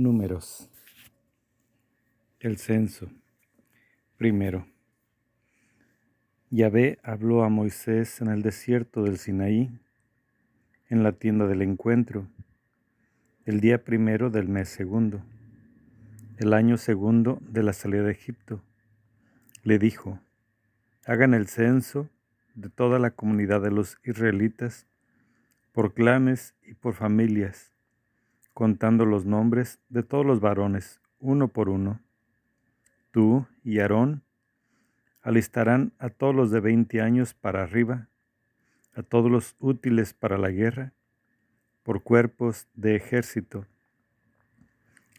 Números. El censo. Primero. Yahvé habló a Moisés en el desierto del Sinaí, en la tienda del encuentro, el día primero del mes segundo, el año segundo de la salida de Egipto. Le dijo, hagan el censo de toda la comunidad de los israelitas por clanes y por familias contando los nombres de todos los varones, uno por uno. Tú y Aarón alistarán a todos los de veinte años para arriba, a todos los útiles para la guerra, por cuerpos de ejército.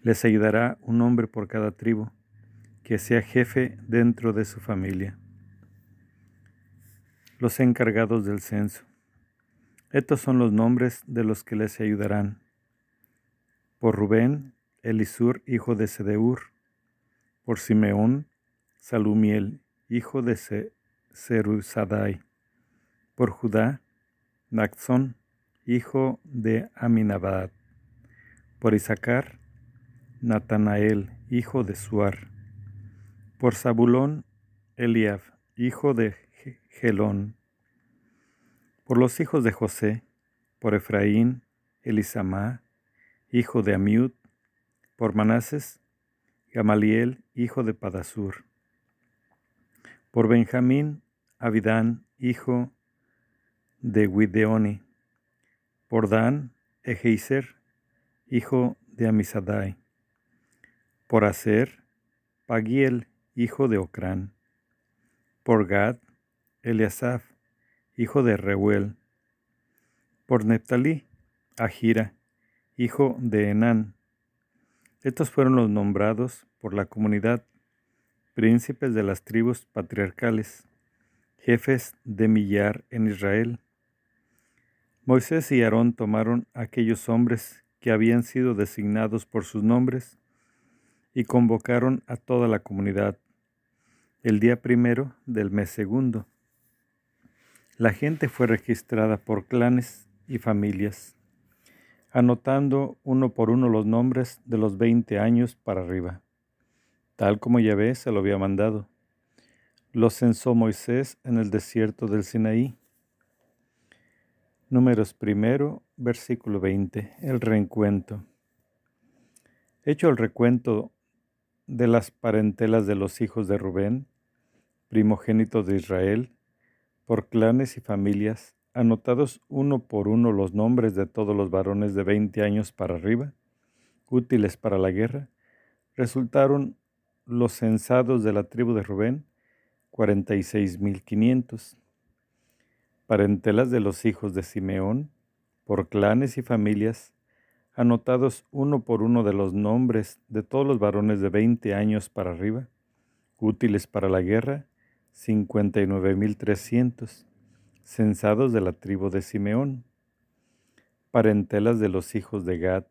Les ayudará un hombre por cada tribu, que sea jefe dentro de su familia. Los encargados del censo. Estos son los nombres de los que les ayudarán por Rubén, Elisur, hijo de Sedeur, por Simeón, Salumiel, hijo de Serusadai, por Judá, Naxón, hijo de Aminabad, por Isaacar, Natanael, hijo de Suar, por Zabulón, Eliab, hijo de Gelón, por los hijos de José, por Efraín, Elisamá, hijo de Amiud, por Manases, Gamaliel, hijo de Padasur, por Benjamín, Abidán, hijo de Guideoni, por Dan, Ejeiser, hijo de Amisadai, por Aser, Pagiel, hijo de Ocrán, por Gad, Eliasaf, hijo de Reuel, por Neptalí, Ahira, hijo de Enán. Estos fueron los nombrados por la comunidad, príncipes de las tribus patriarcales, jefes de millar en Israel. Moisés y Aarón tomaron aquellos hombres que habían sido designados por sus nombres y convocaron a toda la comunidad el día primero del mes segundo. La gente fue registrada por clanes y familias anotando uno por uno los nombres de los veinte años para arriba, tal como Yahvé se lo había mandado. Los censó Moisés en el desierto del Sinaí. Números primero, versículo 20, el reencuentro. Hecho el recuento de las parentelas de los hijos de Rubén, primogénito de Israel, por clanes y familias, anotados uno por uno los nombres de todos los varones de 20 años para arriba, útiles para la guerra, resultaron los censados de la tribu de Rubén, 46.500. Parentelas de los hijos de Simeón, por clanes y familias, anotados uno por uno de los nombres de todos los varones de 20 años para arriba, útiles para la guerra, 59.300 censados de la tribu de Simeón, parentelas de los hijos de Gad,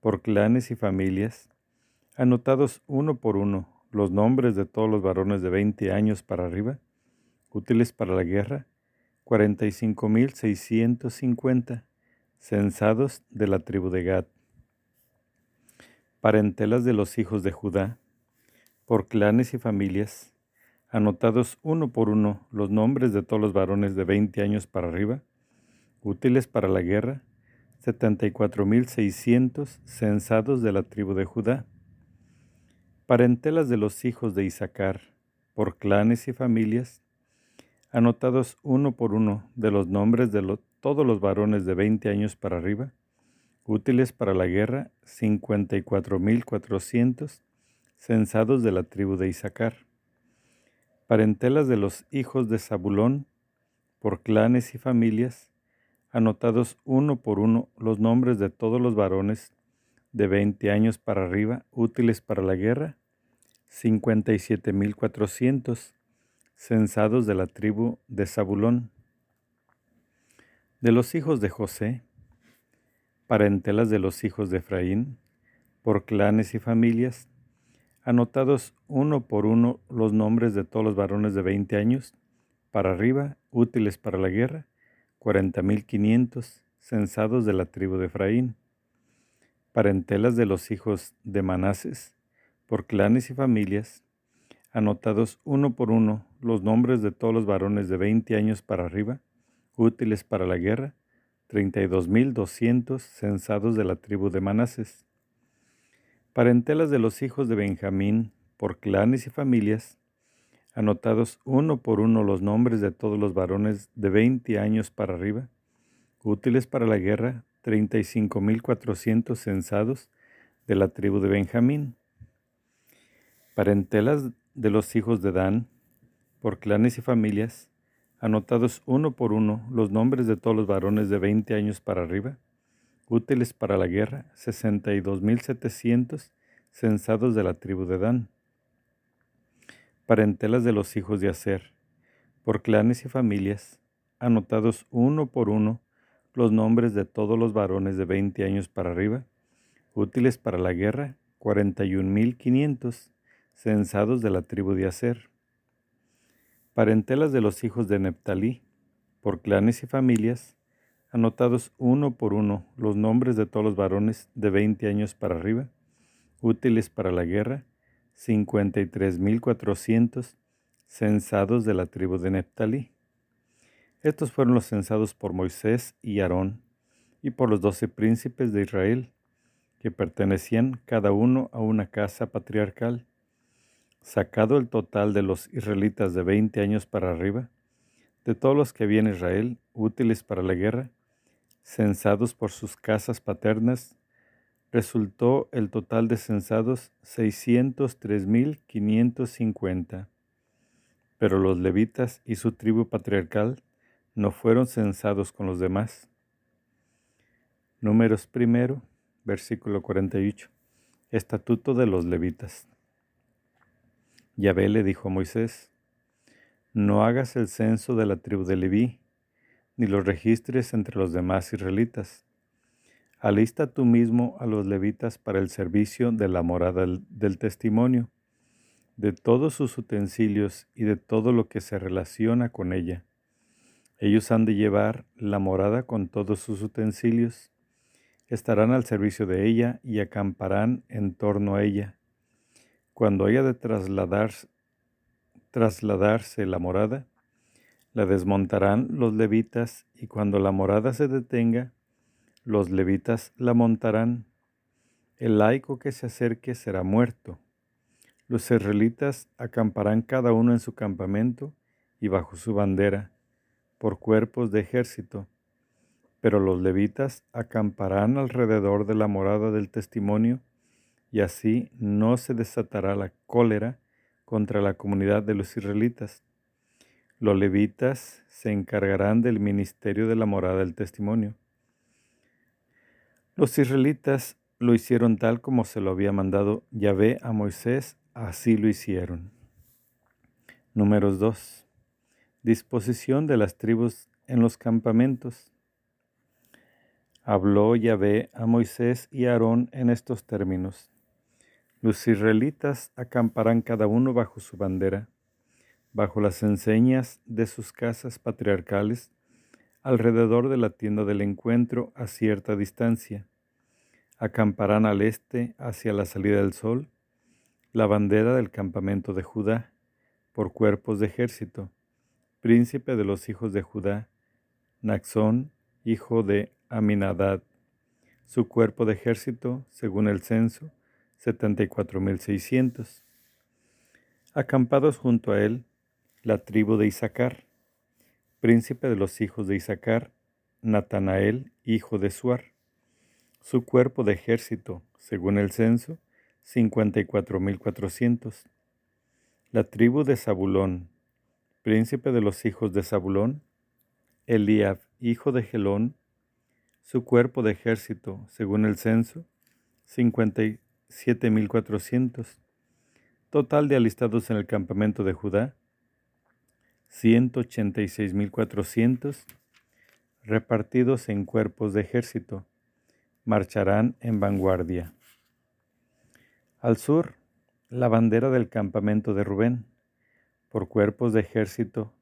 por clanes y familias, anotados uno por uno los nombres de todos los varones de veinte años para arriba, útiles para la guerra, cuarenta y cinco mil seiscientos cincuenta, censados de la tribu de Gad. Parentelas de los hijos de Judá, por clanes y familias, anotados uno por uno los nombres de todos los varones de 20 años para arriba, útiles para la guerra, 74.600 censados de la tribu de Judá. Parentelas de los hijos de Isaacar, por clanes y familias, anotados uno por uno de los nombres de todos los varones de 20 años para arriba, útiles para la guerra, 54.400 censados de la tribu de Isaacar parentelas de los hijos de Zabulón, por clanes y familias, anotados uno por uno los nombres de todos los varones de veinte años para arriba útiles para la guerra, cincuenta y siete mil cuatrocientos, censados de la tribu de Zabulón. De los hijos de José, parentelas de los hijos de Efraín, por clanes y familias, anotados uno por uno los nombres de todos los varones de 20 años para arriba, útiles para la guerra, 40.500 censados de la tribu de Efraín. Parentelas de los hijos de Manases, por clanes y familias, anotados uno por uno los nombres de todos los varones de 20 años para arriba, útiles para la guerra, 32.200 censados de la tribu de Manases. Parentelas de los hijos de Benjamín, por clanes y familias, anotados uno por uno los nombres de todos los varones de 20 años para arriba, útiles para la guerra, 35.400 censados de la tribu de Benjamín. Parentelas de los hijos de Dan, por clanes y familias, anotados uno por uno los nombres de todos los varones de 20 años para arriba, útiles para la guerra, 62.700 censados de la tribu de Dan. Parentelas de los hijos de Aser, por clanes y familias, anotados uno por uno los nombres de todos los varones de 20 años para arriba, útiles para la guerra, 41.500 censados de la tribu de Aser. Parentelas de los hijos de Neptalí, por clanes y familias, anotados uno por uno los nombres de todos los varones de 20 años para arriba, útiles para la guerra, 53.400 censados de la tribu de Neptalí. Estos fueron los censados por Moisés y Aarón y por los doce príncipes de Israel, que pertenecían cada uno a una casa patriarcal sacado el total de los israelitas de 20 años para arriba, de todos los que había en Israel, útiles para la guerra, censados por sus casas paternas, resultó el total de censados 603.550. Pero los levitas y su tribu patriarcal no fueron censados con los demás. Números primero, versículo 48. Estatuto de los levitas. Yahvé le dijo a Moisés, no hagas el censo de la tribu de Leví, ni los registres entre los demás israelitas. Alista tú mismo a los levitas para el servicio de la morada del testimonio, de todos sus utensilios y de todo lo que se relaciona con ella. Ellos han de llevar la morada con todos sus utensilios, estarán al servicio de ella y acamparán en torno a ella cuando haya de trasladarse, trasladarse la morada, la desmontarán los levitas y cuando la morada se detenga, los levitas la montarán. El laico que se acerque será muerto. Los israelitas acamparán cada uno en su campamento y bajo su bandera, por cuerpos de ejército. Pero los levitas acamparán alrededor de la morada del testimonio y así no se desatará la cólera contra la comunidad de los israelitas. Los levitas se encargarán del ministerio de la morada del testimonio. Los israelitas lo hicieron tal como se lo había mandado Yahvé a Moisés, así lo hicieron. Números 2. Disposición de las tribus en los campamentos. Habló Yahvé a Moisés y a Aarón en estos términos. Los israelitas acamparán cada uno bajo su bandera, bajo las enseñas de sus casas patriarcales, alrededor de la tienda del encuentro a cierta distancia. Acamparán al este hacia la salida del sol, la bandera del campamento de Judá, por cuerpos de ejército, príncipe de los hijos de Judá, Naxón, hijo de Aminadad, su cuerpo de ejército, según el censo, 74.600. Acampados junto a él, la tribu de Isaacar, príncipe de los hijos de Isaacar, Natanael, hijo de Suar. Su cuerpo de ejército, según el censo, 54.400. La tribu de Zabulón, príncipe de los hijos de Zabulón, Eliab, hijo de Gelón, su cuerpo de ejército, según el censo, 54.000 7.400. Total de alistados en el campamento de Judá, 186.400, repartidos en cuerpos de ejército, marcharán en vanguardia. Al sur, la bandera del campamento de Rubén, por cuerpos de ejército,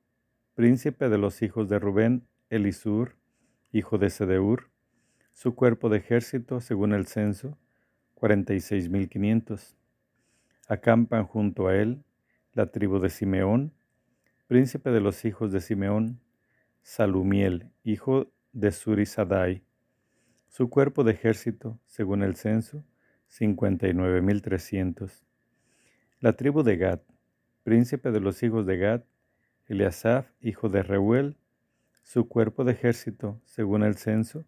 príncipe de los hijos de Rubén, Elisur, hijo de Sedeur, su cuerpo de ejército, según el censo, 46.500. Acampan junto a él la tribu de Simeón, príncipe de los hijos de Simeón, Salumiel, hijo de Surisadai. Su cuerpo de ejército, según el censo, 59.300. La tribu de Gad, príncipe de los hijos de Gad, Eliasaf, hijo de Reuel, su cuerpo de ejército, según el censo,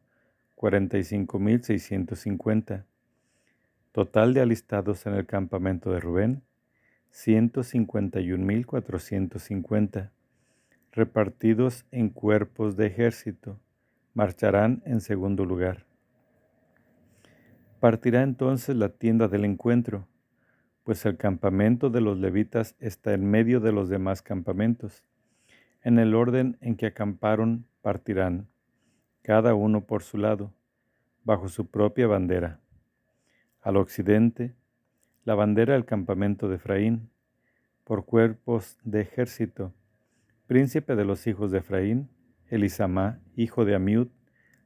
45.650. Total de alistados en el campamento de Rubén, 151.450. Repartidos en cuerpos de ejército, marcharán en segundo lugar. Partirá entonces la tienda del encuentro, pues el campamento de los levitas está en medio de los demás campamentos. En el orden en que acamparon partirán, cada uno por su lado, bajo su propia bandera. Al occidente, la bandera del campamento de Efraín, por cuerpos de ejército, príncipe de los hijos de Efraín, Elisamá, hijo de Amiud,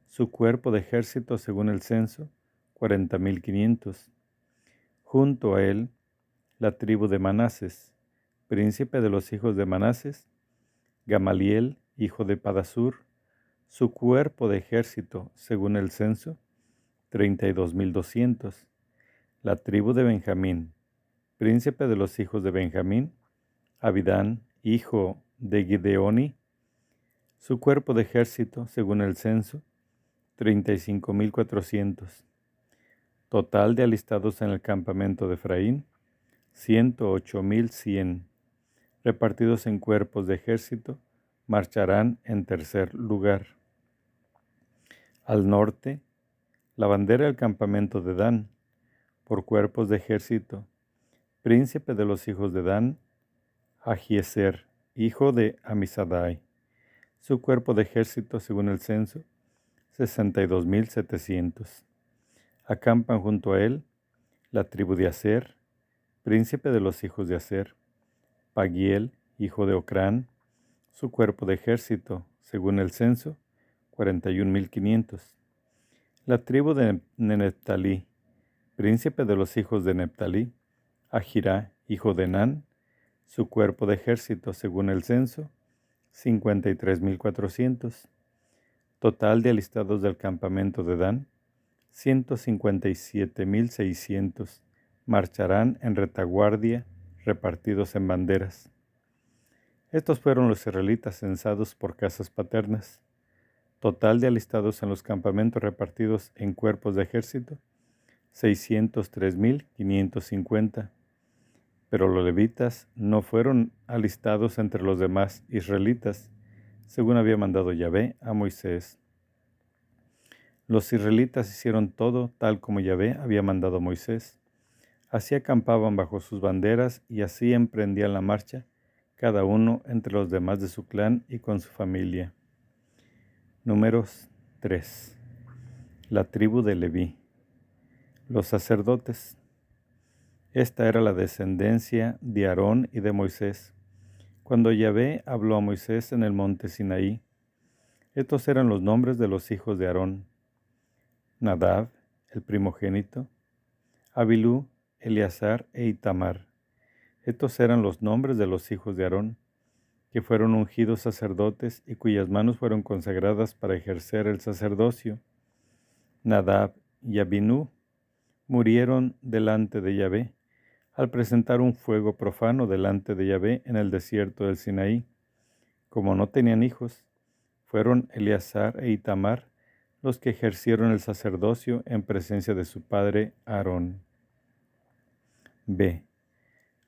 su cuerpo de ejército según el censo, cuarenta mil quinientos. Junto a él, la tribu de Manases, príncipe de los hijos de Manases, Gamaliel, hijo de Padasur, su cuerpo de ejército, según el censo, treinta y dos mil doscientos. La tribu de Benjamín, príncipe de los hijos de Benjamín, Abidán, hijo de Gideoni, su cuerpo de ejército, según el censo, treinta y cinco mil cuatrocientos. Total de alistados en el campamento de Efraín, 108.100, repartidos en cuerpos de ejército, marcharán en tercer lugar. Al norte, la bandera del campamento de Dan, por cuerpos de ejército, príncipe de los hijos de Dan, Agieser, hijo de Amisadai, su cuerpo de ejército según el censo, 62.700. Acampan junto a él la tribu de Aser, príncipe de los hijos de Aser, Pagiel, hijo de Ocrán, su cuerpo de ejército, según el censo, 41.500. La tribu de príncipe de los hijos de Neptalí, Ajirá, hijo de Nan, su cuerpo de ejército, según el censo, 53.400. Total de alistados del campamento de Dan, 157.600 marcharán en retaguardia repartidos en banderas. Estos fueron los israelitas censados por casas paternas. Total de alistados en los campamentos repartidos en cuerpos de ejército, 603.550. Pero los levitas no fueron alistados entre los demás israelitas, según había mandado Yahvé a Moisés. Los israelitas hicieron todo tal como Yahvé había mandado a Moisés. Así acampaban bajo sus banderas y así emprendían la marcha, cada uno entre los demás de su clan y con su familia. Números 3. La tribu de Leví. Los sacerdotes. Esta era la descendencia de Aarón y de Moisés. Cuando Yahvé habló a Moisés en el monte Sinaí, estos eran los nombres de los hijos de Aarón. Nadab, el primogénito, Abilú, Eleazar e Itamar. Estos eran los nombres de los hijos de Aarón, que fueron ungidos sacerdotes y cuyas manos fueron consagradas para ejercer el sacerdocio. Nadab y Abinú murieron delante de Yahvé al presentar un fuego profano delante de Yahvé en el desierto del Sinaí. Como no tenían hijos, fueron Eleazar e Itamar los que ejercieron el sacerdocio en presencia de su padre Aarón. B.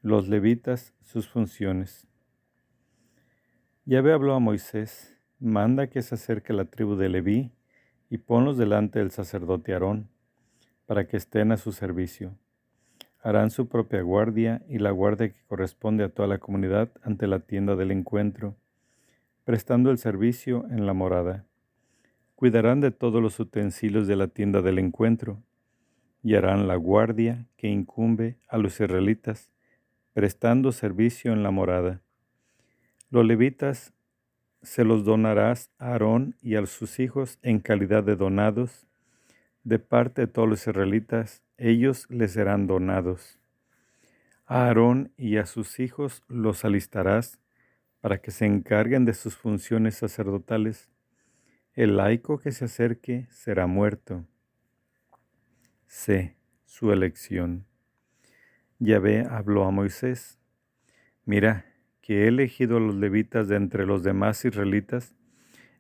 Los levitas, sus funciones. Yahvé habló a Moisés, manda que se acerque la tribu de Leví y ponlos delante del sacerdote Aarón, para que estén a su servicio. Harán su propia guardia y la guardia que corresponde a toda la comunidad ante la tienda del encuentro, prestando el servicio en la morada. Cuidarán de todos los utensilios de la tienda del encuentro y harán la guardia que incumbe a los israelitas, prestando servicio en la morada. Los levitas se los donarás a Aarón y a sus hijos en calidad de donados, de parte de todos los israelitas, ellos les serán donados. A Aarón y a sus hijos los alistarás para que se encarguen de sus funciones sacerdotales. El laico que se acerque será muerto. C. Su elección. Yahvé habló a Moisés. Mira, que he elegido a los levitas de entre los demás israelitas,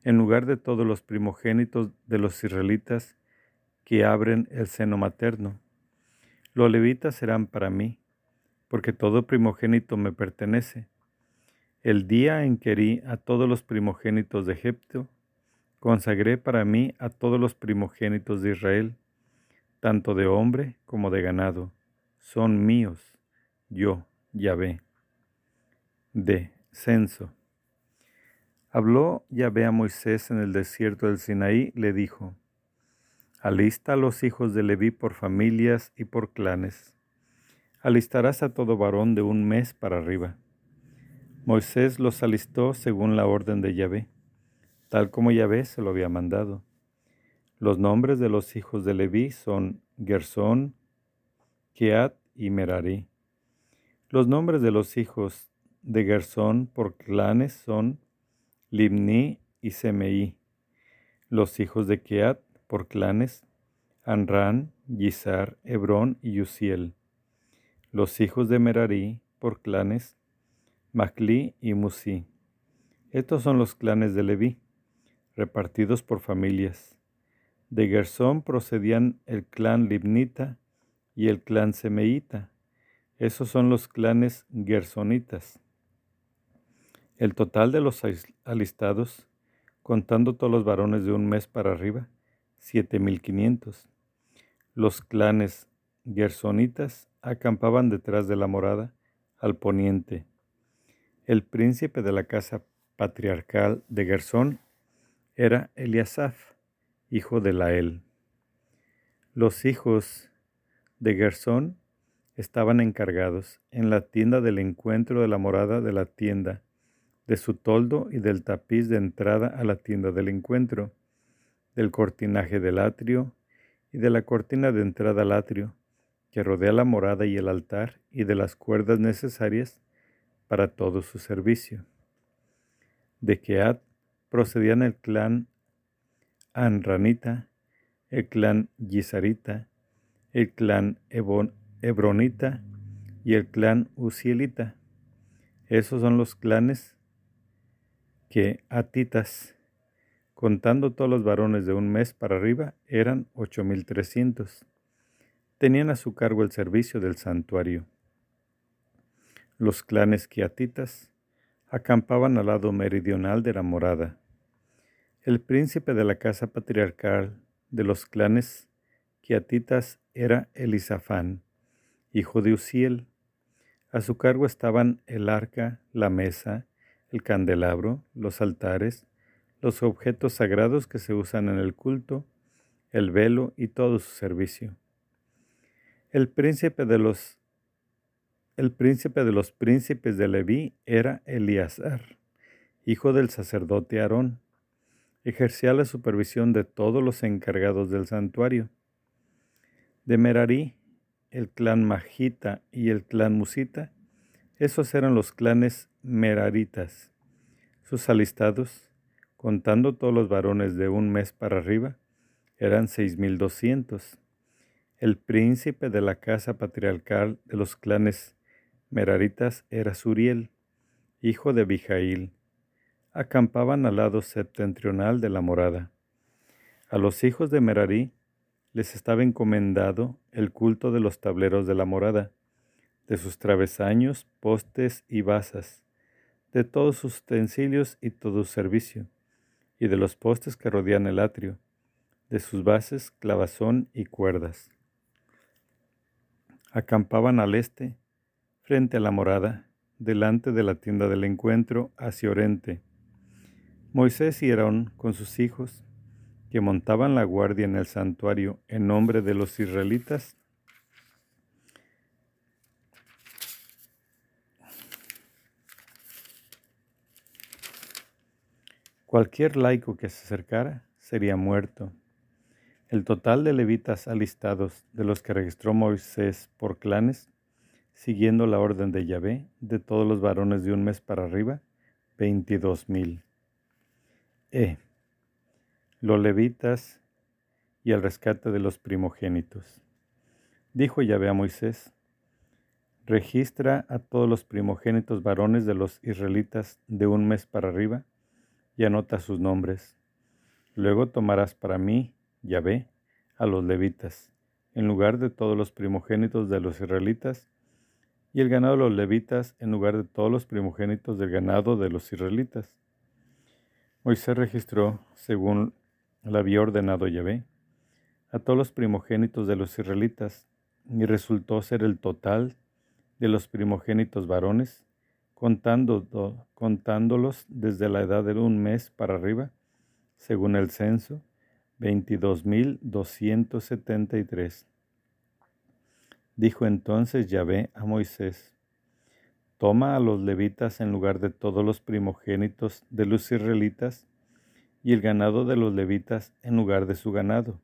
en lugar de todos los primogénitos de los israelitas que abren el seno materno. Los levitas serán para mí, porque todo primogénito me pertenece. El día en que herí a todos los primogénitos de Egipto, consagré para mí a todos los primogénitos de Israel, tanto de hombre como de ganado. Son míos, yo, Yahvé. D. Censo. Habló Yahvé a Moisés en el desierto del Sinaí, le dijo, Alista a los hijos de Leví por familias y por clanes. Alistarás a todo varón de un mes para arriba. Moisés los alistó según la orden de Yahvé, tal como Yahvé se lo había mandado. Los nombres de los hijos de Leví son Gersón, Keat y Merari. Los nombres de los hijos de Gersón por clanes son Limni y Semeí. Los hijos de Keat por clanes, Anran, Gizar, Hebrón y Uziel. Los hijos de Merari por clanes, Macli y Musi. Estos son los clanes de Leví, repartidos por familias. De Gersón procedían el clan Libnita y el clan Semeíta. Esos son los clanes gersonitas. El total de los alistados, contando todos los varones de un mes para arriba, siete mil quinientos. Los clanes gersonitas acampaban detrás de la morada, al poniente. El príncipe de la casa patriarcal de Gersón era Eliasaf, hijo de Lael. Los hijos de Gersón estaban encargados en la tienda del encuentro de la morada de la tienda de su toldo y del tapiz de entrada a la tienda del encuentro, del cortinaje del atrio y de la cortina de entrada al atrio, que rodea la morada y el altar, y de las cuerdas necesarias para todo su servicio. De Keat procedían el clan Anranita, el clan Gizarita, el clan Hebronita y el clan Uzielita. Esos son los clanes que Atitas, contando todos los varones de un mes para arriba, eran ocho mil trescientos. Tenían a su cargo el servicio del santuario. Los clanes quiatitas acampaban al lado meridional de la morada. El príncipe de la casa patriarcal de los clanes quiatitas era Elisafán, hijo de Uziel. A su cargo estaban el arca, la mesa, el candelabro, los altares, los objetos sagrados que se usan en el culto, el velo y todo su servicio. El príncipe de los el príncipe de los príncipes de Leví era Eleazar, hijo del sacerdote Aarón. Ejercía la supervisión de todos los encargados del santuario. De Merarí, el clan Majita y el clan Musita, esos eran los clanes meraritas. Sus alistados, contando todos los varones de un mes para arriba, eran seis mil doscientos. El príncipe de la casa patriarcal de los clanes meraritas era Suriel, hijo de Abijail. Acampaban al lado septentrional de la morada. A los hijos de Merarí les estaba encomendado el culto de los tableros de la morada, de sus travesaños, postes y basas, de todos sus utensilios y todo su servicio, y de los postes que rodean el atrio, de sus bases, clavazón y cuerdas. Acampaban al este, frente a la morada, delante de la tienda del encuentro, hacia oriente. Moisés y Aarón con sus hijos, que montaban la guardia en el santuario en nombre de los israelitas, Cualquier laico que se acercara sería muerto. El total de levitas alistados de los que registró Moisés por clanes, siguiendo la orden de Yahvé, de todos los varones de un mes para arriba, veintidós mil. E. Los levitas y el rescate de los primogénitos. Dijo Yahvé a Moisés, registra a todos los primogénitos varones de los israelitas de un mes para arriba y anota sus nombres. Luego tomarás para mí, Yahvé, a los levitas, en lugar de todos los primogénitos de los israelitas, y el ganado de los levitas en lugar de todos los primogénitos del ganado de los israelitas. Moisés registró, según la había ordenado Yahvé, a todos los primogénitos de los israelitas, y resultó ser el total de los primogénitos varones, contando, contándolos desde la edad de un mes para arriba, según el censo, 22.273. Dijo entonces Yahvé a Moisés, Toma a los levitas en lugar de todos los primogénitos de los israelitas, y el ganado de los levitas en lugar de su ganado.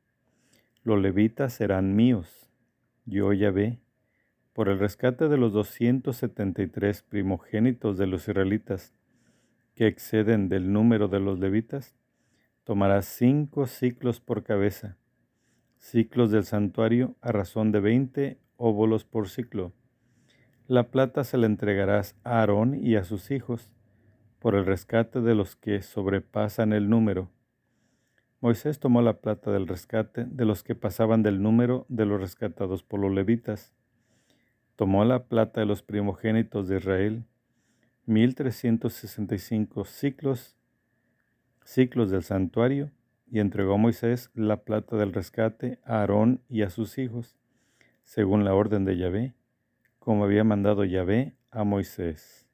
Los levitas serán míos. Yo Yahvé, por el rescate de los 273 primogénitos de los israelitas, que exceden del número de los levitas, tomarás cinco ciclos por cabeza, ciclos del santuario a razón de veinte óbolos por ciclo. La plata se la entregarás a Aarón y a sus hijos, por el rescate de los que sobrepasan el número. Moisés tomó la plata del rescate de los que pasaban del número de los rescatados por los levitas. Tomó la plata de los primogénitos de Israel, mil trescientos sesenta y cinco ciclos ciclos del santuario, y entregó Moisés la plata del rescate a Aarón y a sus hijos, según la orden de Yahvé, como había mandado Yahvé a Moisés.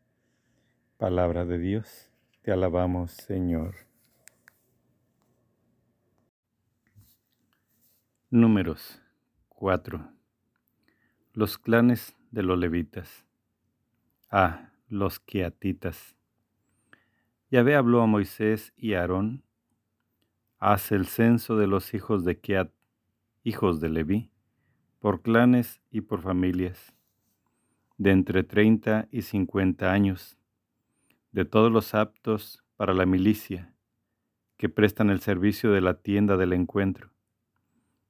Palabra de Dios, te alabamos Señor. Números 4. Los clanes de los levitas. A. Los queatitas. Yahvé habló a Moisés y a Aarón, haz el censo de los hijos de Keat, hijos de Leví, por clanes y por familias, de entre treinta y cincuenta años, de todos los aptos para la milicia, que prestan el servicio de la tienda del encuentro.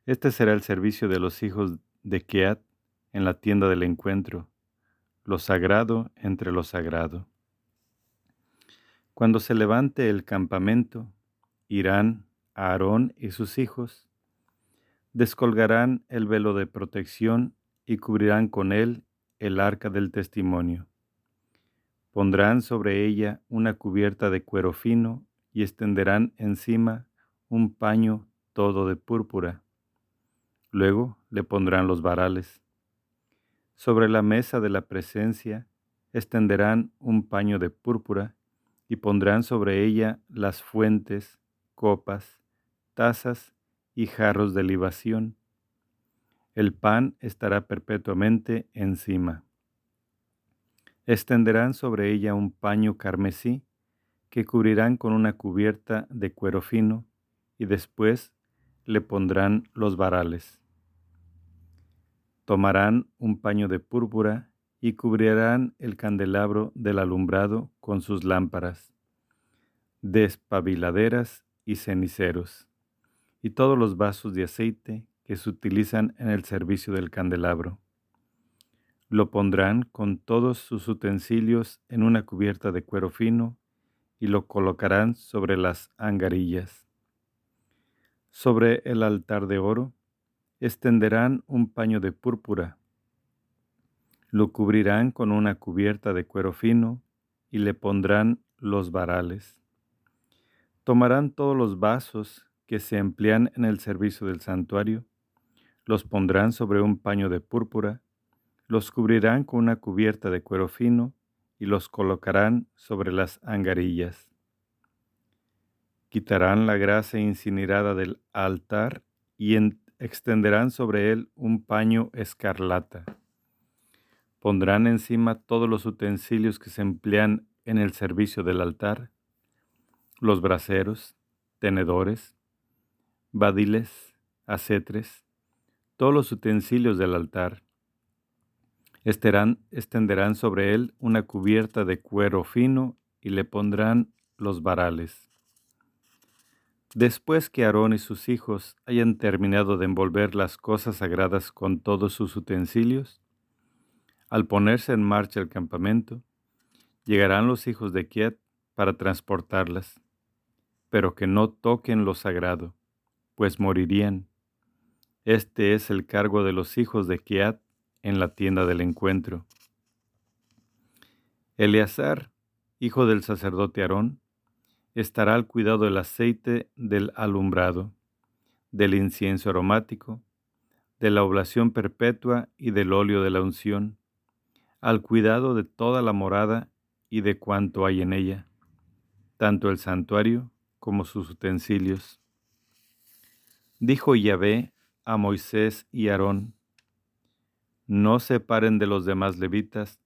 Este será el servicio de los hijos de Keat en la tienda del encuentro, lo sagrado entre lo sagrado. Cuando se levante el campamento, irán Aarón y sus hijos, descolgarán el velo de protección y cubrirán con él el arca del testimonio. Pondrán sobre ella una cubierta de cuero fino y extenderán encima un paño todo de púrpura. Luego le pondrán los varales. Sobre la mesa de la presencia extenderán un paño de púrpura y pondrán sobre ella las fuentes, copas, tazas y jarros de libación. El pan estará perpetuamente encima. Extenderán sobre ella un paño carmesí que cubrirán con una cubierta de cuero fino y después le pondrán los varales. Tomarán un paño de púrpura y cubrirán el candelabro del alumbrado con sus lámparas, despabiladeras y ceniceros, y todos los vasos de aceite que se utilizan en el servicio del candelabro. Lo pondrán con todos sus utensilios en una cubierta de cuero fino y lo colocarán sobre las angarillas. Sobre el altar de oro extenderán un paño de púrpura lo cubrirán con una cubierta de cuero fino y le pondrán los varales. Tomarán todos los vasos que se emplean en el servicio del santuario, los pondrán sobre un paño de púrpura, los cubrirán con una cubierta de cuero fino y los colocarán sobre las angarillas. Quitarán la grasa incinerada del altar y extenderán sobre él un paño escarlata. Pondrán encima todos los utensilios que se emplean en el servicio del altar, los braseros, tenedores, badiles, acetres, todos los utensilios del altar. extenderán sobre él una cubierta de cuero fino y le pondrán los varales. Después que Aarón y sus hijos hayan terminado de envolver las cosas sagradas con todos sus utensilios, al ponerse en marcha el campamento, llegarán los hijos de Kiat para transportarlas, pero que no toquen lo sagrado, pues morirían. Este es el cargo de los hijos de Kiat en la tienda del encuentro. Eleazar, hijo del sacerdote Aarón, estará al cuidado del aceite del alumbrado, del incienso aromático, de la oblación perpetua y del óleo de la unción, al cuidado de toda la morada y de cuanto hay en ella, tanto el santuario como sus utensilios. Dijo Yahvé a Moisés y Aarón, no separen de los demás levitas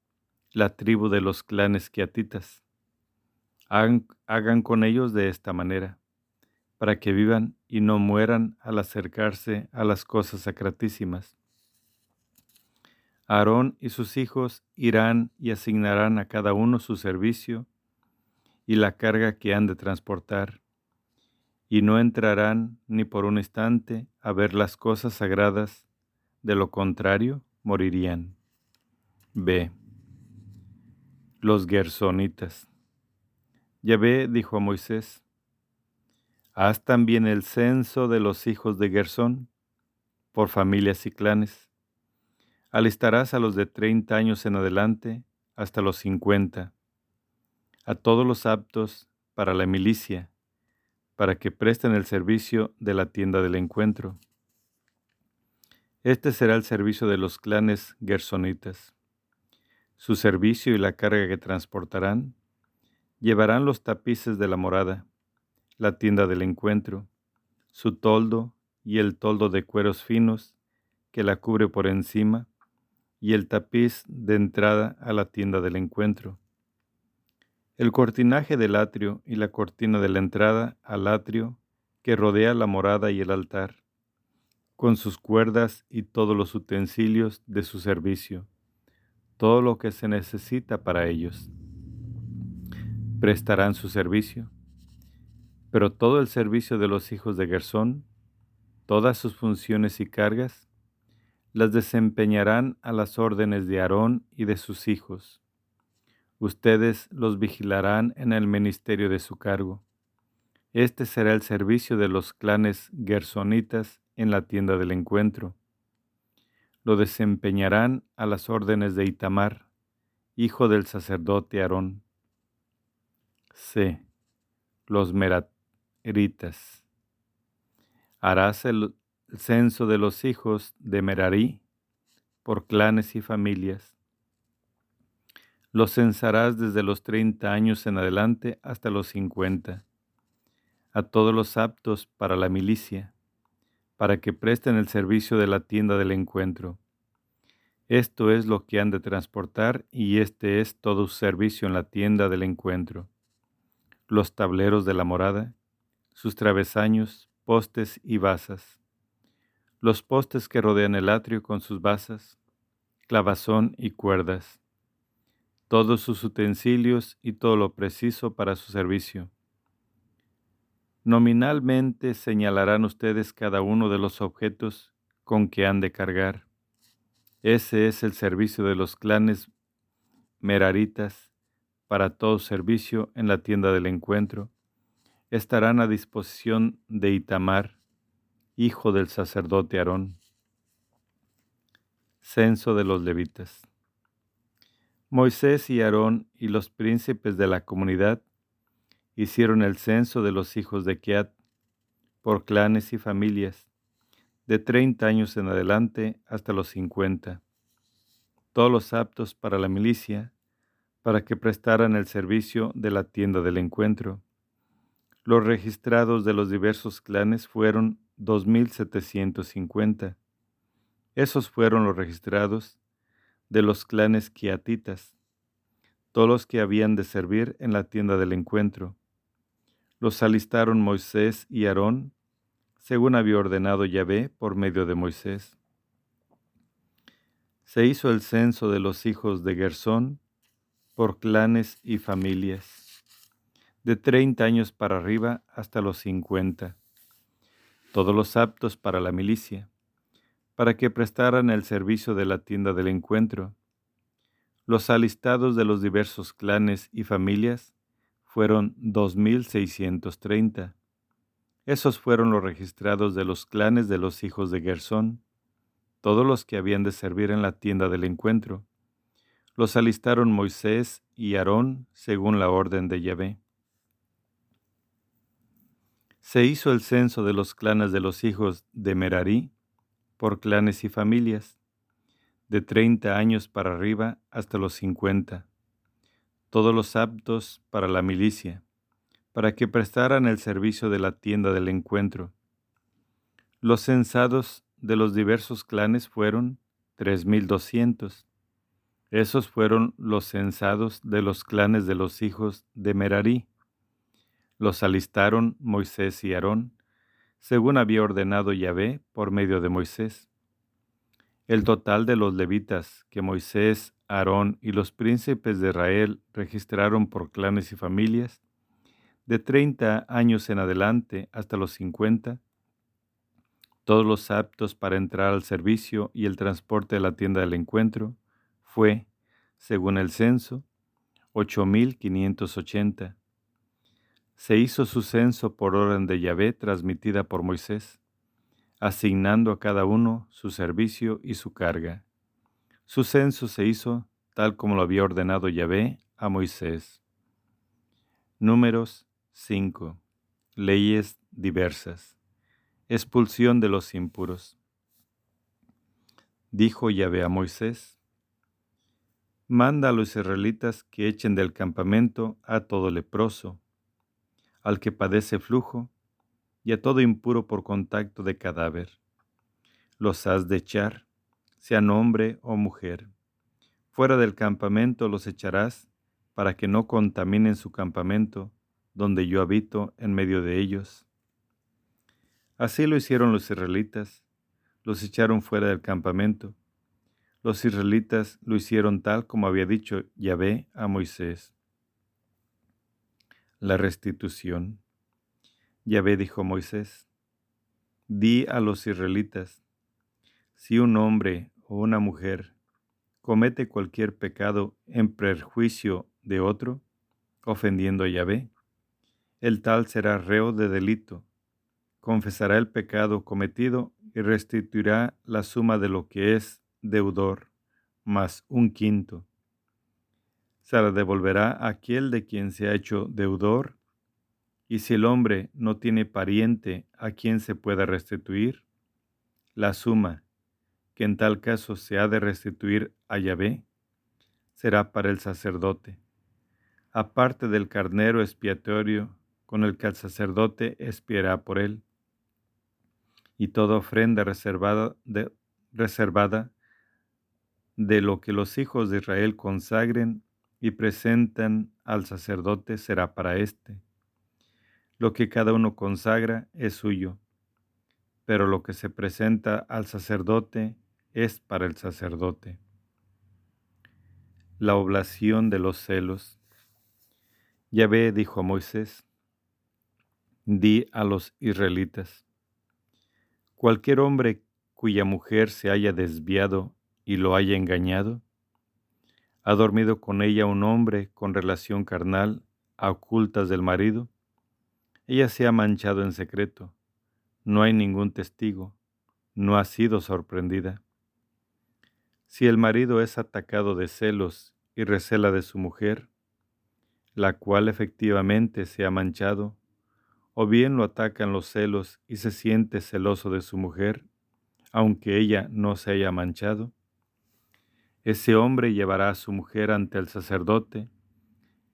la tribu de los clanes quiatitas. Hagan, hagan con ellos de esta manera, para que vivan y no mueran al acercarse a las cosas sacratísimas. Aarón y sus hijos irán y asignarán a cada uno su servicio y la carga que han de transportar, y no entrarán ni por un instante a ver las cosas sagradas, de lo contrario morirían. B. Los Gersonitas. Yahvé dijo a Moisés, Haz también el censo de los hijos de Gersón, por familias y clanes Alistarás a los de treinta años en adelante hasta los cincuenta, a todos los aptos para la milicia, para que presten el servicio de la tienda del encuentro. Este será el servicio de los clanes gersonitas. Su servicio y la carga que transportarán llevarán los tapices de la morada, la tienda del encuentro, su toldo y el toldo de cueros finos que la cubre por encima, y el tapiz de entrada a la tienda del encuentro. El cortinaje del atrio y la cortina de la entrada al atrio que rodea la morada y el altar, con sus cuerdas y todos los utensilios de su servicio, todo lo que se necesita para ellos. Prestarán su servicio, pero todo el servicio de los hijos de Gersón, todas sus funciones y cargas, las desempeñarán a las órdenes de Aarón y de sus hijos. Ustedes los vigilarán en el ministerio de su cargo. Este será el servicio de los clanes gersonitas en la tienda del encuentro. Lo desempeñarán a las órdenes de Itamar, hijo del sacerdote Aarón. C. Los meraritas. Harás el, censo de los hijos de Merarí por clanes y familias. Los censarás desde los treinta años en adelante hasta los cincuenta, a todos los aptos para la milicia, para que presten el servicio de la tienda del encuentro. Esto es lo que han de transportar y este es todo su servicio en la tienda del encuentro. Los tableros de la morada, sus travesaños, postes y basas los postes que rodean el atrio con sus basas, clavazón y cuerdas, todos sus utensilios y todo lo preciso para su servicio. Nominalmente señalarán ustedes cada uno de los objetos con que han de cargar. Ese es el servicio de los clanes meraritas para todo servicio en la tienda del encuentro. Estarán a disposición de Itamar, hijo del sacerdote Aarón. Censo de los levitas. Moisés y Aarón y los príncipes de la comunidad hicieron el censo de los hijos de Keat por clanes y familias, de treinta años en adelante hasta los cincuenta, todos los aptos para la milicia, para que prestaran el servicio de la tienda del encuentro. Los registrados de los diversos clanes fueron 2.750. Esos fueron los registrados de los clanes quiatitas, todos los que habían de servir en la tienda del encuentro. Los alistaron Moisés y Aarón, según había ordenado Yahvé por medio de Moisés. Se hizo el censo de los hijos de Gersón por clanes y familias, de treinta años para arriba hasta los cincuenta, todos los aptos para la milicia, para que prestaran el servicio de la tienda del encuentro. Los alistados de los diversos clanes y familias fueron dos mil seiscientos treinta esos fueron los registrados de los clanes de los hijos de Gersón, todos los que habían de servir en la tienda del encuentro. Los alistaron Moisés y Aarón según la orden de Yahvé. Se hizo el censo de los clanes de los hijos de Merarí por clanes y familias, de treinta años para arriba hasta los cincuenta, todos los aptos para la milicia para que prestaran el servicio de la tienda del encuentro. Los censados de los diversos clanes fueron tres mil doscientos. Esos fueron los censados de los clanes de los hijos de Merarí. Los alistaron Moisés y Aarón, según había ordenado Yahvé por medio de Moisés. El total de los levitas que Moisés, Aarón y los príncipes de Israel registraron por clanes y familias de 30 años en adelante hasta los 50, todos los aptos para entrar al servicio y el transporte de la tienda del encuentro, fue, según el censo, 8.580. Se hizo su censo por orden de Yahvé transmitida por Moisés, asignando a cada uno su servicio y su carga. Su censo se hizo tal como lo había ordenado Yahvé a Moisés. Números 5. Leyes diversas. Expulsión de los impuros. Dijo Yahvé a Moisés, Manda a los israelitas que echen del campamento a todo leproso, al que padece flujo, y a todo impuro por contacto de cadáver. Los has de echar, sean hombre o mujer. Fuera del campamento los echarás para que no contaminen su campamento donde yo habito en medio de ellos. Así lo hicieron los israelitas, los echaron fuera del campamento. Los israelitas lo hicieron tal como había dicho Yahvé a Moisés. La restitución. Yahvé dijo a Moisés, di a los israelitas, si un hombre o una mujer comete cualquier pecado en perjuicio de otro, ofendiendo a Yahvé, el tal será reo de delito, confesará el pecado cometido y restituirá la suma de lo que es deudor, más un quinto. Se la devolverá a aquel de quien se ha hecho deudor, y si el hombre no tiene pariente a quien se pueda restituir, la suma, que en tal caso se ha de restituir a Yahvé, será para el sacerdote, aparte del carnero expiatorio con el que el sacerdote espiará por él. Y toda ofrenda reservada de, reservada de lo que los hijos de Israel consagren y presentan al sacerdote será para éste. Lo que cada uno consagra es suyo, pero lo que se presenta al sacerdote es para el sacerdote. La oblación de los celos. Yahvé dijo a Moisés, di a los israelitas, cualquier hombre cuya mujer se haya desviado y lo haya engañado, ha dormido con ella un hombre con relación carnal a ocultas del marido, ella se ha manchado en secreto, no hay ningún testigo, no ha sido sorprendida. Si el marido es atacado de celos y recela de su mujer, la cual efectivamente se ha manchado, o bien lo atacan los celos y se siente celoso de su mujer, aunque ella no se haya manchado. Ese hombre llevará a su mujer ante el sacerdote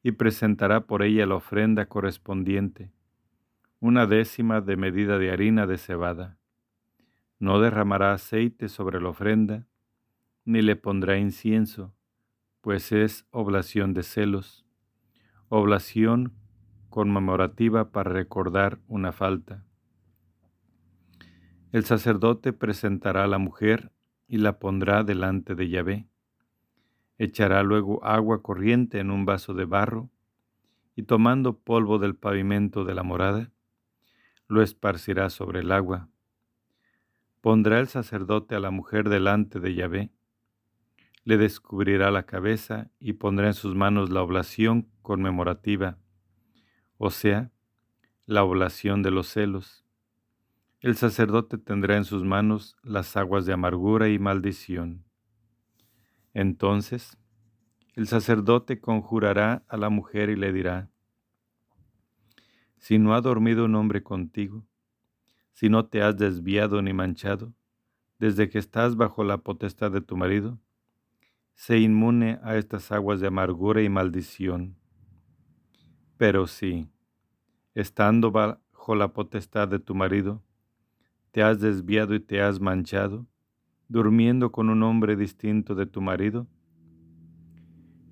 y presentará por ella la ofrenda correspondiente, una décima de medida de harina de cebada. No derramará aceite sobre la ofrenda, ni le pondrá incienso, pues es oblación de celos, oblación conmemorativa para recordar una falta. El sacerdote presentará a la mujer y la pondrá delante de Yahvé. Echará luego agua corriente en un vaso de barro y tomando polvo del pavimento de la morada, lo esparcirá sobre el agua. Pondrá el sacerdote a la mujer delante de Yahvé, le descubrirá la cabeza y pondrá en sus manos la oblación conmemorativa, o sea, la oblación de los celos. El sacerdote tendrá en sus manos las aguas de amargura y maldición. Entonces, el sacerdote conjurará a la mujer y le dirá, si no ha dormido un hombre contigo, si no te has desviado ni manchado, desde que estás bajo la potestad de tu marido, sé inmune a estas aguas de amargura y maldición. Pero si, estando bajo la potestad de tu marido, te has desviado y te has manchado, durmiendo con un hombre distinto de tu marido,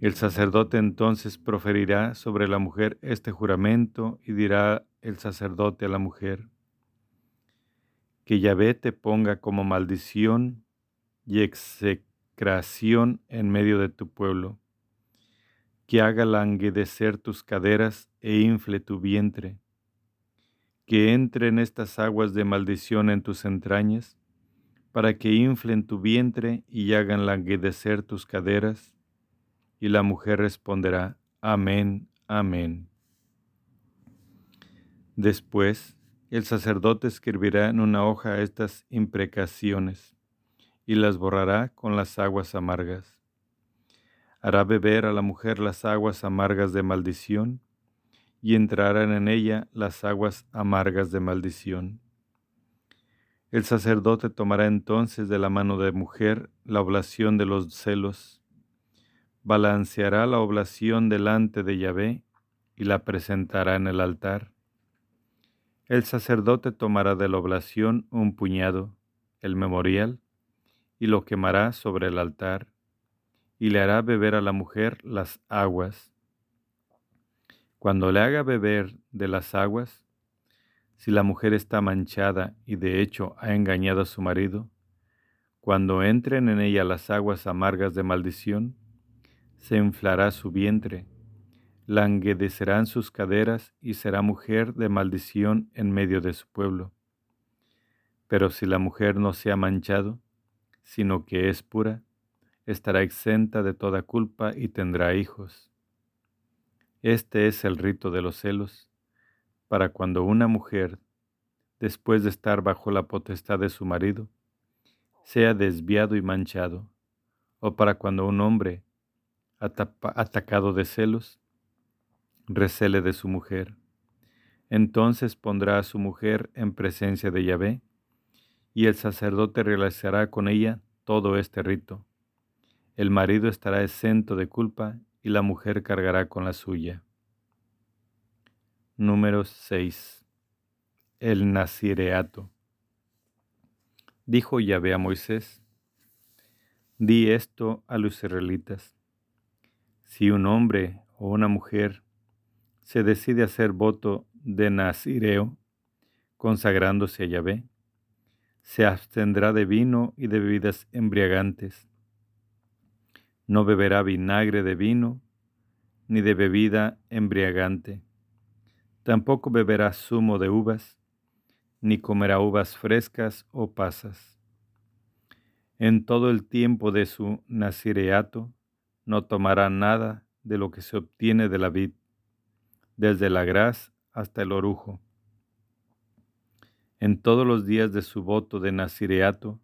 el sacerdote entonces proferirá sobre la mujer este juramento y dirá el sacerdote a la mujer, que Yahvé te ponga como maldición y execración en medio de tu pueblo, que haga languedecer tus caderas e infle tu vientre, que entren estas aguas de maldición en tus entrañas, para que inflen tu vientre y hagan languedecer tus caderas, y la mujer responderá, Amén, amén. Después, el sacerdote escribirá en una hoja estas imprecaciones y las borrará con las aguas amargas. Hará beber a la mujer las aguas amargas de maldición y entrarán en ella las aguas amargas de maldición. El sacerdote tomará entonces de la mano de mujer la oblación de los celos balanceará la oblación delante de Yahvé y la presentará en el altar. El sacerdote tomará de la oblación un puñado, el memorial, y lo quemará sobre el altar, y le hará beber a la mujer las aguas. Cuando le haga beber de las aguas, si la mujer está manchada y de hecho ha engañado a su marido, cuando entren en ella las aguas amargas de maldición, se inflará su vientre, languedecerán sus caderas y será mujer de maldición en medio de su pueblo. Pero si la mujer no se ha manchado, sino que es pura, estará exenta de toda culpa y tendrá hijos. Este es el rito de los celos, para cuando una mujer, después de estar bajo la potestad de su marido, sea desviado y manchado, o para cuando un hombre, atacado de celos, recele de su mujer. Entonces pondrá a su mujer en presencia de Yahvé, y el sacerdote realizará con ella todo este rito. El marido estará exento de culpa y la mujer cargará con la suya. Número 6. El Nazireato. Dijo Yahvé a Moisés, Di esto a los israelitas si un hombre o una mujer se decide hacer voto de Nazireo, consagrándose a Yahvé, se abstendrá de vino y de bebidas embriagantes. No beberá vinagre de vino ni de bebida embriagante. Tampoco beberá zumo de uvas, ni comerá uvas frescas o pasas. En todo el tiempo de su nazireato no tomará nada de lo que se obtiene de la vid, desde la gras hasta el orujo. En todos los días de su voto de nazireato,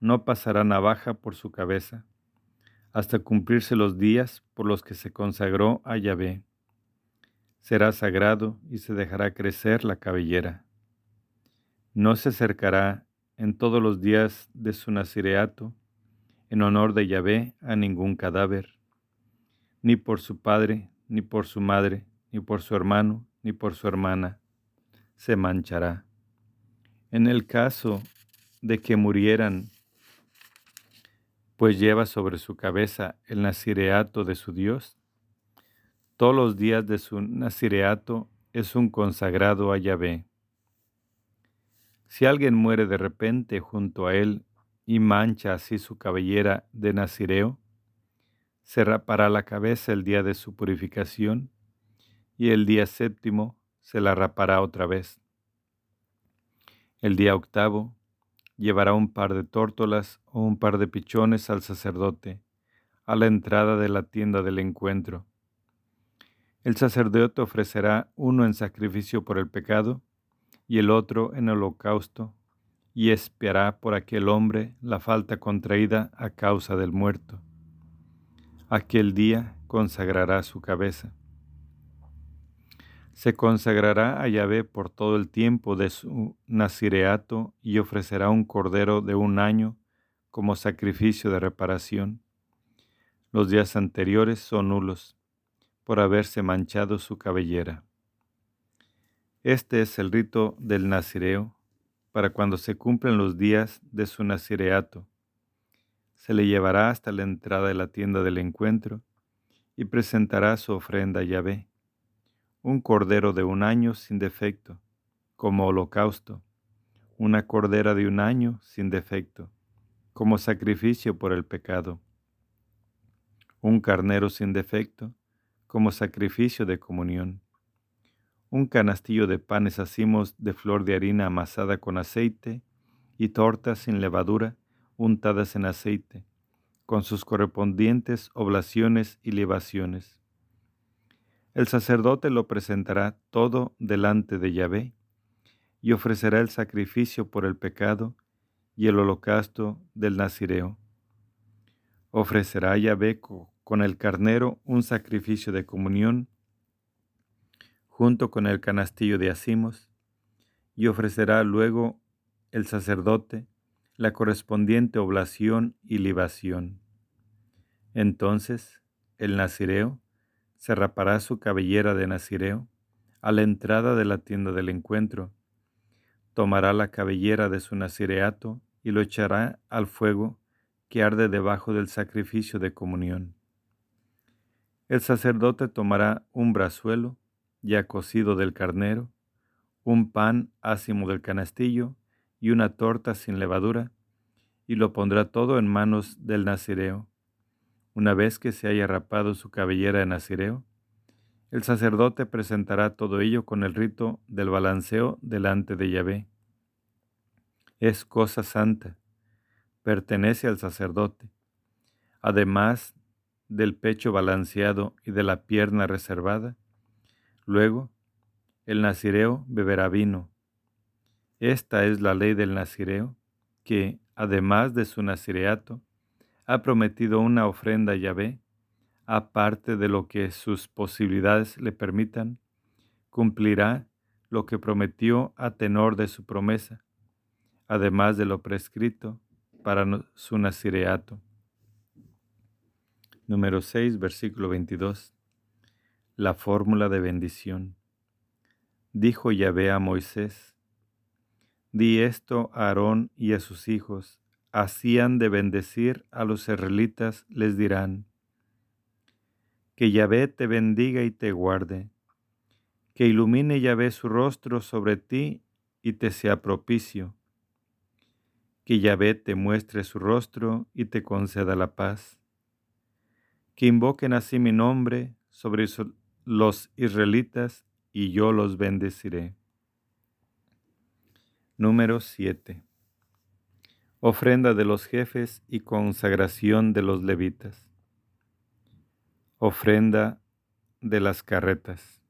no pasará navaja por su cabeza, hasta cumplirse los días por los que se consagró a Yahvé. Será sagrado y se dejará crecer la cabellera. No se acercará en todos los días de su nazireato en honor de Yahvé a ningún cadáver, ni por su padre, ni por su madre, ni por su hermano, ni por su hermana, se manchará. En el caso de que murieran, pues lleva sobre su cabeza el nazireato de su Dios, todos los días de su nazireato es un consagrado a Yahvé. Si alguien muere de repente junto a él y mancha así su cabellera de nazireo, se rapará la cabeza el día de su purificación y el día séptimo se la rapará otra vez. El día octavo llevará un par de tórtolas o un par de pichones al sacerdote a la entrada de la tienda del encuentro. El sacerdote ofrecerá uno en sacrificio por el pecado y el otro en holocausto, y espiará por aquel hombre la falta contraída a causa del muerto. Aquel día consagrará su cabeza. Se consagrará a Yahvé por todo el tiempo de su nazireato y ofrecerá un cordero de un año como sacrificio de reparación. Los días anteriores son nulos por haberse manchado su cabellera. Este es el rito del nazireo para cuando se cumplen los días de su nazireato. Se le llevará hasta la entrada de la tienda del encuentro y presentará su ofrenda a Yahvé, un cordero de un año sin defecto, como holocausto, una cordera de un año sin defecto, como sacrificio por el pecado, un carnero sin defecto, como sacrificio de comunión un canastillo de panes hacimos de flor de harina amasada con aceite y tortas sin levadura untadas en aceite, con sus correspondientes oblaciones y libaciones. El sacerdote lo presentará todo delante de Yahvé y ofrecerá el sacrificio por el pecado y el holocausto del Nazireo. Ofrecerá a Yahvé con el carnero un sacrificio de comunión junto con el canastillo de acimos, y ofrecerá luego el sacerdote la correspondiente oblación y libación. Entonces el nazireo se rapará su cabellera de nazireo a la entrada de la tienda del encuentro, tomará la cabellera de su nazireato y lo echará al fuego que arde debajo del sacrificio de comunión. El sacerdote tomará un brazuelo ya cocido del carnero, un pan ácimo del canastillo y una torta sin levadura, y lo pondrá todo en manos del nazireo. Una vez que se haya rapado su cabellera de nazireo, el sacerdote presentará todo ello con el rito del balanceo delante de Yahvé. Es cosa santa, pertenece al sacerdote. Además del pecho balanceado y de la pierna reservada, Luego, el nazireo beberá vino. Esta es la ley del nazireo, que, además de su nazireato, ha prometido una ofrenda a Yahvé, aparte de lo que sus posibilidades le permitan, cumplirá lo que prometió a tenor de su promesa, además de lo prescrito para su nazireato. Número 6, versículo 22 la fórmula de bendición. Dijo Yahvé a Moisés, Di esto a Aarón y a sus hijos, hacían de bendecir a los israelitas, les dirán, que Yahvé te bendiga y te guarde, que ilumine Yahvé su rostro sobre ti y te sea propicio, que Yahvé te muestre su rostro y te conceda la paz, que invoquen así mi nombre sobre los israelitas y yo los bendeciré. Número 7. Ofrenda de los jefes y consagración de los levitas. Ofrenda de las carretas.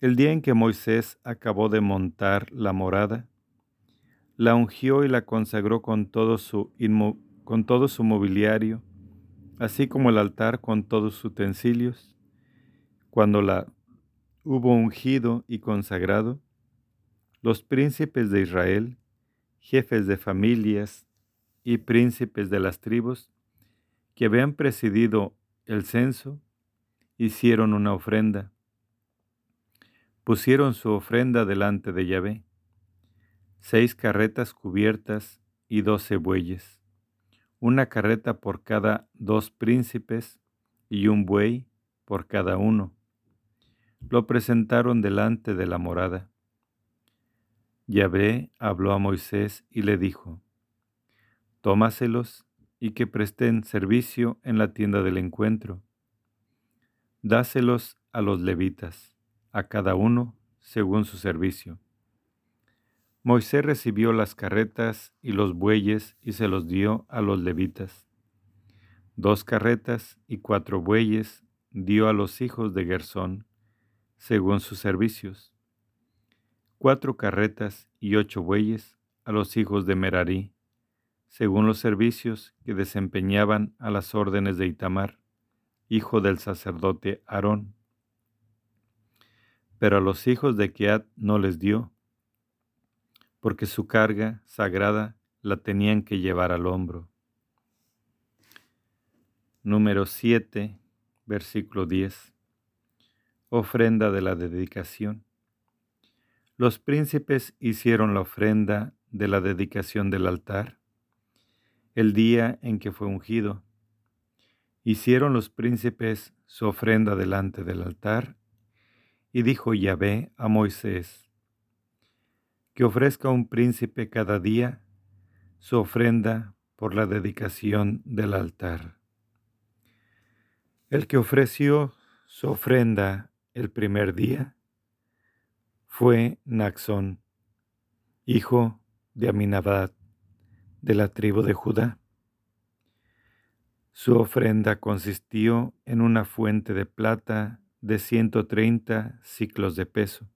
El día en que Moisés acabó de montar la morada, la ungió y la consagró con todo su, con todo su mobiliario así como el altar con todos sus utensilios. Cuando la hubo ungido y consagrado, los príncipes de Israel, jefes de familias y príncipes de las tribus que habían presidido el censo, hicieron una ofrenda. Pusieron su ofrenda delante de Yahvé, seis carretas cubiertas y doce bueyes una carreta por cada dos príncipes y un buey por cada uno. Lo presentaron delante de la morada. Yahvé habló a Moisés y le dijo, Tómaselos y que presten servicio en la tienda del encuentro. Dáselos a los levitas, a cada uno según su servicio. Moisés recibió las carretas y los bueyes y se los dio a los levitas. Dos carretas y cuatro bueyes dio a los hijos de Gersón, según sus servicios. Cuatro carretas y ocho bueyes a los hijos de Merarí, según los servicios que desempeñaban a las órdenes de Itamar, hijo del sacerdote Aarón. Pero a los hijos de Keat no les dio, porque su carga sagrada la tenían que llevar al hombro. Número 7, versículo 10. Ofrenda de la dedicación. Los príncipes hicieron la ofrenda de la dedicación del altar el día en que fue ungido. Hicieron los príncipes su ofrenda delante del altar, y dijo Yahvé a Moisés, que ofrezca un príncipe cada día su ofrenda por la dedicación del altar. El que ofreció su ofrenda el primer día fue Naxón, hijo de Aminabad, de la tribu de Judá. Su ofrenda consistió en una fuente de plata de 130 ciclos de peso,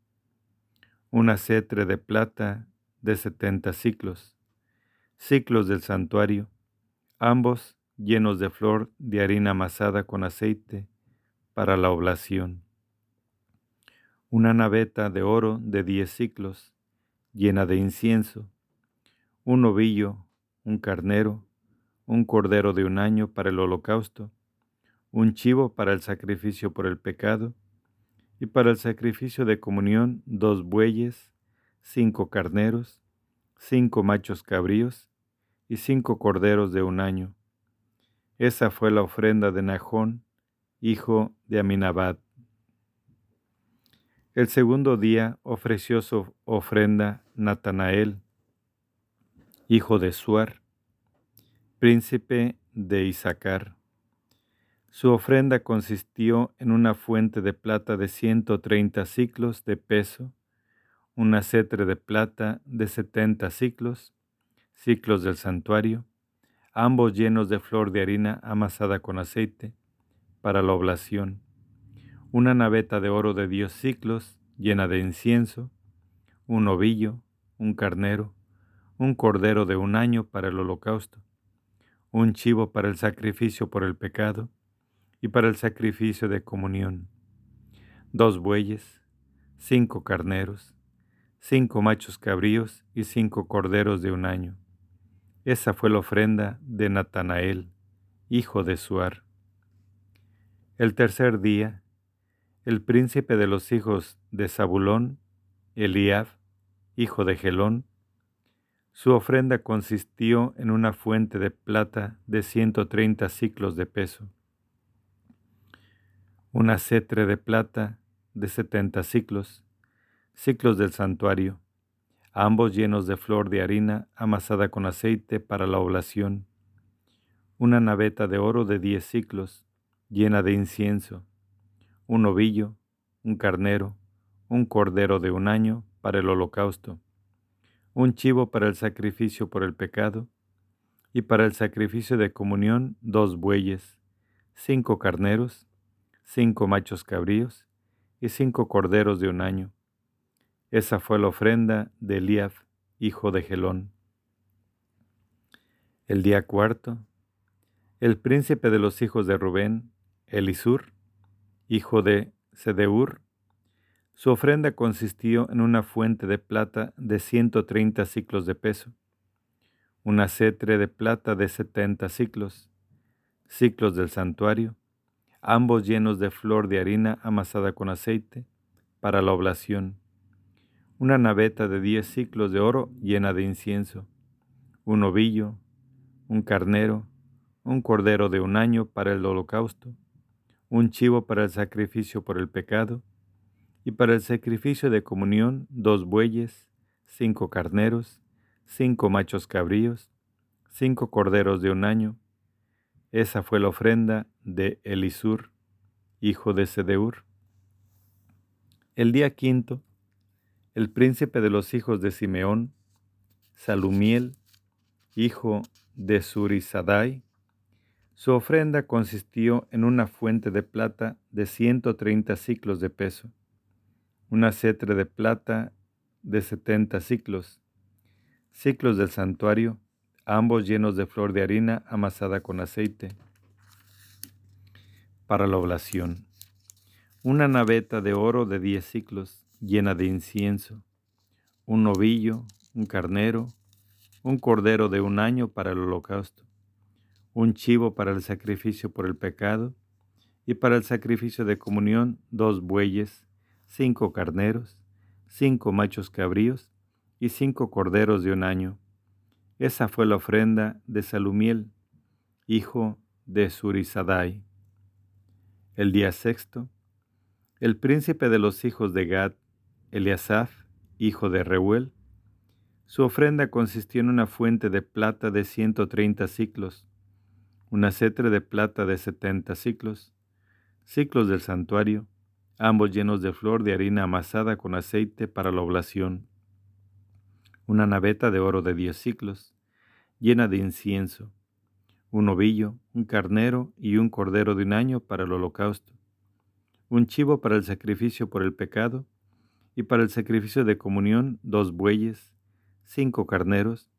una cetre de plata de 70 ciclos, ciclos del santuario, ambos llenos de flor de harina amasada con aceite para la oblación, una naveta de oro de 10 ciclos, llena de incienso, un ovillo un carnero, un cordero de un año para el holocausto, un chivo para el sacrificio por el pecado, y para el sacrificio de comunión dos bueyes, cinco carneros, cinco machos cabríos y cinco corderos de un año. Esa fue la ofrenda de Najón, hijo de Aminabad. El segundo día ofreció su ofrenda Natanael, hijo de Suar, príncipe de Isaacar. Su ofrenda consistió en una fuente de plata de ciento treinta ciclos de peso, una cetre de plata de setenta ciclos, ciclos del santuario, ambos llenos de flor de harina amasada con aceite, para la oblación, una naveta de oro de diez ciclos llena de incienso, un ovillo, un carnero, un cordero de un año para el holocausto, un chivo para el sacrificio por el pecado y para el sacrificio de comunión, dos bueyes, cinco carneros, cinco machos cabríos y cinco corderos de un año. Esa fue la ofrenda de Natanael, hijo de Suar. El tercer día, el príncipe de los hijos de Zabulón, Eliab, hijo de Gelón, su ofrenda consistió en una fuente de plata de ciento treinta ciclos de peso, una cetre de plata de setenta ciclos, ciclos del santuario, ambos llenos de flor de harina amasada con aceite para la oblación, una naveta de oro de diez ciclos, llena de incienso, un ovillo, un carnero, un cordero de un año para el holocausto, un chivo para el sacrificio por el pecado, y para el sacrificio de comunión dos bueyes, cinco carneros, cinco machos cabríos y cinco corderos de un año. Esa fue la ofrenda de Eliab, hijo de Gelón. El día cuarto, el príncipe de los hijos de Rubén, Elisur, hijo de Sedeur, su ofrenda consistió en una fuente de plata de ciento treinta ciclos de peso, una cetre de plata de setenta ciclos, ciclos del santuario, ambos llenos de flor de harina amasada con aceite, para la oblación, una naveta de diez ciclos de oro llena de incienso, un ovillo, un carnero, un cordero de un año para el holocausto, un chivo para el sacrificio por el pecado, y para el sacrificio de comunión dos bueyes, cinco carneros, cinco machos cabríos, cinco corderos de un año. Esa fue la ofrenda de Elisur, hijo de Sedeur. El día quinto, el príncipe de los hijos de Simeón, Salumiel, hijo de Surisadai, su ofrenda consistió en una fuente de plata de ciento treinta ciclos de peso, una cetre de plata de setenta ciclos, ciclos del santuario, ambos llenos de flor de harina amasada con aceite, para la oblación, una naveta de oro de diez ciclos llena de incienso, un novillo, un carnero, un cordero de un año para el holocausto, un chivo para el sacrificio por el pecado, y para el sacrificio de comunión dos bueyes, cinco carneros, cinco machos cabríos y cinco corderos de un año. Esa fue la ofrenda de Salumiel, hijo de Surisadai. El día sexto, el príncipe de los hijos de Gad, Eliasaf, hijo de Reuel, su ofrenda consistió en una fuente de plata de ciento treinta ciclos, una cetre de plata de setenta ciclos, ciclos del santuario, ambos llenos de flor de harina amasada con aceite para la oblación, una naveta de oro de diez ciclos, llena de incienso, un ovillo, un carnero y un cordero de un año para el holocausto, un chivo para el sacrificio por el pecado, y para el sacrificio de comunión dos bueyes, cinco carneros,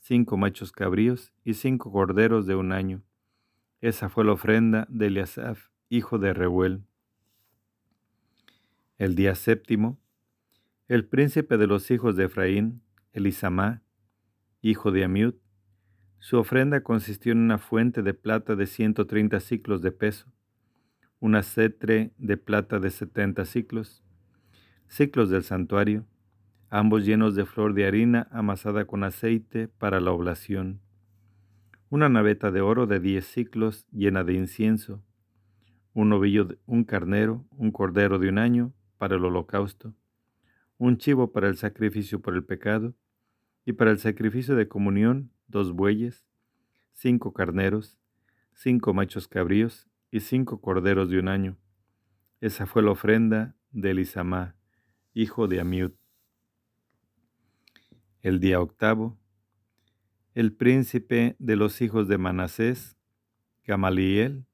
cinco machos cabríos y cinco corderos de un año. Esa fue la ofrenda de Eliasaf, hijo de Reuel. El día séptimo, el príncipe de los hijos de Efraín, Elisamá, hijo de Amiud, su ofrenda consistió en una fuente de plata de ciento treinta ciclos de peso, una cetre de plata de setenta ciclos, ciclos del santuario, ambos llenos de flor de harina amasada con aceite para la oblación, una naveta de oro de diez ciclos llena de incienso, un ovillo, un carnero, un cordero de un año, para el holocausto, un chivo para el sacrificio por el pecado, y para el sacrificio de comunión dos bueyes, cinco carneros, cinco machos cabríos y cinco corderos de un año. Esa fue la ofrenda de Elisamá, hijo de Amiud. El día octavo, el príncipe de los hijos de Manasés, Gamaliel,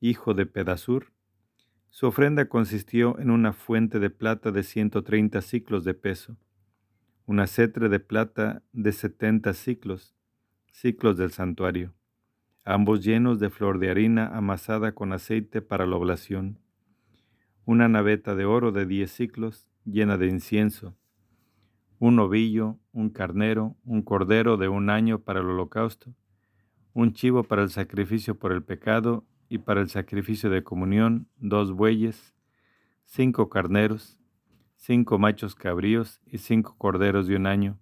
hijo de Pedasur, su ofrenda consistió en una fuente de plata de ciento treinta ciclos de peso, una cetre de plata de setenta ciclos, ciclos del santuario, ambos llenos de flor de harina amasada con aceite para la oblación, una naveta de oro de diez ciclos llena de incienso, un novillo, un carnero, un cordero de un año para el holocausto, un chivo para el sacrificio por el pecado y para el sacrificio de comunión dos bueyes, cinco carneros, cinco machos cabríos y cinco corderos de un año.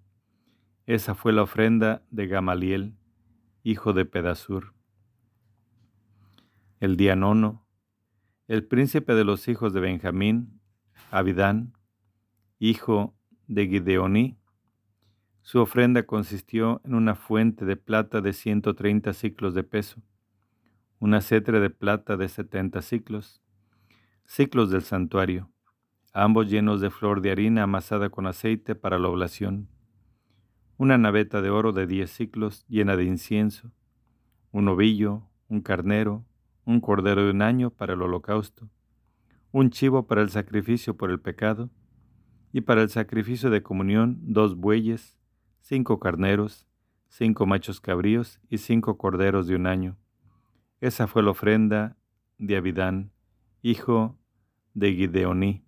Esa fue la ofrenda de Gamaliel, hijo de Pedasur. El día nono, el príncipe de los hijos de Benjamín, Abidán, hijo de Gideoní, su ofrenda consistió en una fuente de plata de ciento treinta ciclos de peso una cetre de plata de setenta ciclos, ciclos del santuario, ambos llenos de flor de harina amasada con aceite para la oblación, una naveta de oro de diez ciclos llena de incienso, un ovillo, un carnero, un cordero de un año para el holocausto, un chivo para el sacrificio por el pecado, y para el sacrificio de comunión dos bueyes, cinco carneros, cinco machos cabríos y cinco corderos de un año esa fue la ofrenda de Abidán, hijo de Gideoní.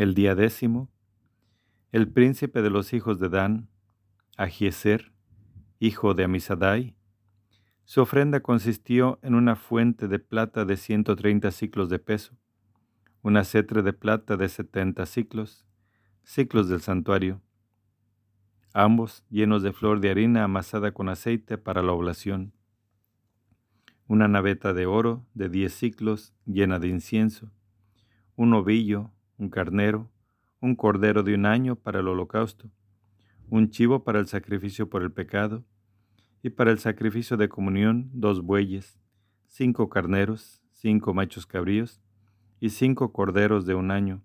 El día décimo, el príncipe de los hijos de Dan, Agieser, hijo de Amisadai, su ofrenda consistió en una fuente de plata de ciento treinta ciclos de peso, una cetre de plata de setenta ciclos, ciclos del santuario, ambos llenos de flor de harina amasada con aceite para la oblación una naveta de oro de diez ciclos llena de incienso, un ovillo, un carnero, un cordero de un año para el holocausto, un chivo para el sacrificio por el pecado, y para el sacrificio de comunión dos bueyes, cinco carneros, cinco machos cabríos, y cinco corderos de un año.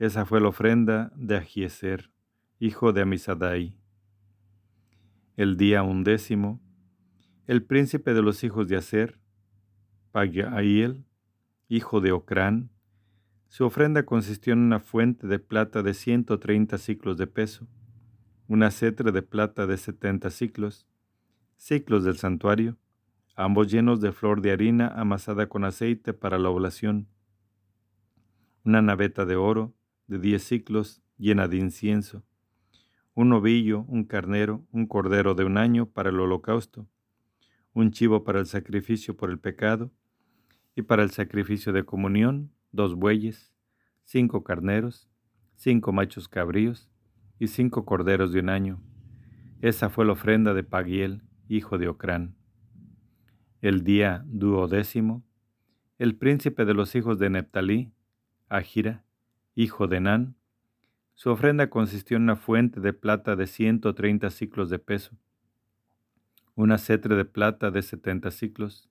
Esa fue la ofrenda de Agieser, hijo de Amisadai. El día undécimo, el príncipe de los hijos de Aser, Pagaiel, hijo de Ocrán, su ofrenda consistió en una fuente de plata de ciento treinta ciclos de peso, una cetra de plata de setenta ciclos, ciclos del santuario, ambos llenos de flor de harina amasada con aceite para la oblación, una naveta de oro de diez ciclos llena de incienso, un ovillo, un carnero, un cordero de un año para el holocausto, un chivo para el sacrificio por el pecado, y para el sacrificio de comunión dos bueyes, cinco carneros, cinco machos cabríos y cinco corderos de un año. Esa fue la ofrenda de Pagiel, hijo de Ocrán. El día duodécimo, el príncipe de los hijos de Neptalí, Agira, hijo de Nan, su ofrenda consistió en una fuente de plata de ciento treinta ciclos de peso, una cetre de plata de setenta ciclos,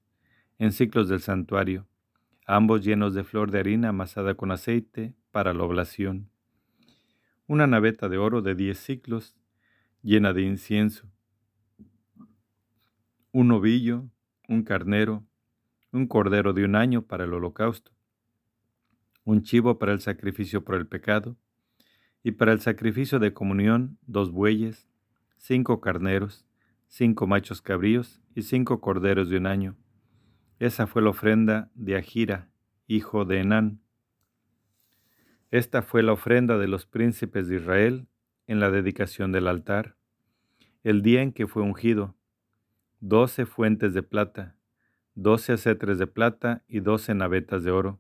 en ciclos del santuario, ambos llenos de flor de harina amasada con aceite para la oblación. Una naveta de oro de diez ciclos, llena de incienso. Un ovillo, un carnero, un cordero de un año para el holocausto. Un chivo para el sacrificio por el pecado. Y para el sacrificio de comunión, dos bueyes, cinco carneros, cinco machos cabríos y cinco corderos de un año esa fue la ofrenda de Agira, hijo de Enán. Esta fue la ofrenda de los príncipes de Israel en la dedicación del altar, el día en que fue ungido, doce fuentes de plata, doce acetres de plata y doce navetas de oro.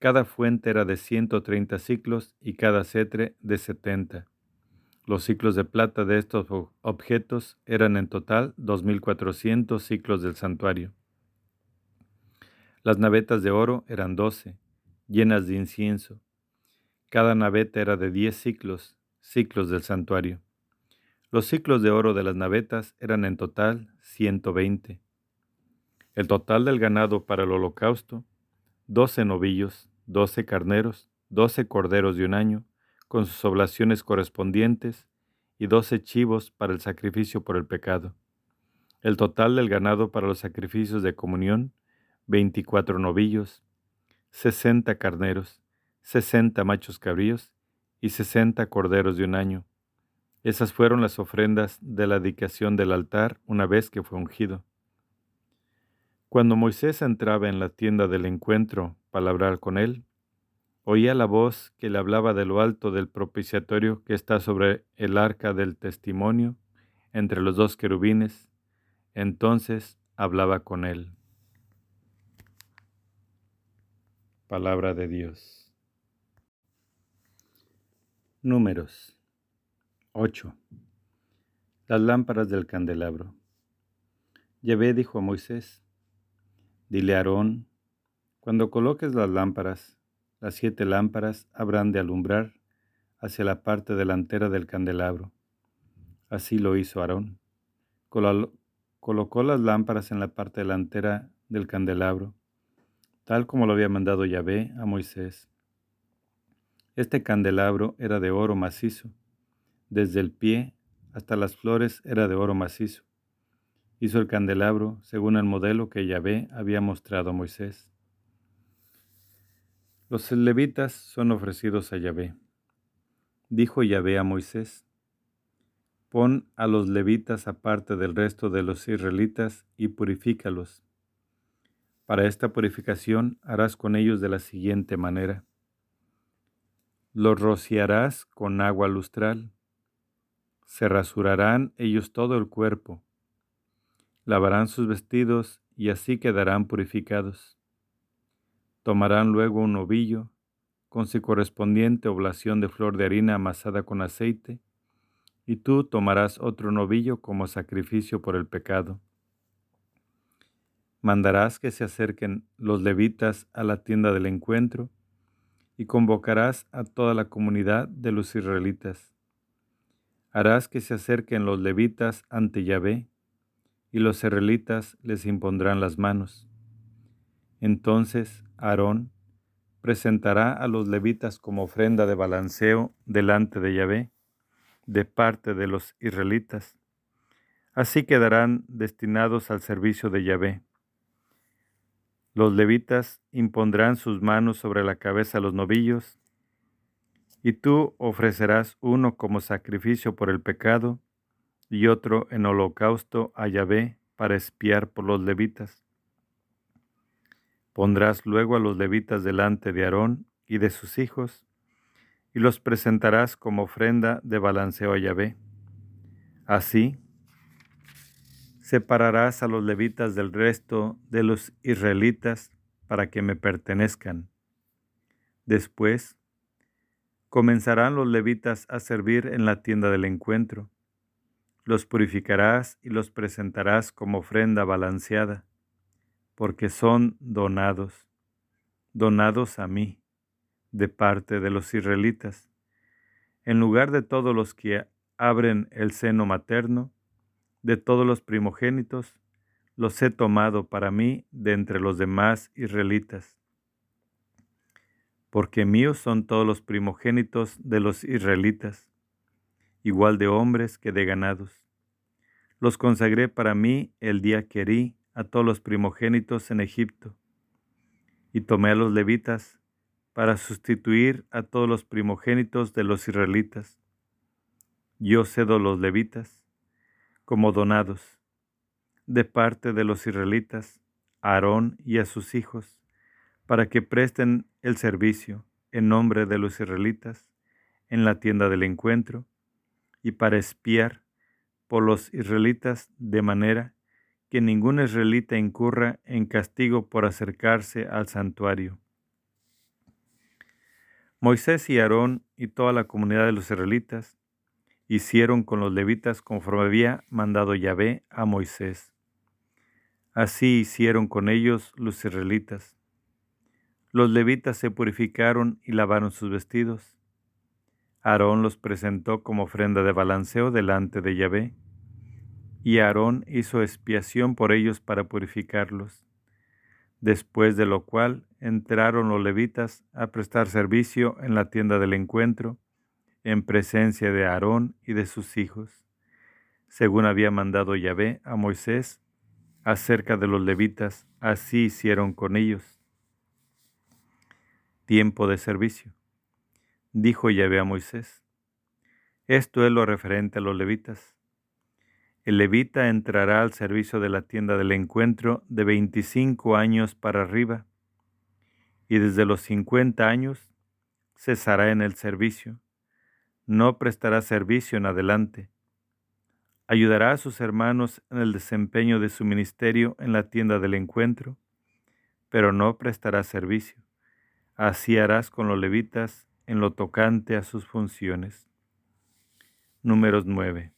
Cada fuente era de ciento treinta ciclos y cada cetre de setenta. Los ciclos de plata de estos objetos eran en total dos mil cuatrocientos ciclos del santuario. Las navetas de oro eran doce, llenas de incienso. Cada naveta era de diez ciclos, ciclos del santuario. Los ciclos de oro de las navetas eran en total ciento veinte. El total del ganado para el holocausto, doce novillos, doce carneros, doce corderos de un año, con sus oblaciones correspondientes, y doce chivos para el sacrificio por el pecado. El total del ganado para los sacrificios de comunión, veinticuatro novillos, sesenta carneros, sesenta machos cabríos y sesenta corderos de un año. Esas fueron las ofrendas de la dedicación del altar una vez que fue ungido. Cuando Moisés entraba en la tienda del encuentro para hablar con él, oía la voz que le hablaba de lo alto del propiciatorio que está sobre el arca del testimonio, entre los dos querubines. Entonces hablaba con él. Palabra de Dios. Números 8. Las lámparas del candelabro. Yahvé dijo a Moisés, dile a Aarón, cuando coloques las lámparas, las siete lámparas habrán de alumbrar hacia la parte delantera del candelabro. Así lo hizo Aarón. Colocó las lámparas en la parte delantera del candelabro tal como lo había mandado Yahvé a Moisés. Este candelabro era de oro macizo, desde el pie hasta las flores era de oro macizo. Hizo el candelabro según el modelo que Yahvé había mostrado a Moisés. Los levitas son ofrecidos a Yahvé. Dijo Yahvé a Moisés, Pon a los levitas aparte del resto de los israelitas y purifícalos para esta purificación harás con ellos de la siguiente manera. Los rociarás con agua lustral. Se rasurarán ellos todo el cuerpo. Lavarán sus vestidos y así quedarán purificados. Tomarán luego un ovillo con su correspondiente oblación de flor de harina amasada con aceite, y tú tomarás otro novillo como sacrificio por el pecado mandarás que se acerquen los levitas a la tienda del encuentro y convocarás a toda la comunidad de los israelitas. Harás que se acerquen los levitas ante Yahvé, y los israelitas les impondrán las manos. Entonces Aarón presentará a los levitas como ofrenda de balanceo delante de Yahvé, de parte de los israelitas. Así quedarán destinados al servicio de Yahvé. Los levitas impondrán sus manos sobre la cabeza de los novillos, y tú ofrecerás uno como sacrificio por el pecado y otro en holocausto a Yahvé para espiar por los levitas. Pondrás luego a los levitas delante de Aarón y de sus hijos, y los presentarás como ofrenda de balanceo a Yahvé. Así, Separarás a los levitas del resto de los israelitas para que me pertenezcan. Después, comenzarán los levitas a servir en la tienda del encuentro. Los purificarás y los presentarás como ofrenda balanceada, porque son donados, donados a mí, de parte de los israelitas. En lugar de todos los que abren el seno materno, de todos los primogénitos, los he tomado para mí de entre los demás israelitas. Porque míos son todos los primogénitos de los israelitas, igual de hombres que de ganados. Los consagré para mí el día que herí a todos los primogénitos en Egipto, y tomé a los levitas para sustituir a todos los primogénitos de los israelitas. Yo cedo los levitas como donados de parte de los israelitas a Aarón y a sus hijos, para que presten el servicio en nombre de los israelitas en la tienda del encuentro y para espiar por los israelitas de manera que ningún israelita incurra en castigo por acercarse al santuario. Moisés y Aarón y toda la comunidad de los israelitas hicieron con los levitas conforme había mandado Yahvé a Moisés. Así hicieron con ellos los israelitas. Los levitas se purificaron y lavaron sus vestidos. Aarón los presentó como ofrenda de balanceo delante de Yahvé, y Aarón hizo expiación por ellos para purificarlos. Después de lo cual entraron los levitas a prestar servicio en la tienda del encuentro, en presencia de Aarón y de sus hijos, según había mandado Yahvé a Moisés acerca de los levitas, así hicieron con ellos. Tiempo de servicio. Dijo Yahvé a Moisés, esto es lo referente a los levitas. El levita entrará al servicio de la tienda del encuentro de veinticinco años para arriba, y desde los cincuenta años cesará en el servicio no prestará servicio en adelante. Ayudará a sus hermanos en el desempeño de su ministerio en la tienda del encuentro, pero no prestará servicio. Así harás con los levitas en lo tocante a sus funciones. Números 9.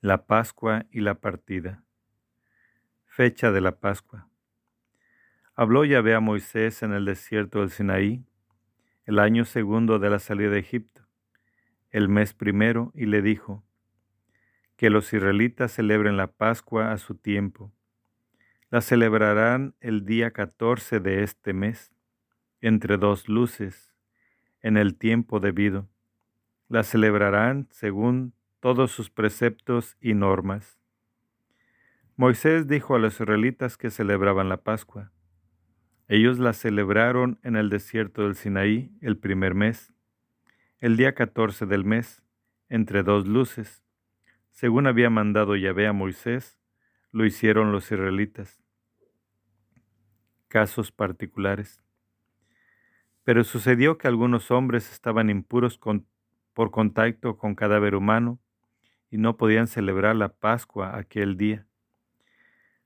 La Pascua y la partida. Fecha de la Pascua. Habló Yahvé a Moisés en el desierto del Sinaí, el año segundo de la salida de Egipto el mes primero y le dijo, que los israelitas celebren la Pascua a su tiempo. La celebrarán el día catorce de este mes, entre dos luces, en el tiempo debido. La celebrarán según todos sus preceptos y normas. Moisés dijo a los israelitas que celebraban la Pascua. Ellos la celebraron en el desierto del Sinaí el primer mes el día catorce del mes, entre dos luces, según había mandado Yahvé a Moisés, lo hicieron los israelitas. Casos particulares. Pero sucedió que algunos hombres estaban impuros por contacto con cadáver humano y no podían celebrar la Pascua aquel día.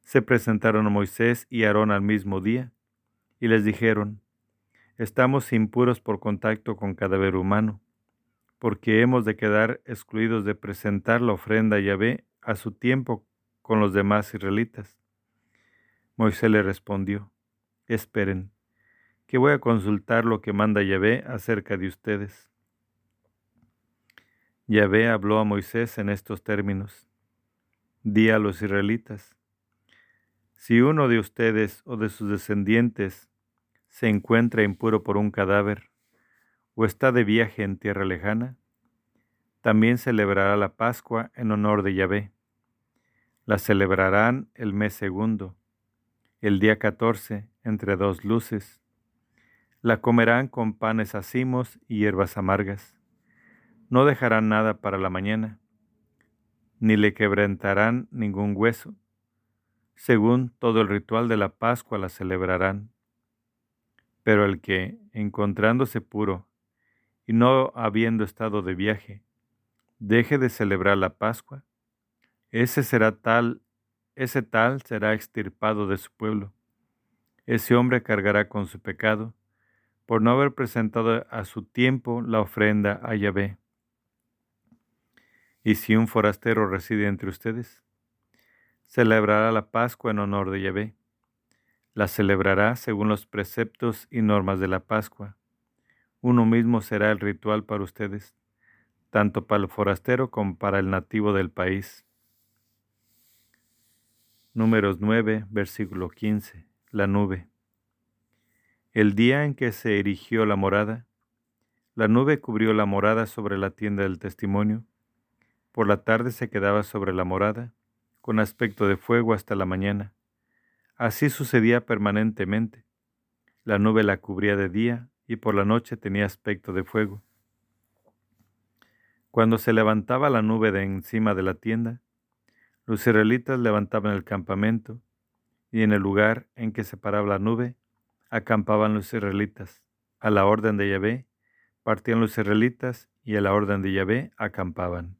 Se presentaron a Moisés y Aarón al mismo día y les dijeron, estamos impuros por contacto con cadáver humano porque hemos de quedar excluidos de presentar la ofrenda a Yahvé a su tiempo con los demás israelitas. Moisés le respondió, esperen, que voy a consultar lo que manda Yahvé acerca de ustedes. Yahvé habló a Moisés en estos términos. Di a los israelitas, si uno de ustedes o de sus descendientes se encuentra impuro por un cadáver o está de viaje en tierra lejana, también celebrará la Pascua en honor de Yahvé. La celebrarán el mes segundo, el día catorce, entre dos luces. La comerán con panes acimos y hierbas amargas. No dejarán nada para la mañana, ni le quebrantarán ningún hueso. Según todo el ritual de la Pascua la celebrarán. Pero el que, encontrándose puro, y no habiendo estado de viaje, deje de celebrar la Pascua, ese será tal, ese tal será extirpado de su pueblo. Ese hombre cargará con su pecado por no haber presentado a su tiempo la ofrenda a Yahvé. Y si un forastero reside entre ustedes, celebrará la Pascua en honor de Yahvé. La celebrará según los preceptos y normas de la Pascua. Uno mismo será el ritual para ustedes, tanto para el forastero como para el nativo del país. Números 9, versículo 15. La nube. El día en que se erigió la morada, la nube cubrió la morada sobre la tienda del testimonio. Por la tarde se quedaba sobre la morada, con aspecto de fuego hasta la mañana. Así sucedía permanentemente. La nube la cubría de día y por la noche tenía aspecto de fuego. Cuando se levantaba la nube de encima de la tienda, los israelitas levantaban el campamento y en el lugar en que se paraba la nube, acampaban los israelitas. A la orden de Yahvé, partían los israelitas y a la orden de Yahvé acampaban.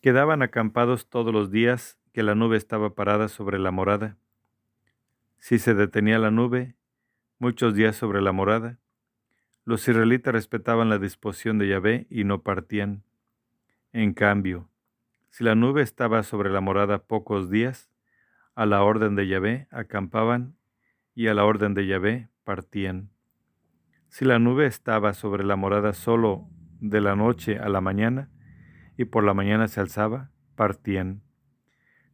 Quedaban acampados todos los días que la nube estaba parada sobre la morada. Si se detenía la nube, muchos días sobre la morada, los israelitas respetaban la disposición de Yahvé y no partían. En cambio, si la nube estaba sobre la morada pocos días, a la orden de Yahvé acampaban y a la orden de Yahvé partían. Si la nube estaba sobre la morada solo de la noche a la mañana, y por la mañana se alzaba, partían.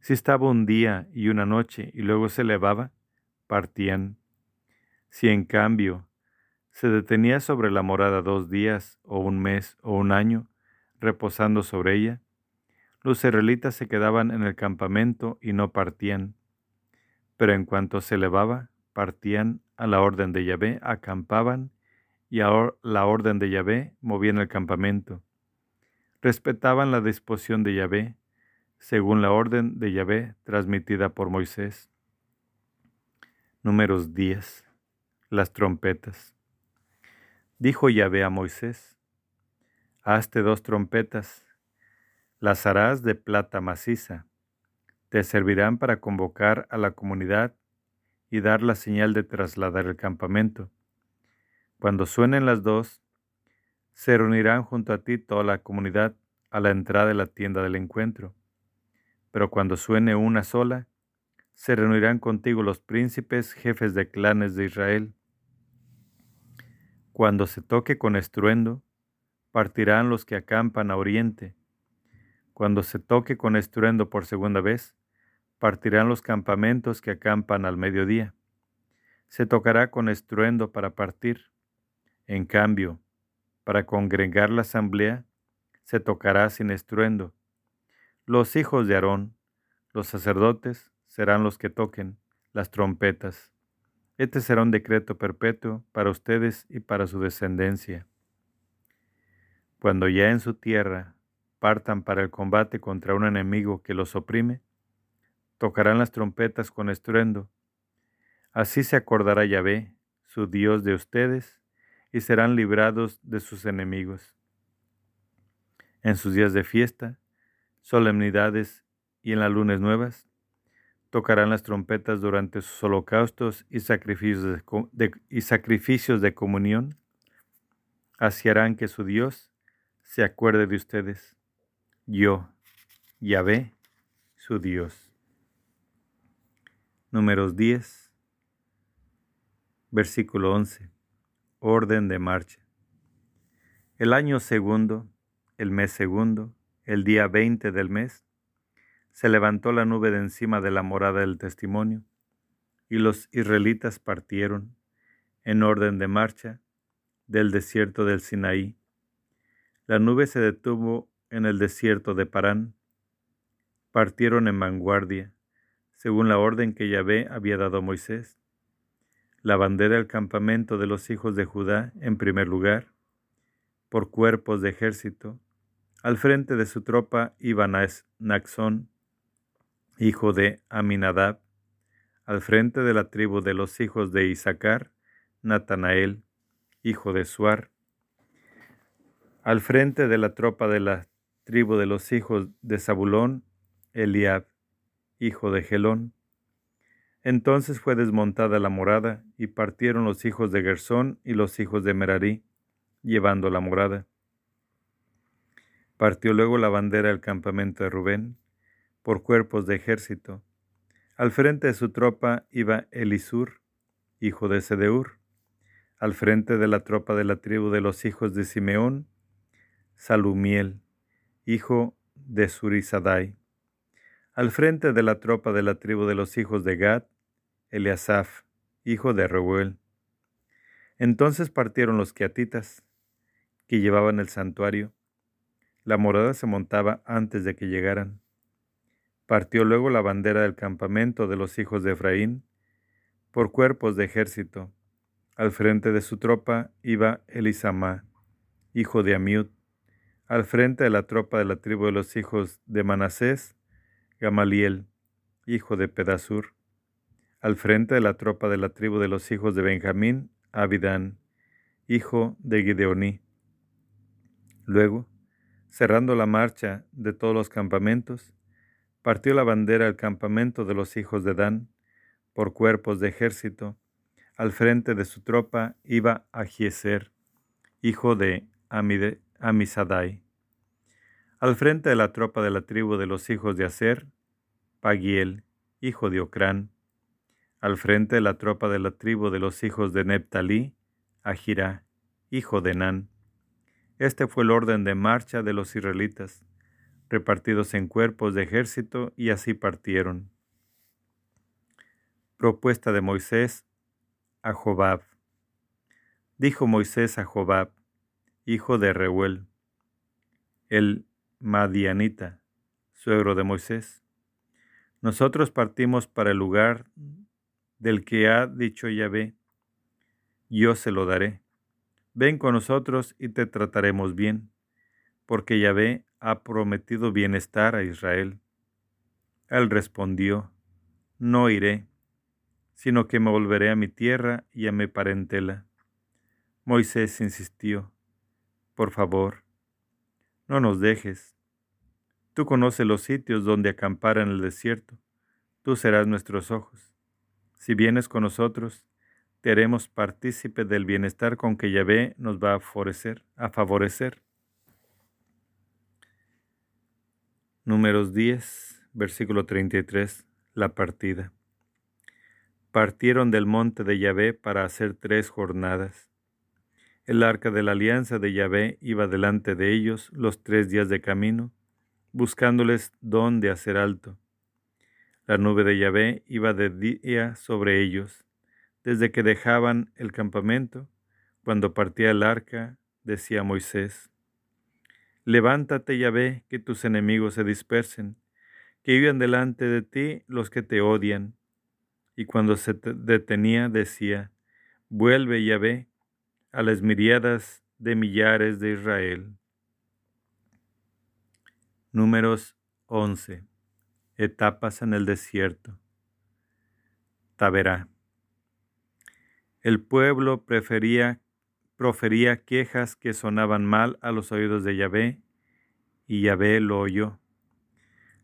Si estaba un día y una noche y luego se elevaba, partían. Si en cambio se detenía sobre la morada dos días o un mes o un año, reposando sobre ella, los israelitas se quedaban en el campamento y no partían. Pero en cuanto se elevaba, partían a la orden de Yahvé, acampaban y a la orden de Yahvé movían el campamento. Respetaban la disposición de Yahvé, según la orden de Yahvé transmitida por Moisés. Números 10. Las trompetas. Dijo Yahvé a Moisés, Hazte dos trompetas, las harás de plata maciza, te servirán para convocar a la comunidad y dar la señal de trasladar el campamento. Cuando suenen las dos, se reunirán junto a ti toda la comunidad a la entrada de la tienda del encuentro. Pero cuando suene una sola, se reunirán contigo los príncipes, jefes de clanes de Israel. Cuando se toque con estruendo, partirán los que acampan a oriente. Cuando se toque con estruendo por segunda vez, partirán los campamentos que acampan al mediodía. Se tocará con estruendo para partir. En cambio, para congregar la asamblea, se tocará sin estruendo. Los hijos de Aarón, los sacerdotes, serán los que toquen las trompetas. Este será un decreto perpetuo para ustedes y para su descendencia. Cuando ya en su tierra partan para el combate contra un enemigo que los oprime, tocarán las trompetas con estruendo. Así se acordará Yahvé, su Dios de ustedes, y serán librados de sus enemigos. En sus días de fiesta, solemnidades y en las lunes nuevas, tocarán las trompetas durante sus holocaustos y sacrificios de, y sacrificios de comunión. Así harán que su Dios se acuerde de ustedes. Yo, Yahvé, su Dios. Números 10, Versículo 11. Orden de marcha. El año segundo, el mes segundo, el día veinte del mes, se levantó la nube de encima de la morada del testimonio, y los israelitas partieron, en orden de marcha, del desierto del Sinaí. La nube se detuvo en el desierto de Parán. Partieron en vanguardia, según la orden que Yahvé había dado a Moisés. La bandera del campamento de los hijos de Judá en primer lugar, por cuerpos de ejército. Al frente de su tropa iba Naxón, hijo de Aminadab. Al frente de la tribu de los hijos de Isaacar, Natanael, hijo de Suar. Al frente de la tropa de la tribu de los hijos de Zabulón, Eliab, hijo de Gelón. Entonces fue desmontada la morada, y partieron los hijos de Gersón y los hijos de Merarí, llevando la morada. Partió luego la bandera del campamento de Rubén, por cuerpos de ejército. Al frente de su tropa iba Elisur, hijo de Sedeur. Al frente de la tropa de la tribu de los hijos de Simeón, Salumiel, hijo de Surizadai. Al frente de la tropa de la tribu de los hijos de Gad, Eliasaf, hijo de Reuel. Entonces partieron los quiatitas, que llevaban el santuario. La morada se montaba antes de que llegaran. Partió luego la bandera del campamento de los hijos de Efraín, por cuerpos de ejército. Al frente de su tropa iba Elisama, hijo de Amiud. Al frente de la tropa de la tribu de los hijos de Manasés, Gamaliel, hijo de Pedasur. Al frente de la tropa de la tribu de los hijos de Benjamín, Abidán, hijo de Gideoní. Luego, cerrando la marcha de todos los campamentos, partió la bandera del campamento de los hijos de Dan, por cuerpos de ejército. Al frente de su tropa iba Agieser, hijo de Amisadai. Al frente de la tropa de la tribu de los hijos de Aser, Pagiel, hijo de Ocrán. Al frente de la tropa de la tribu de los hijos de Neptalí, Agirá, hijo de Nan. Este fue el orden de marcha de los israelitas, repartidos en cuerpos de ejército, y así partieron. Propuesta de Moisés a Jobab. Dijo Moisés a Jobab, hijo de Reuel, el Madianita, suegro de Moisés. Nosotros partimos para el lugar del que ha dicho Yahvé, yo se lo daré Ven con nosotros y te trataremos bien, porque Yahvé ha prometido bienestar a Israel. Él respondió, No iré, sino que me volveré a mi tierra y a mi parentela. Moisés insistió, Por favor, no nos dejes. Tú conoces los sitios donde acampar en el desierto, tú serás nuestros ojos. Si vienes con nosotros, te haremos partícipe del bienestar con que Yahvé nos va a favorecer. A favorecer. Números 10, versículo 33, la partida. Partieron del monte de Yahvé para hacer tres jornadas. El arca de la alianza de Yahvé iba delante de ellos los tres días de camino, buscándoles dónde hacer alto. La nube de Yahvé iba de día sobre ellos desde que dejaban el campamento, cuando partía el arca, decía Moisés, Levántate y ve que tus enemigos se dispersen, que vivan delante de ti los que te odian. Y cuando se detenía decía, Vuelve y ve a las miriadas de millares de Israel. Números 11. Etapas en el desierto. Taberá. El pueblo prefería, profería quejas que sonaban mal a los oídos de Yahvé, y Yahvé lo oyó.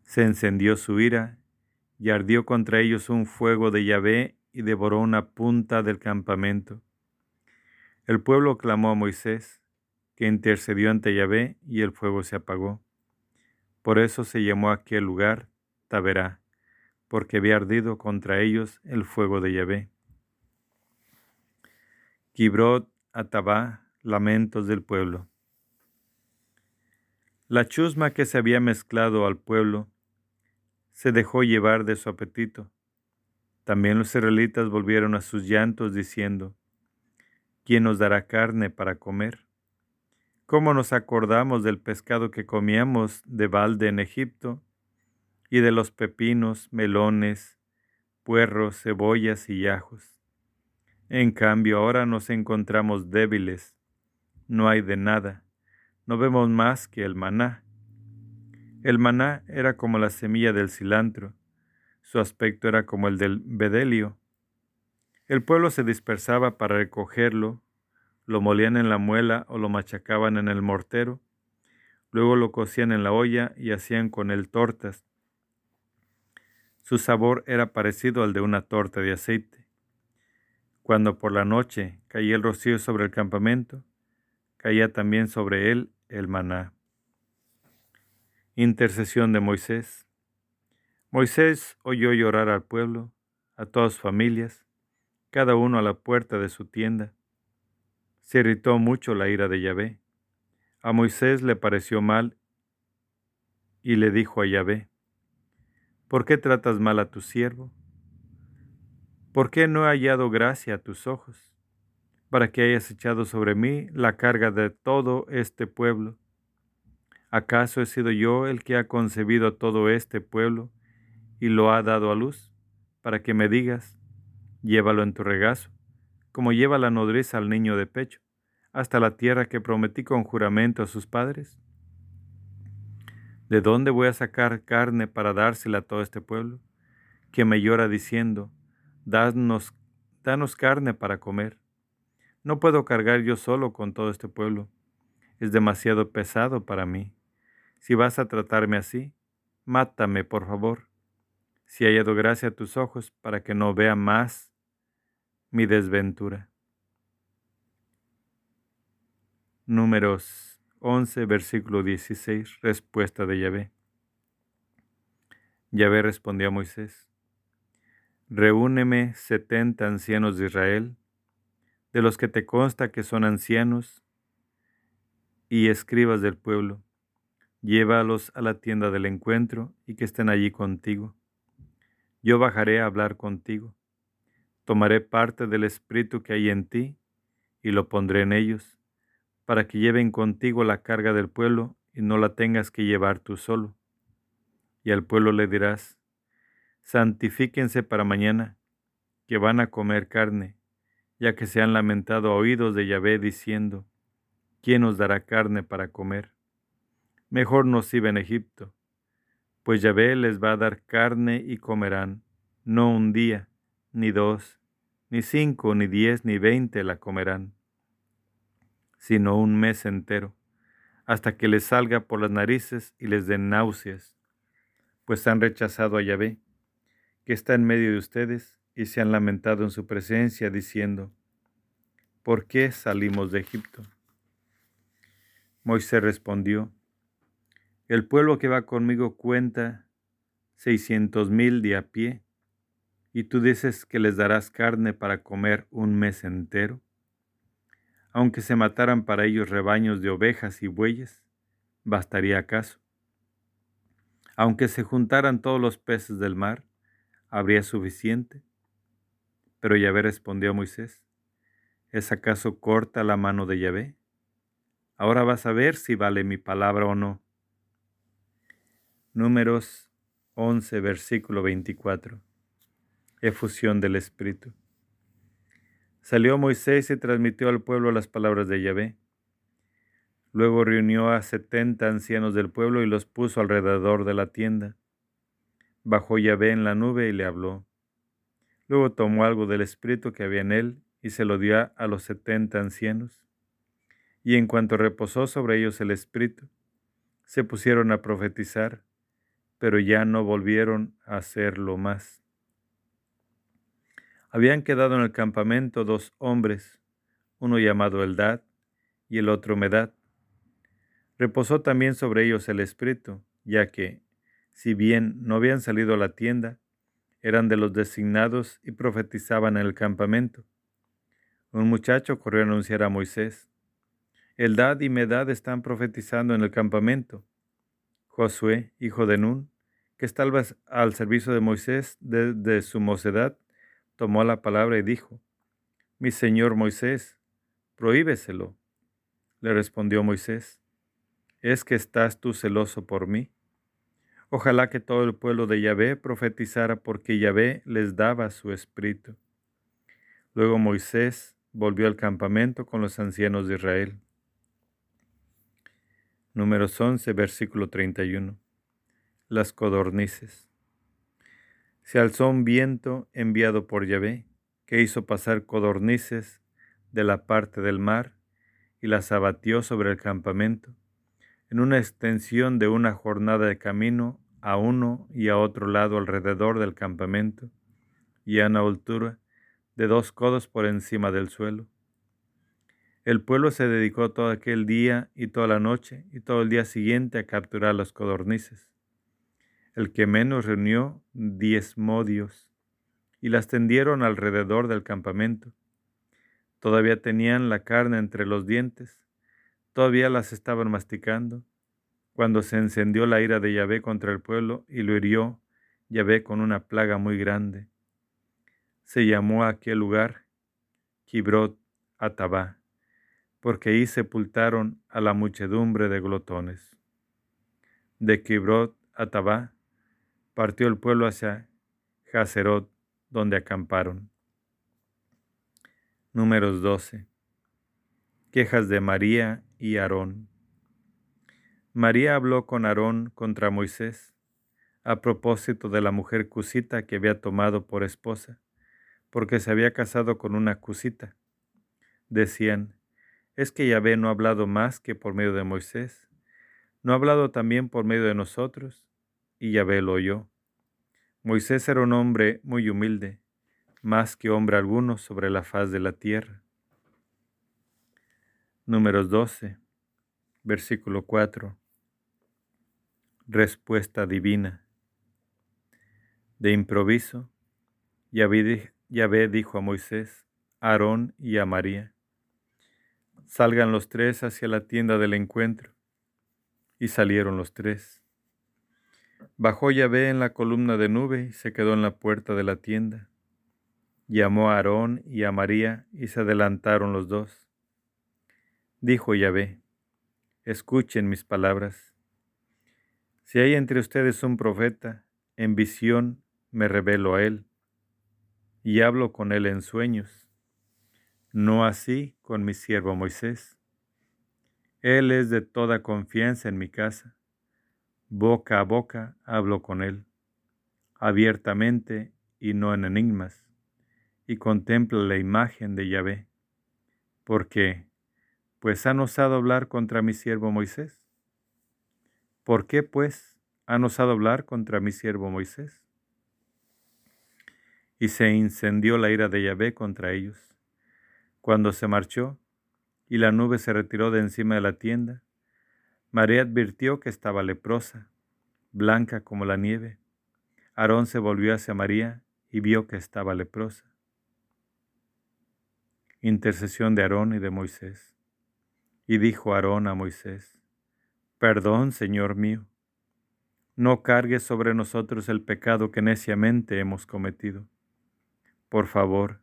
Se encendió su ira, y ardió contra ellos un fuego de Yahvé, y devoró una punta del campamento. El pueblo clamó a Moisés, que intercedió ante Yahvé, y el fuego se apagó. Por eso se llamó aquel lugar Taberá, porque había ardido contra ellos el fuego de Yahvé. Kibrot Atabá, lamentos del pueblo. La chusma que se había mezclado al pueblo se dejó llevar de su apetito. También los israelitas volvieron a sus llantos diciendo, ¿quién nos dará carne para comer? ¿Cómo nos acordamos del pescado que comíamos de balde en Egipto y de los pepinos, melones, puerros, cebollas y ajos? En cambio, ahora nos encontramos débiles, no hay de nada, no vemos más que el maná. El maná era como la semilla del cilantro, su aspecto era como el del bedelio. El pueblo se dispersaba para recogerlo, lo molían en la muela o lo machacaban en el mortero, luego lo cocían en la olla y hacían con él tortas. Su sabor era parecido al de una torta de aceite. Cuando por la noche caía el rocío sobre el campamento, caía también sobre él el maná. Intercesión de Moisés. Moisés oyó llorar al pueblo, a todas familias, cada uno a la puerta de su tienda. Se irritó mucho la ira de Yahvé. A Moisés le pareció mal y le dijo a Yahvé, ¿por qué tratas mal a tu siervo? ¿Por qué no he hallado gracia a tus ojos, para que hayas echado sobre mí la carga de todo este pueblo? ¿Acaso he sido yo el que ha concebido todo este pueblo y lo ha dado a luz, para que me digas, llévalo en tu regazo, como lleva la nodriza al niño de pecho, hasta la tierra que prometí con juramento a sus padres? ¿De dónde voy a sacar carne para dársela a todo este pueblo, que me llora diciendo, danos, carne para comer. No puedo cargar yo solo con todo este pueblo. Es demasiado pesado para mí. Si vas a tratarme así, mátame, por favor. Si hallado gracia a tus ojos para que no vea más mi desventura. Números 11, versículo 16, respuesta de Yahvé. Yahvé respondió a Moisés, Reúneme setenta ancianos de Israel, de los que te consta que son ancianos y escribas del pueblo. Llévalos a la tienda del encuentro y que estén allí contigo. Yo bajaré a hablar contigo. Tomaré parte del espíritu que hay en ti y lo pondré en ellos, para que lleven contigo la carga del pueblo y no la tengas que llevar tú solo. Y al pueblo le dirás, santifíquense para mañana, que van a comer carne, ya que se han lamentado a oídos de Yahvé diciendo, ¿quién nos dará carne para comer? Mejor nos iba en Egipto, pues Yahvé les va a dar carne y comerán, no un día, ni dos, ni cinco, ni diez, ni veinte la comerán, sino un mes entero, hasta que les salga por las narices y les den náuseas, pues han rechazado a Yahvé que está en medio de ustedes y se han lamentado en su presencia diciendo, ¿por qué salimos de Egipto? Moisés respondió, el pueblo que va conmigo cuenta seiscientos mil de a pie, y tú dices que les darás carne para comer un mes entero. Aunque se mataran para ellos rebaños de ovejas y bueyes, ¿bastaría acaso? Aunque se juntaran todos los peces del mar, ¿habría suficiente? Pero Yahvé respondió a Moisés, ¿es acaso corta la mano de Yahvé? Ahora vas a ver si vale mi palabra o no. Números 11, versículo 24. Efusión del Espíritu. Salió Moisés y transmitió al pueblo las palabras de Yahvé. Luego reunió a setenta ancianos del pueblo y los puso alrededor de la tienda Bajó Yahvé en la nube y le habló. Luego tomó algo del espíritu que había en él y se lo dio a los setenta ancianos. Y en cuanto reposó sobre ellos el espíritu, se pusieron a profetizar, pero ya no volvieron a hacerlo más. Habían quedado en el campamento dos hombres, uno llamado Eldad y el otro Medad. Reposó también sobre ellos el espíritu, ya que, si bien no habían salido a la tienda, eran de los designados y profetizaban en el campamento. un muchacho corrió a anunciar a Moisés, Eldad y Medad están profetizando en el campamento. Josué, hijo de Nun, que estaba al servicio de Moisés desde su mocedad, tomó la palabra y dijo, Mi señor Moisés, prohíbeselo. Le respondió Moisés, ¿es que estás tú celoso por mí? Ojalá que todo el pueblo de Yahvé profetizara porque Yahvé les daba su espíritu. Luego Moisés volvió al campamento con los ancianos de Israel. Números 11, versículo 31. Las codornices. Se alzó un viento enviado por Yahvé, que hizo pasar codornices de la parte del mar y las abatió sobre el campamento, en una extensión de una jornada de camino a uno y a otro lado alrededor del campamento, y a una altura de dos codos por encima del suelo. El pueblo se dedicó todo aquel día y toda la noche y todo el día siguiente a capturar los codornices. El que menos reunió diez modios y las tendieron alrededor del campamento. Todavía tenían la carne entre los dientes, todavía las estaban masticando, cuando se encendió la ira de Yahvé contra el pueblo y lo hirió Yahvé con una plaga muy grande. Se llamó a aquel lugar Kibrot Atabá porque ahí sepultaron a la muchedumbre de glotones. De Kibrot a Tabá partió el pueblo hacia Hazerot, donde acamparon. Números 12. Quejas de María y Aarón. María habló con Aarón contra Moisés a propósito de la mujer cusita que había tomado por esposa, porque se había casado con una cusita. Decían, es que Yahvé no ha hablado más que por medio de Moisés, no ha hablado también por medio de nosotros, y Yahvé lo oyó. Moisés era un hombre muy humilde, más que hombre alguno sobre la faz de la tierra. Números 12, versículo 4. Respuesta divina. De improviso, Yahvé dijo a Moisés, Aarón y a María, Salgan los tres hacia la tienda del encuentro. Y salieron los tres. Bajó Yahvé en la columna de nube y se quedó en la puerta de la tienda. Llamó a Aarón y a María y se adelantaron los dos. Dijo Yahvé, escuchen mis palabras. Si hay entre ustedes un profeta, en visión me revelo a él y hablo con él en sueños no así con mi siervo Moisés. Él es de toda confianza en mi casa. Boca a boca hablo con él, abiertamente y no en enigmas, y contempla la imagen de Yahvé. ¿Por qué? Pues han osado hablar contra mi siervo Moisés. ¿Por qué, pues, han osado hablar contra mi siervo Moisés? Y se incendió la ira de Yahvé contra ellos cuando se marchó y la nube se retiró de encima de la tienda, María advirtió que estaba leprosa, blanca como la nieve. Aarón se volvió hacia María y vio que estaba leprosa. Intercesión de Aarón y de Moisés. Y dijo Aarón a Moisés, Perdón, Señor mío, no cargues sobre nosotros el pecado que neciamente hemos cometido. Por favor,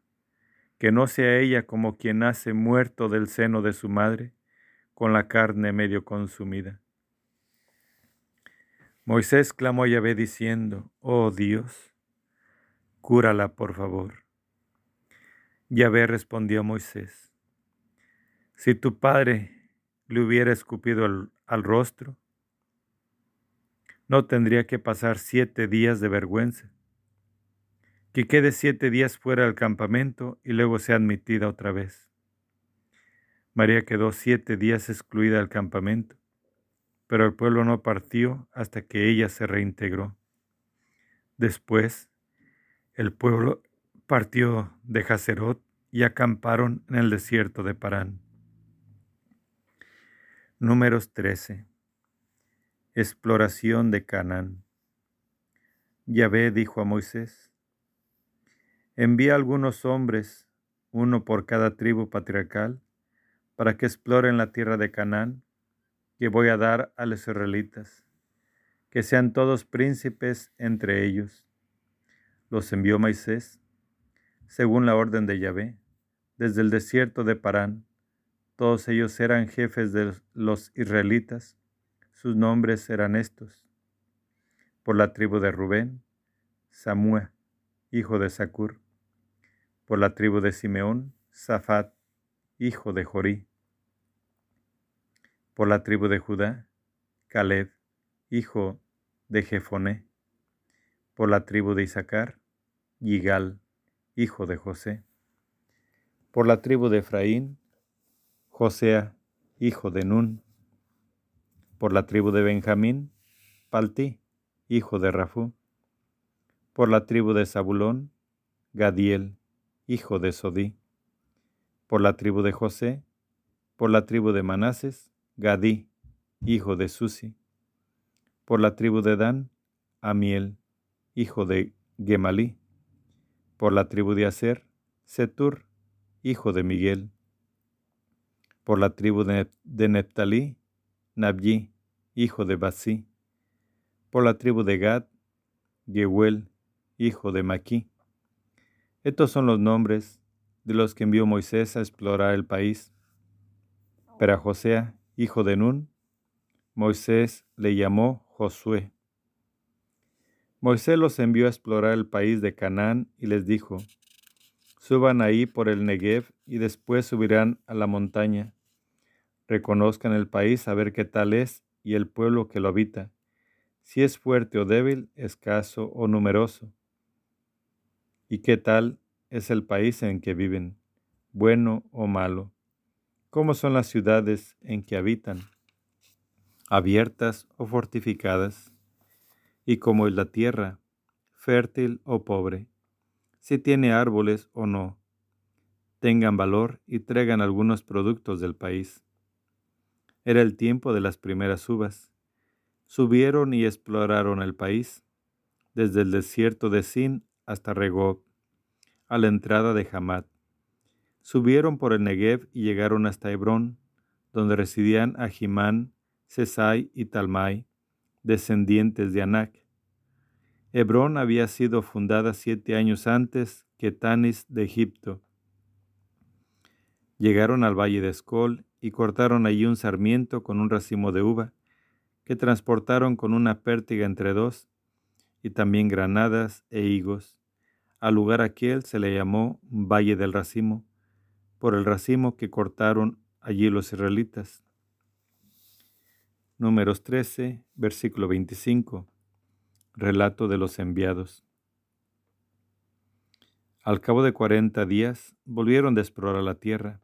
que no sea ella como quien nace muerto del seno de su madre, con la carne medio consumida. Moisés clamó a Yahvé diciendo, Oh Dios, cúrala por favor. Yahvé respondió a Moisés, Si tu padre le hubiera escupido al, rostro, no tendría que pasar siete días de vergüenza que quede siete días fuera del campamento y luego sea admitida otra vez. María quedó siete días excluida del campamento, pero el pueblo no partió hasta que ella se reintegró. Después, el pueblo partió de Hazerot y acamparon en el desierto de Parán. Números 13. Exploración de Canaán. Yahvé dijo a Moisés, envía algunos hombres uno por cada tribu patriarcal, para que exploren la tierra de Canaán, que voy a dar a los israelitas, que sean todos príncipes entre ellos. Los envió Moisés, según la orden de Yahvé, desde el desierto de Parán. Todos ellos eran jefes de los israelitas. Sus nombres eran estos. Por la tribu de Rubén, Samúa, hijo de Sacur. Por la tribu de Simeón, Safat, hijo de Jorí. Por la tribu de Judá, Caleb, hijo de Jefoné. Por la tribu de Isaacar, Yigal, hijo de José. Por la tribu de Efraín, Josea, hijo de Nun. Por la tribu de Benjamín, Palti, hijo de Rafú. Por la tribu de Zabulón, Gadiel, hijo de Sodí. Por la tribu de José, por la tribu de Manases, Gadí, hijo de Susi. Por la tribu de Dan, Amiel, hijo de Gemalí. Por la tribu de Aser, Setur, hijo de Miguel. Por la tribu de, Neptalí, Nabyi, hijo de Basí. Por la tribu de Gad, Gehuel, hijo de Maquí. Estos son los nombres de los que envió Moisés a explorar el país. Pero a José, hijo de Nun, Moisés le llamó Josué. Moisés los envió a explorar el país de Canaán y les dijo, Suban ahí por el Negev y después subirán a la montaña. Reconozcan el país a ver qué tal es y el pueblo que lo habita, si es fuerte o débil, escaso o numeroso ¿Y qué tal es el país en que viven, bueno o malo? ¿Cómo son las ciudades en que habitan? ¿Abiertas o fortificadas? ¿Y cómo es la tierra, fértil o pobre? Si tiene árboles o no. Tengan valor y traigan algunos productos del país. Era el tiempo de las primeras uvas. Subieron y exploraron el país, desde el desierto de Sin hasta Regob, a la entrada de Hamad. Subieron por el Negev y llegaron hasta Hebrón, donde residían Ahimán, Sesai y Talmai, descendientes de Anac. Hebrón había sido fundada siete años antes que Tanis de Egipto. Llegaron al valle de Escol y cortaron allí un sarmiento con un racimo de uva, que transportaron con una pértiga entre dos, y también granadas e higos. Al lugar aquel se le llamó Valle del Racimo, por el racimo que cortaron allí los israelitas. Números 13, versículo 25. Relato de los enviados. Al cabo de cuarenta días volvieron de explorar la tierra.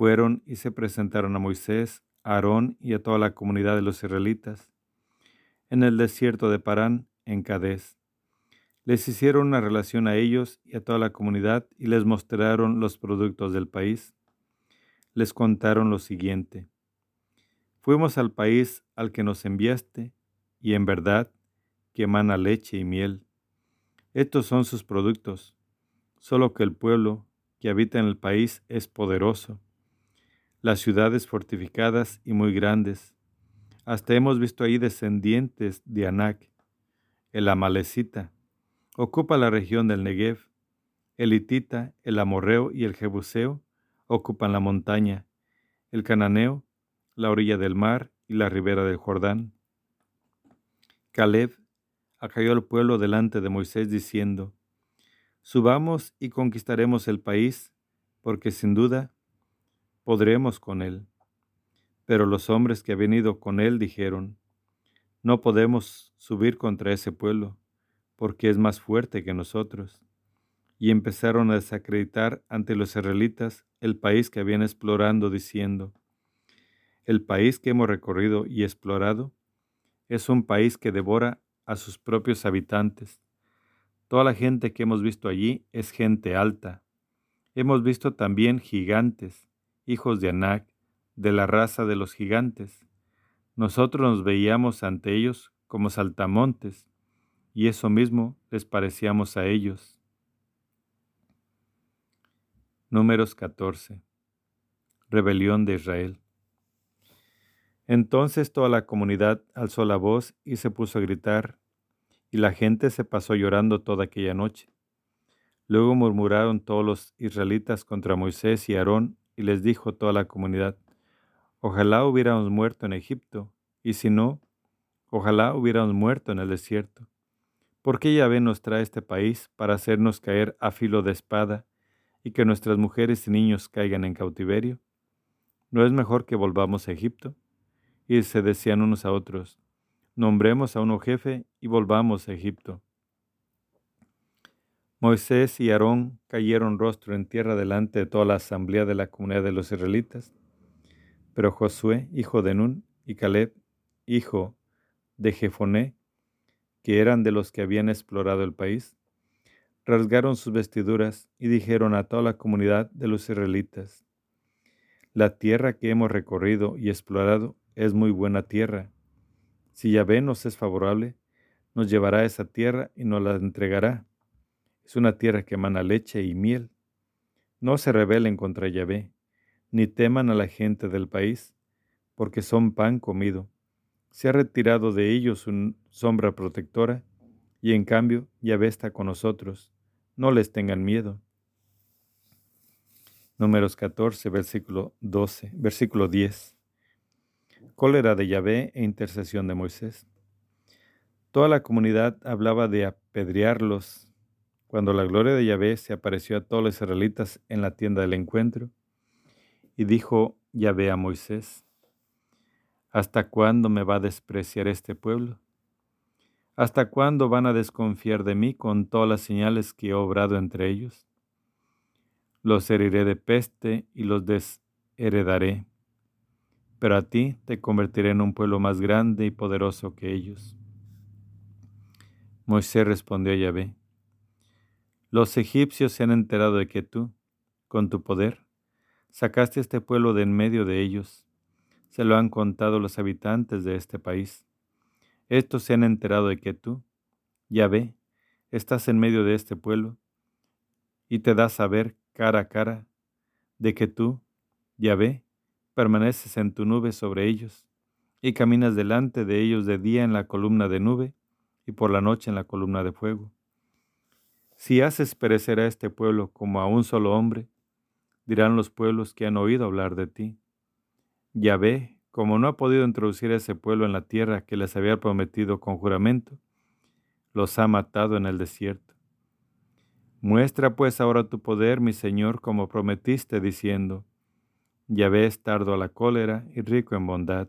Fueron y se presentaron a Moisés, a Aarón y a toda la comunidad de los israelitas en el desierto de Parán, en Cadés les hicieron una relación a ellos y a toda la comunidad y les mostraron los productos del país. Les contaron lo siguiente. Fuimos al país al que nos enviaste y en verdad que emana leche y miel. Estos son sus productos, solo que el pueblo que habita en el país es poderoso. Las ciudades fortificadas y muy grandes. Hasta hemos visto ahí descendientes de Anac, el Amalecita ocupa la región del Negev. El hitita, el amorreo y el jebuseo ocupan la montaña. El cananeo, la orilla del mar y la ribera del Jordán. Caleb acalló al pueblo delante de Moisés diciendo, Subamos y conquistaremos el país, porque sin duda podremos con él. Pero los hombres que habían ido con él dijeron, No podemos subir contra ese pueblo, porque es más fuerte que nosotros. Y empezaron a desacreditar ante los israelitas el país que habían explorando, diciendo, el país que hemos recorrido y explorado es un país que devora a sus propios habitantes. Toda la gente que hemos visto allí es gente alta. Hemos visto también gigantes, hijos de Anac, de la raza de los gigantes. Nosotros nos veíamos ante ellos como saltamontes, y eso mismo les parecíamos a ellos. Números 14. Rebelión de Israel. Entonces toda la comunidad alzó la voz y se puso a gritar, y la gente se pasó llorando toda aquella noche. Luego murmuraron todos los israelitas contra Moisés y Aarón, y les dijo toda la comunidad, Ojalá hubiéramos muerto en Egipto, y si no, ojalá hubiéramos muerto en el desierto. ¿Por qué Yahvé nos trae este país para hacernos caer a filo de espada y que nuestras mujeres y niños caigan en cautiverio? ¿No es mejor que volvamos a Egipto? Y se decían unos a otros, nombremos a uno jefe y volvamos a Egipto. Moisés y Aarón cayeron rostro en tierra delante de toda la asamblea de la comunidad de los israelitas pero Josué, hijo de Nun, y Caleb, hijo de Jefoné, que eran de los que habían explorado el país, rasgaron sus vestiduras y dijeron a toda la comunidad de los israelitas, La tierra que hemos recorrido y explorado es muy buena tierra. Si Yahvé nos es favorable, nos llevará a esa tierra y nos la entregará. Es una tierra que emana leche y miel. No se rebelen contra Yahvé, ni teman a la gente del país, porque son pan comido. Se ha retirado de ellos su sombra protectora, y en cambio Yahvé está con nosotros. No les tengan miedo. Números 14, versículo 12, versículo 10. Cólera de Yahvé e intercesión de Moisés. Toda la comunidad hablaba de apedrearlos. Cuando la gloria de Yahvé se apareció a todos los israelitas en la tienda del encuentro, y dijo Yahvé a Moisés, ¿Hasta cuándo me va a despreciar este pueblo? ¿Hasta cuándo van a desconfiar de mí con todas las señales que he obrado entre ellos? Los heriré de peste y los desheredaré, pero a ti te convertiré en un pueblo más grande y poderoso que ellos. Moisés respondió a Yahvé, los egipcios se han enterado de que tú, con tu poder, Sacaste este pueblo de en medio de ellos. Se lo han contado los habitantes de este país. Estos se han enterado de que tú, Yahvé, estás en medio de este pueblo y te das a ver cara a cara de que tú, Yahvé, permaneces en tu nube sobre ellos y caminas delante de ellos de día en la columna de nube y por la noche en la columna de fuego. Si haces perecer a este pueblo como a un solo hombre, dirán los pueblos que han oído hablar de ti. Yahvé, como no ha podido introducir a ese pueblo en la tierra que les había prometido con juramento, los ha matado en el desierto. Muestra pues ahora tu poder, mi Señor, como prometiste, diciendo, Yahvé es tardo a la cólera y rico en bondad,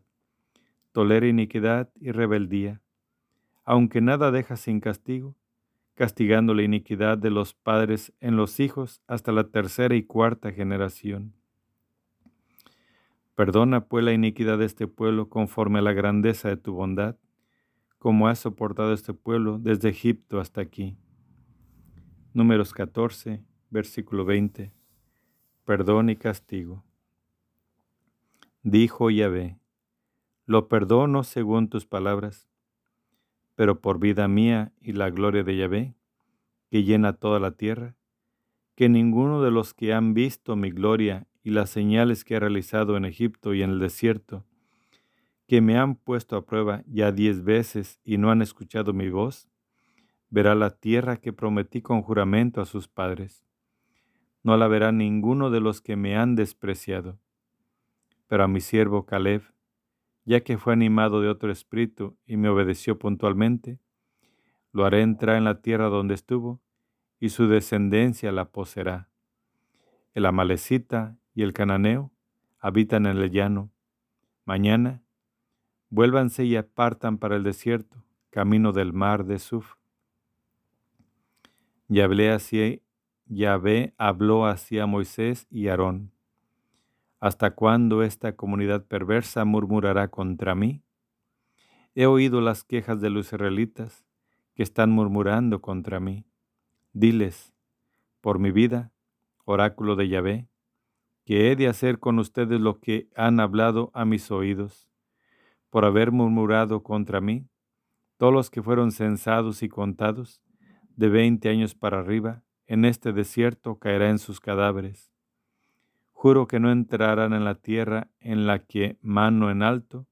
tolera iniquidad y rebeldía, aunque nada deja sin castigo, castigando la iniquidad de los padres en los hijos hasta la tercera y cuarta generación. Perdona pues la iniquidad de este pueblo conforme a la grandeza de tu bondad, como has soportado este pueblo desde Egipto hasta aquí. Números 14, versículo 20. Perdón y castigo. Dijo Yahvé, lo perdono según tus palabras, pero por vida mía y la gloria de Yahvé, que llena toda la tierra, que ninguno de los que han visto mi gloria y las señales que he realizado en Egipto y en el desierto, que me han puesto a prueba ya diez veces y no han escuchado mi voz, verá la tierra que prometí con juramento a sus padres. No la verá ninguno de los que me han despreciado. Pero a mi siervo Caleb, ya que fue animado de otro espíritu y me obedeció puntualmente, lo haré entrar en la tierra donde estuvo, y su descendencia la poseerá. El amalecita y el cananeo habitan en el llano. Mañana, vuélvanse y apartan para el desierto, camino del mar de Suf. Yahvé, así, Yahvé habló así a Moisés y Aarón ¿Hasta cuándo esta comunidad perversa murmurará contra mí? He oído las quejas de los israelitas que están murmurando contra mí. Diles, por mi vida, oráculo de Yahvé, que he de hacer con ustedes lo que han hablado a mis oídos, por haber murmurado contra mí, todos los que fueron censados y contados, de veinte años para arriba, en este desierto caerá en sus cadáveres Juro que no entrarán en la tierra en la que, mano en alto,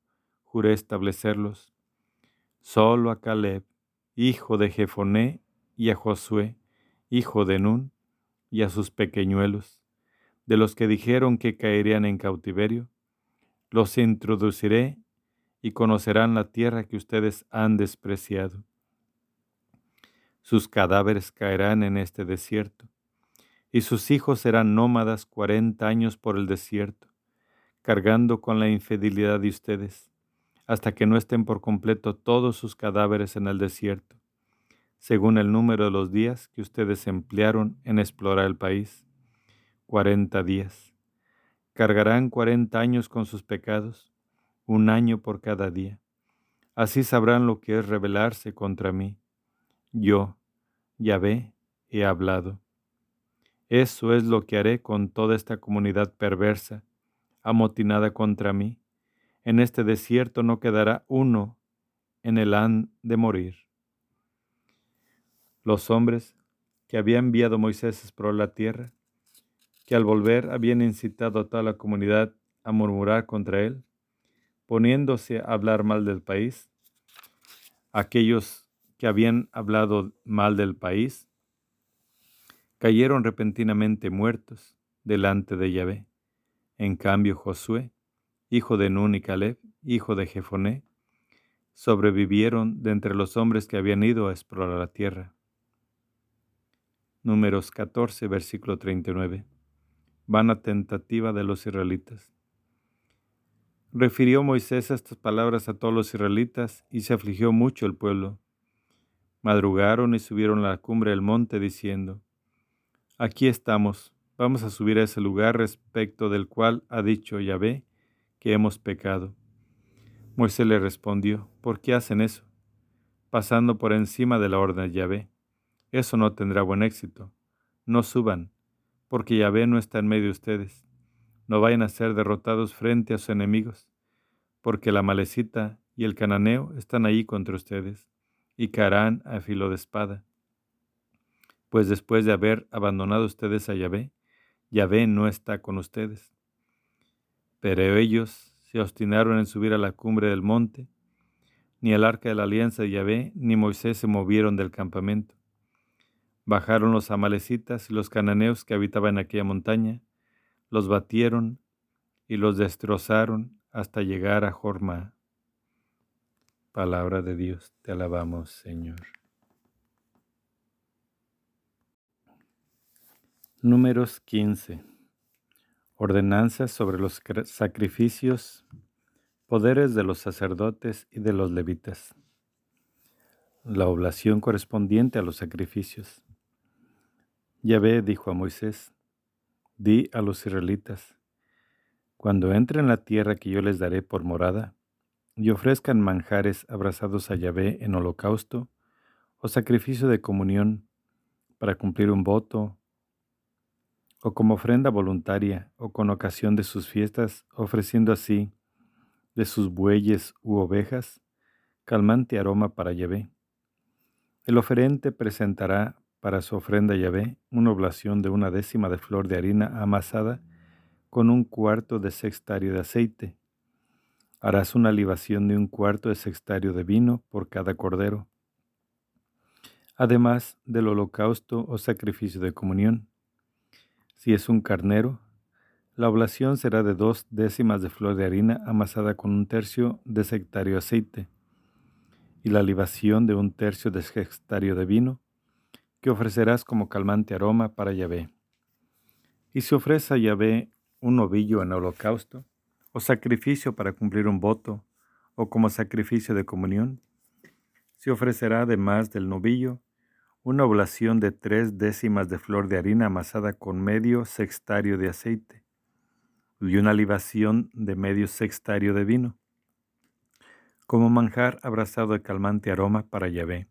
juré establecerlos. Solo a Caleb, hijo de Jefoné, y a Josué, hijo de Nun, y a sus pequeñuelos, de los que dijeron que caerían en cautiverio, los introduciré y conocerán la tierra que ustedes han despreciado. Sus cadáveres caerán en este desierto, y sus hijos serán nómadas cuarenta años por el desierto, cargando con la infidelidad de ustedes, hasta que no estén por completo todos sus cadáveres en el desierto, según el número de los días que ustedes emplearon en explorar el país, cuarenta días. Cargarán cuarenta años con sus pecados, un año por cada día. Así sabrán lo que es rebelarse contra mí. Yo, Yahvé, he hablado. Eso es lo que haré con toda esta comunidad perversa, amotinada contra mí. En este desierto no quedará uno en el han de morir. Los hombres que había enviado Moisés explorar la tierra, que al volver habían incitado a toda la comunidad a murmurar contra él, poniéndose a hablar mal del país. Aquellos que habían hablado mal del país cayeron repentinamente muertos delante de Yahvé. En cambio, Josué, hijo de Nun y Caleb, hijo de Jefoné, sobrevivieron de entre los hombres que habían ido a explorar la tierra. Números 14, versículo 39. Vana tentativa de los israelitas. Refirió Moisés estas palabras a todos los israelitas y se afligió mucho el pueblo. Madrugaron y subieron a la cumbre del monte diciendo, Aquí estamos, vamos a subir a ese lugar respecto del cual ha dicho Yahvé que hemos pecado. Moisés le respondió, ¿por qué hacen eso? Pasando por encima de la orden de Yahvé. Eso no tendrá buen éxito. No suban, porque Yahvé no está en medio de ustedes no vayan a ser derrotados frente a sus enemigos, porque la malecita y el cananeo están ahí contra ustedes, y caerán a filo de espada. Pues después de haber abandonado ustedes a Yahvé, Yahvé no está con ustedes. Pero ellos se obstinaron en subir a la cumbre del monte, ni el arca de la alianza de Yahvé ni Moisés se movieron del campamento. Bajaron los amalecitas y los cananeos que habitaban en aquella montaña, los batieron y los destrozaron hasta llegar a Jorma. Palabra de Dios, te alabamos, Señor. Números 15. Ordenanzas sobre los sacrificios, poderes de los sacerdotes y de los levitas. La oblación correspondiente a los sacrificios. Yahvé dijo a Moisés, Di a los israelitas, cuando entren en la tierra que yo les daré por morada, y ofrezcan manjares abrazados a Yahvé en holocausto o sacrificio de comunión para cumplir un voto, o como ofrenda voluntaria o con ocasión de sus fiestas, ofreciendo así de sus bueyes u ovejas, calmante aroma para Yahvé. El oferente presentará para su ofrenda Yahvé una oblación de una décima de flor de harina amasada con un cuarto de sextario de aceite. Harás una libación de un cuarto de sextario de vino por cada cordero, además del holocausto o sacrificio de comunión. Si es un carnero, la oblación será de dos décimas de flor de harina amasada con un tercio de sextario de aceite, y la libación de un tercio de sextario de vino, que ofrecerás como calmante aroma para Yahvé. Y si ofrece a Yahvé un novillo en holocausto, o sacrificio para cumplir un voto, o como sacrificio de comunión, se ofrecerá además del novillo una oblación de tres décimas de flor de harina amasada con medio sextario de aceite y una libación de medio sextario de vino, como manjar abrazado de calmante aroma para Yahvé.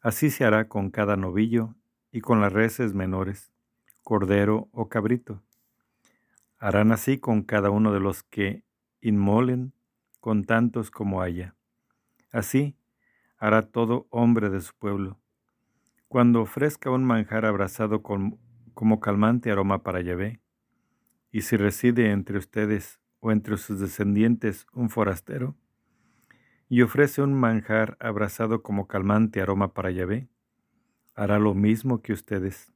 Así se hará con cada novillo y con las reses menores, cordero o cabrito. Harán así con cada uno de los que inmolen, con tantos como haya. Así hará todo hombre de su pueblo. Cuando ofrezca un manjar abrazado como calmante aroma para Yahvé, Y si reside entre ustedes o entre sus descendientes un forastero, y ofrece un manjar abrazado como calmante aroma para Yahvé, hará lo mismo que ustedes.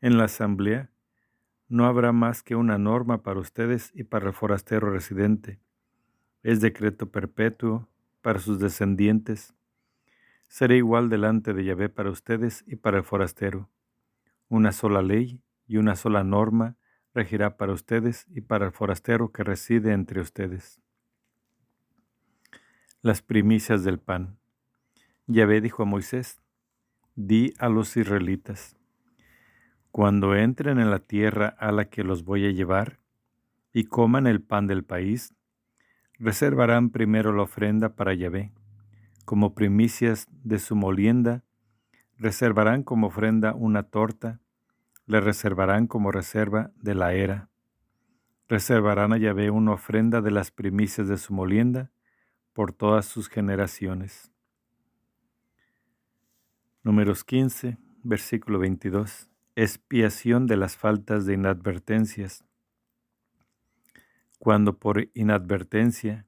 En la asamblea no habrá más que una norma para ustedes y para el forastero residente. Es decreto perpetuo para sus descendientes. Será igual delante de Yahvé para ustedes y para el forastero. Una sola ley y una sola norma regirá para ustedes y para el forastero que reside entre ustedes. Las primicias del pan. Yahvé dijo a Moisés, di a los israelitas, cuando entren en la tierra a la que los voy a llevar y coman el pan del país, reservarán primero la ofrenda para Yahvé, como primicias de su molienda, reservarán como ofrenda una torta, le reservarán como reserva de la era. Reservarán a Yahvé una ofrenda de las primicias de su molienda por todas sus generaciones. Números 15, versículo 22 expiación de las faltas de inadvertencias. Cuando por inadvertencia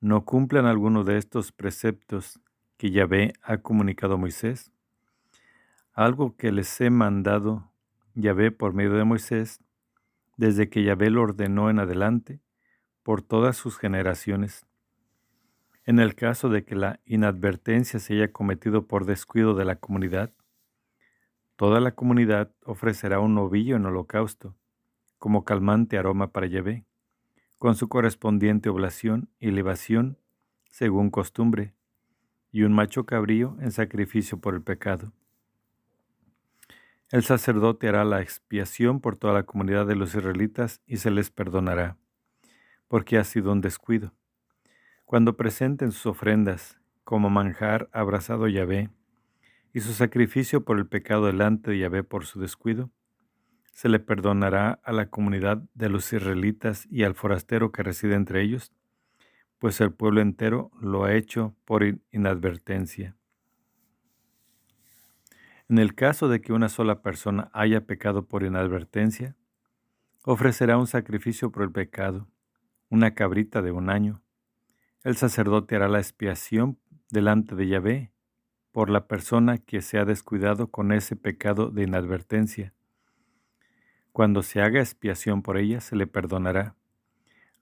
no cumplan alguno de estos preceptos que Yahvé ha comunicado a Moisés, algo que les he mandado Yahvé por medio de Moisés, desde que Yahvé lo ordenó en adelante, por todas sus generaciones. En el caso de que la inadvertencia se haya cometido por descuido de la comunidad, Toda la comunidad ofrecerá un novillo en holocausto, como calmante aroma para Yahvé, con su correspondiente oblación y libación, según costumbre, y un macho cabrío en sacrificio por el pecado. El sacerdote hará la expiación por toda la comunidad de los israelitas y se les perdonará, porque ha sido un descuido. Cuando presenten sus ofrendas como manjar abrazado Yahvé, y su sacrificio por el pecado delante de Yahvé por su descuido, se le perdonará a la comunidad de los israelitas y al forastero que reside entre ellos, pues el pueblo entero lo ha hecho por inadvertencia. En el caso de que una sola persona haya pecado por inadvertencia, ofrecerá un sacrificio por el pecado, una cabrita de un año. El sacerdote hará la expiación delante de Yahvé por la persona que se ha descuidado con ese pecado de inadvertencia. Cuando se haga expiación por ella, se le perdonará.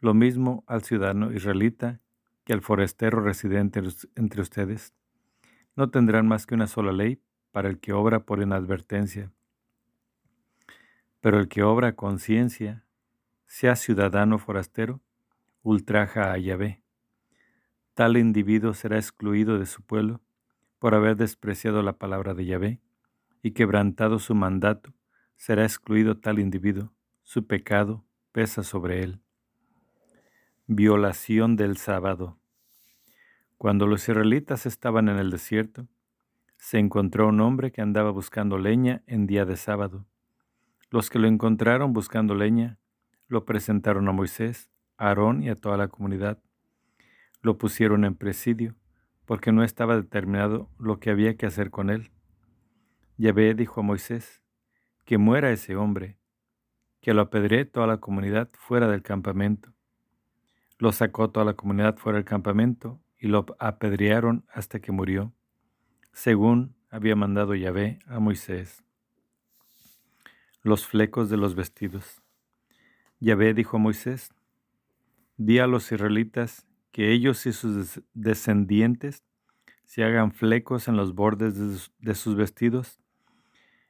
Lo mismo al ciudadano israelita que al forastero residente entre ustedes. No tendrán más que una sola ley para el que obra por inadvertencia. Pero el que obra a conciencia, sea ciudadano forastero, ultraja a Yahvé. Tal individuo será excluido de su pueblo por haber despreciado la palabra de Yahvé y quebrantado su mandato, será excluido tal individuo, su pecado pesa sobre él. Violación del sábado. Cuando los israelitas estaban en el desierto, se encontró un hombre que andaba buscando leña en día de sábado. Los que lo encontraron buscando leña lo presentaron a Moisés, a Aarón y a toda la comunidad. Lo pusieron en presidio porque no estaba determinado lo que había que hacer con él. Yahvé dijo a Moisés, que muera ese hombre, que lo apedree toda la comunidad fuera del campamento. Lo sacó toda la comunidad fuera del campamento y lo apedrearon hasta que murió, según había mandado Yahvé a Moisés. Los flecos de los vestidos. Yahvé dijo a Moisés, di a los israelitas que ellos y sus descendientes se hagan flecos en los bordes de sus vestidos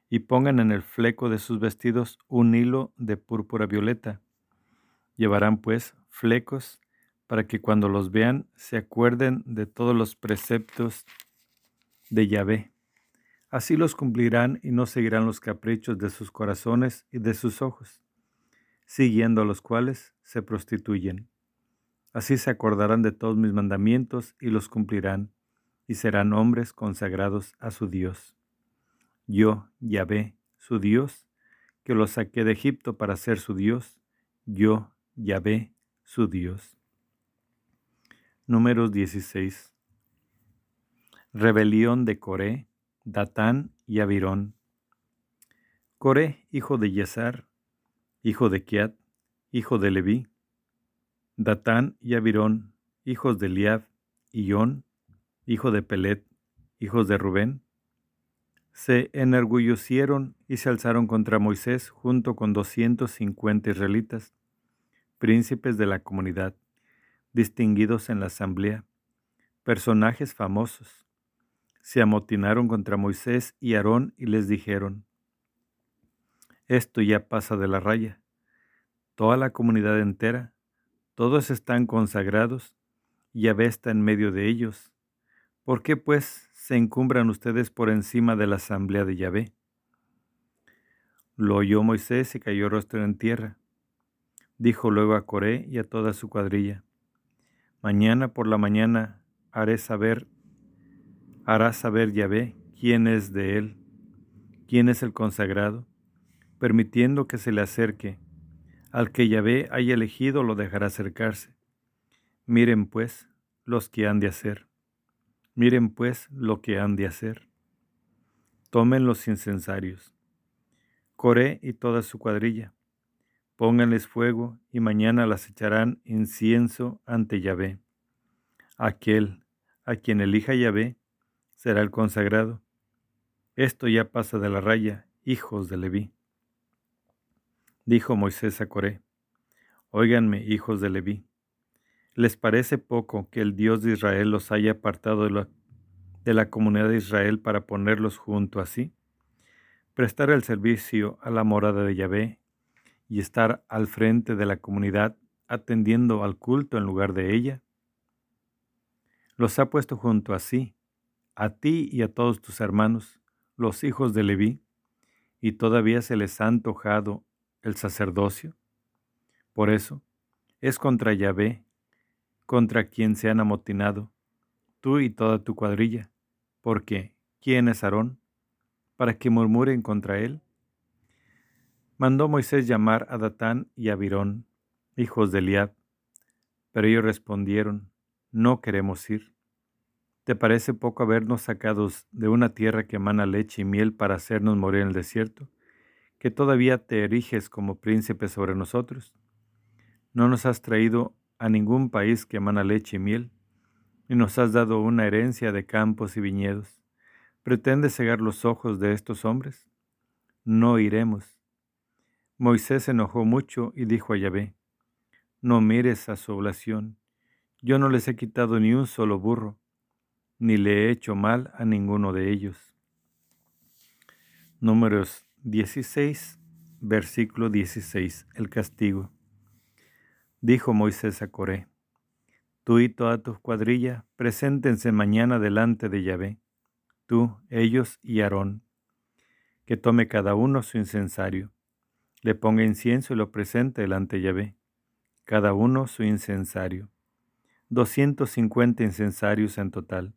y pongan en el fleco de sus vestidos un hilo de púrpura violeta. Llevarán pues flecos para que cuando los vean se acuerden de todos los preceptos de Yahvé. Así los cumplirán y no seguirán los caprichos de sus corazones y de sus ojos, siguiendo a los cuales se prostituyen. Así se acordarán de todos mis mandamientos y los cumplirán, y serán hombres consagrados a su Dios. Yo, Yahvé, su Dios, que los saqué de Egipto para ser su Dios, yo, Yahvé, su Dios. Números 16. Rebelión de Coré, Datán y Abirón. Coré, hijo de Yesar, hijo de Kiat, hijo de Leví, Datán y Abirón, hijos de Eliab, y Jon, hijo de Pelet, hijos de Rubén, se enorgullecieron y se alzaron contra Moisés junto con doscientos cincuenta israelitas, príncipes de la comunidad, distinguidos en la asamblea, personajes famosos. Se amotinaron contra Moisés y Aarón y les dijeron, Esto ya pasa de la raya. Toda la comunidad entera, todos están consagrados, y Yahvé está en medio de ellos. ¿Por qué pues se encumbran ustedes por encima de la asamblea de Yahvé? Lo oyó Moisés y cayó rostro en tierra. Dijo luego a Coré y a toda su cuadrilla, Mañana por la mañana haré saber, hará saber Yahvé quién es de él, quién es el consagrado, permitiendo que se le acerque. Al que Yahvé haya elegido lo dejará acercarse. Miren pues los que han de hacer. Miren pues lo que han de hacer. Tomen los incensarios. Coré y toda su cuadrilla Pónganles fuego y mañana las echarán incienso ante Yahvé. Aquel a quien elija Yahvé será el consagrado. Esto ya pasa de la raya, hijos de Leví. Dijo Moisés a Coré, Óiganme, hijos de Leví, ¿les parece poco que el Dios de Israel los haya apartado de la, comunidad de Israel para ponerlos junto a sí? Prestar el servicio a la morada de Yahvé y estar al frente de la comunidad atendiendo al culto en lugar de ella? Los ha puesto junto a sí, a ti y a todos tus hermanos, los hijos de Leví, y todavía se les ha antojado el sacerdocio. Por eso, es contra Yahvé, contra quien se han amotinado, tú y toda tu cuadrilla, porque ¿quién es Aarón? Para que murmuren contra él mandó Moisés llamar a Datán y a Abirón, hijos de Eliab. Pero ellos respondieron, no queremos ir. ¿Te parece poco habernos sacados de una tierra que emana leche y miel para hacernos morir en el desierto, que todavía te eriges como príncipe sobre nosotros? No nos has traído a ningún país que emana leche y miel, y nos has dado una herencia de campos y viñedos. ¿Pretendes cegar los ojos de estos hombres? No iremos Moisés se enojó mucho y dijo a Yahvé, No mires a su oblación, yo no les he quitado ni un solo burro, ni le he hecho mal a ninguno de ellos. Números 16, versículo 16, el castigo. Dijo Moisés a Coré, Tú y toda tu cuadrilla, preséntense mañana delante de Yahvé, tú, ellos y Aarón, que tome cada uno su incensario le ponga incienso y lo presente delante de Yahvé, cada uno su incensario. Doscientos cincuenta incensarios en total.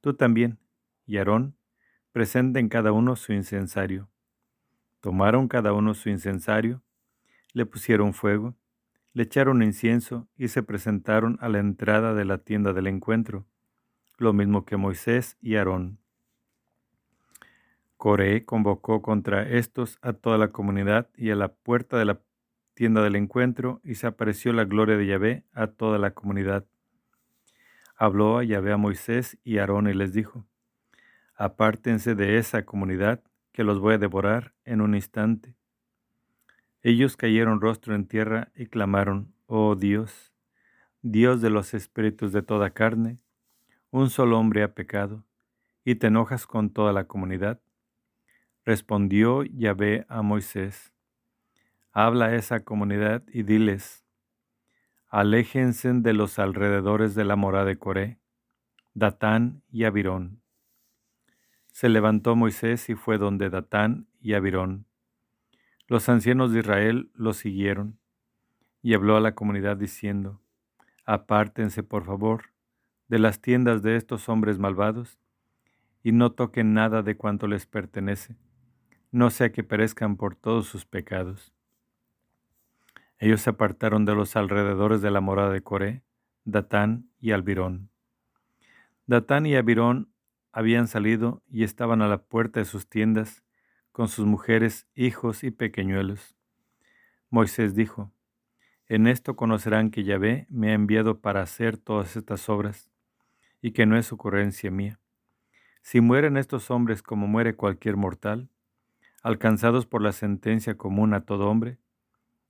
Tú también, y Aarón, presenten cada uno su incensario. Tomaron cada uno su incensario, le pusieron fuego, le echaron incienso y se presentaron a la entrada de la tienda del encuentro, lo mismo que Moisés y Aarón. Coré convocó contra estos a toda la comunidad y a la puerta de la tienda del encuentro y se apareció la gloria de Yahvé a toda la comunidad. Habló a Yahvé a Moisés y Aarón y les dijo, Apártense de esa comunidad que los voy a devorar en un instante. Ellos cayeron rostro en tierra y clamaron, Oh Dios, Dios de los espíritus de toda carne, un solo hombre ha pecado, y te enojas con toda la comunidad. Respondió Yahvé a Moisés, Habla a esa comunidad y diles, Aléjense de los alrededores de la morada de Coré, Datán y Abirón. Se levantó Moisés y fue donde Datán y Abirón. Los ancianos de Israel lo siguieron, y habló a la comunidad diciendo, Apártense, por favor, de las tiendas de estos hombres malvados, y no toquen nada de cuanto les pertenece no sea que perezcan por todos sus pecados. Ellos se apartaron de los alrededores de la morada de Coré, Datán y Albirón. Datán y Abirón habían salido y estaban a la puerta de sus tiendas con sus mujeres, hijos y pequeñuelos. Moisés dijo, En esto conocerán que Yahvé me ha enviado para hacer todas estas obras, y que no es ocurrencia mía. Si mueren estos hombres como muere cualquier mortal, alcanzados por la sentencia común a todo hombre,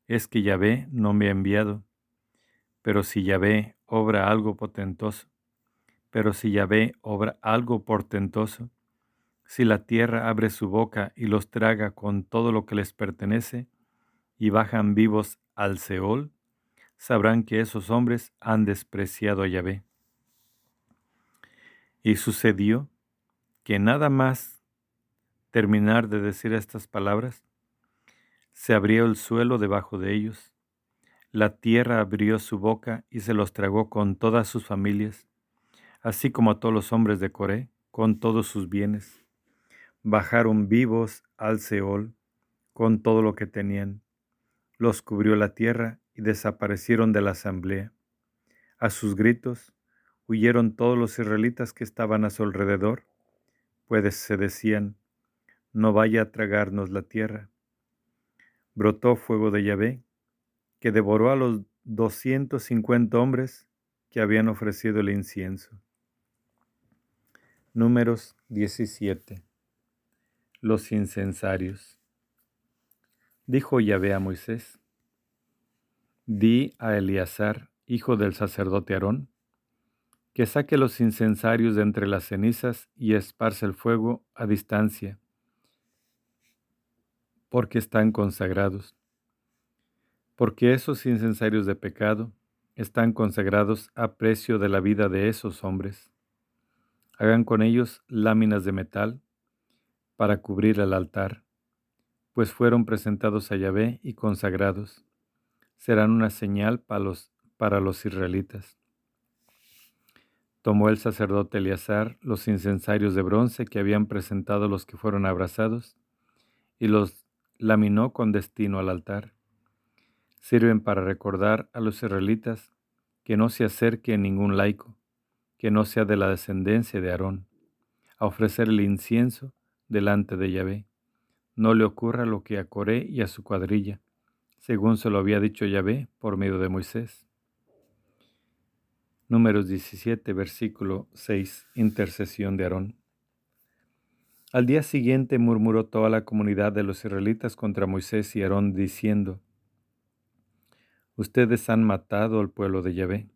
es que Yahvé no me ha enviado. Pero si Yahvé obra algo potentoso, pero si Yahvé obra algo portentoso, si la tierra abre su boca y los traga con todo lo que les pertenece, y bajan vivos al Seol, sabrán que esos hombres han despreciado a Yahvé. Y sucedió que nada más terminar de decir estas palabras, se abrió el suelo debajo de ellos, la tierra abrió su boca y se los tragó con todas sus familias, así como a todos los hombres de Coré, con todos sus bienes. Bajaron vivos al Seol con todo lo que tenían. Los cubrió la tierra y desaparecieron de la asamblea. A sus gritos huyeron todos los israelitas que estaban a su alrededor, pues se decían, no vaya a tragarnos la tierra. Brotó fuego de Yahvé, que devoró a los doscientos cincuenta hombres que habían ofrecido el incienso. Números 17. Los incensarios. Dijo Yahvé a Moisés, Di a Eleazar, hijo del sacerdote Aarón, que saque los incensarios de entre las cenizas y esparce el fuego a distancia, porque están consagrados. Porque esos incensarios de pecado están consagrados a precio de la vida de esos hombres. Hagan con ellos láminas de metal para cubrir el altar, pues fueron presentados a Yahvé y consagrados. Serán una señal para los, para los israelitas. Tomó el sacerdote Eleazar los incensarios de bronce que habían presentado los que fueron abrazados y los laminó con destino al altar. Sirven para recordar a los israelitas que no se acerque ningún laico, que no sea de la descendencia de Aarón, a ofrecer el incienso delante de Yahvé. No le ocurra lo que a Coré y a su cuadrilla, según se lo había dicho Yahvé por medio de Moisés. Números 17, versículo 6, intercesión de Aarón. Al día siguiente murmuró toda la comunidad de los israelitas contra Moisés y Aarón, diciendo, Ustedes han matado al pueblo de Yahvé.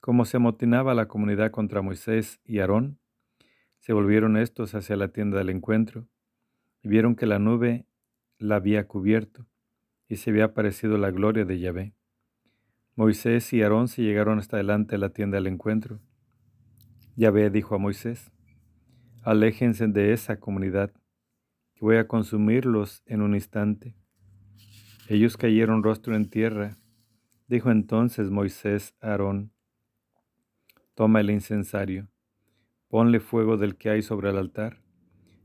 Como se amotinaba la comunidad contra Moisés y Aarón, se volvieron estos hacia la tienda del encuentro y vieron que la nube la había cubierto y se había aparecido la gloria de Yahvé. Moisés y Aarón se llegaron hasta delante de la tienda del encuentro. Yahvé dijo a Moisés, aléjense de esa comunidad, que voy a consumirlos en un instante. Ellos cayeron rostro en tierra. Dijo entonces Moisés a Aarón, toma el incensario, ponle fuego del que hay sobre el altar,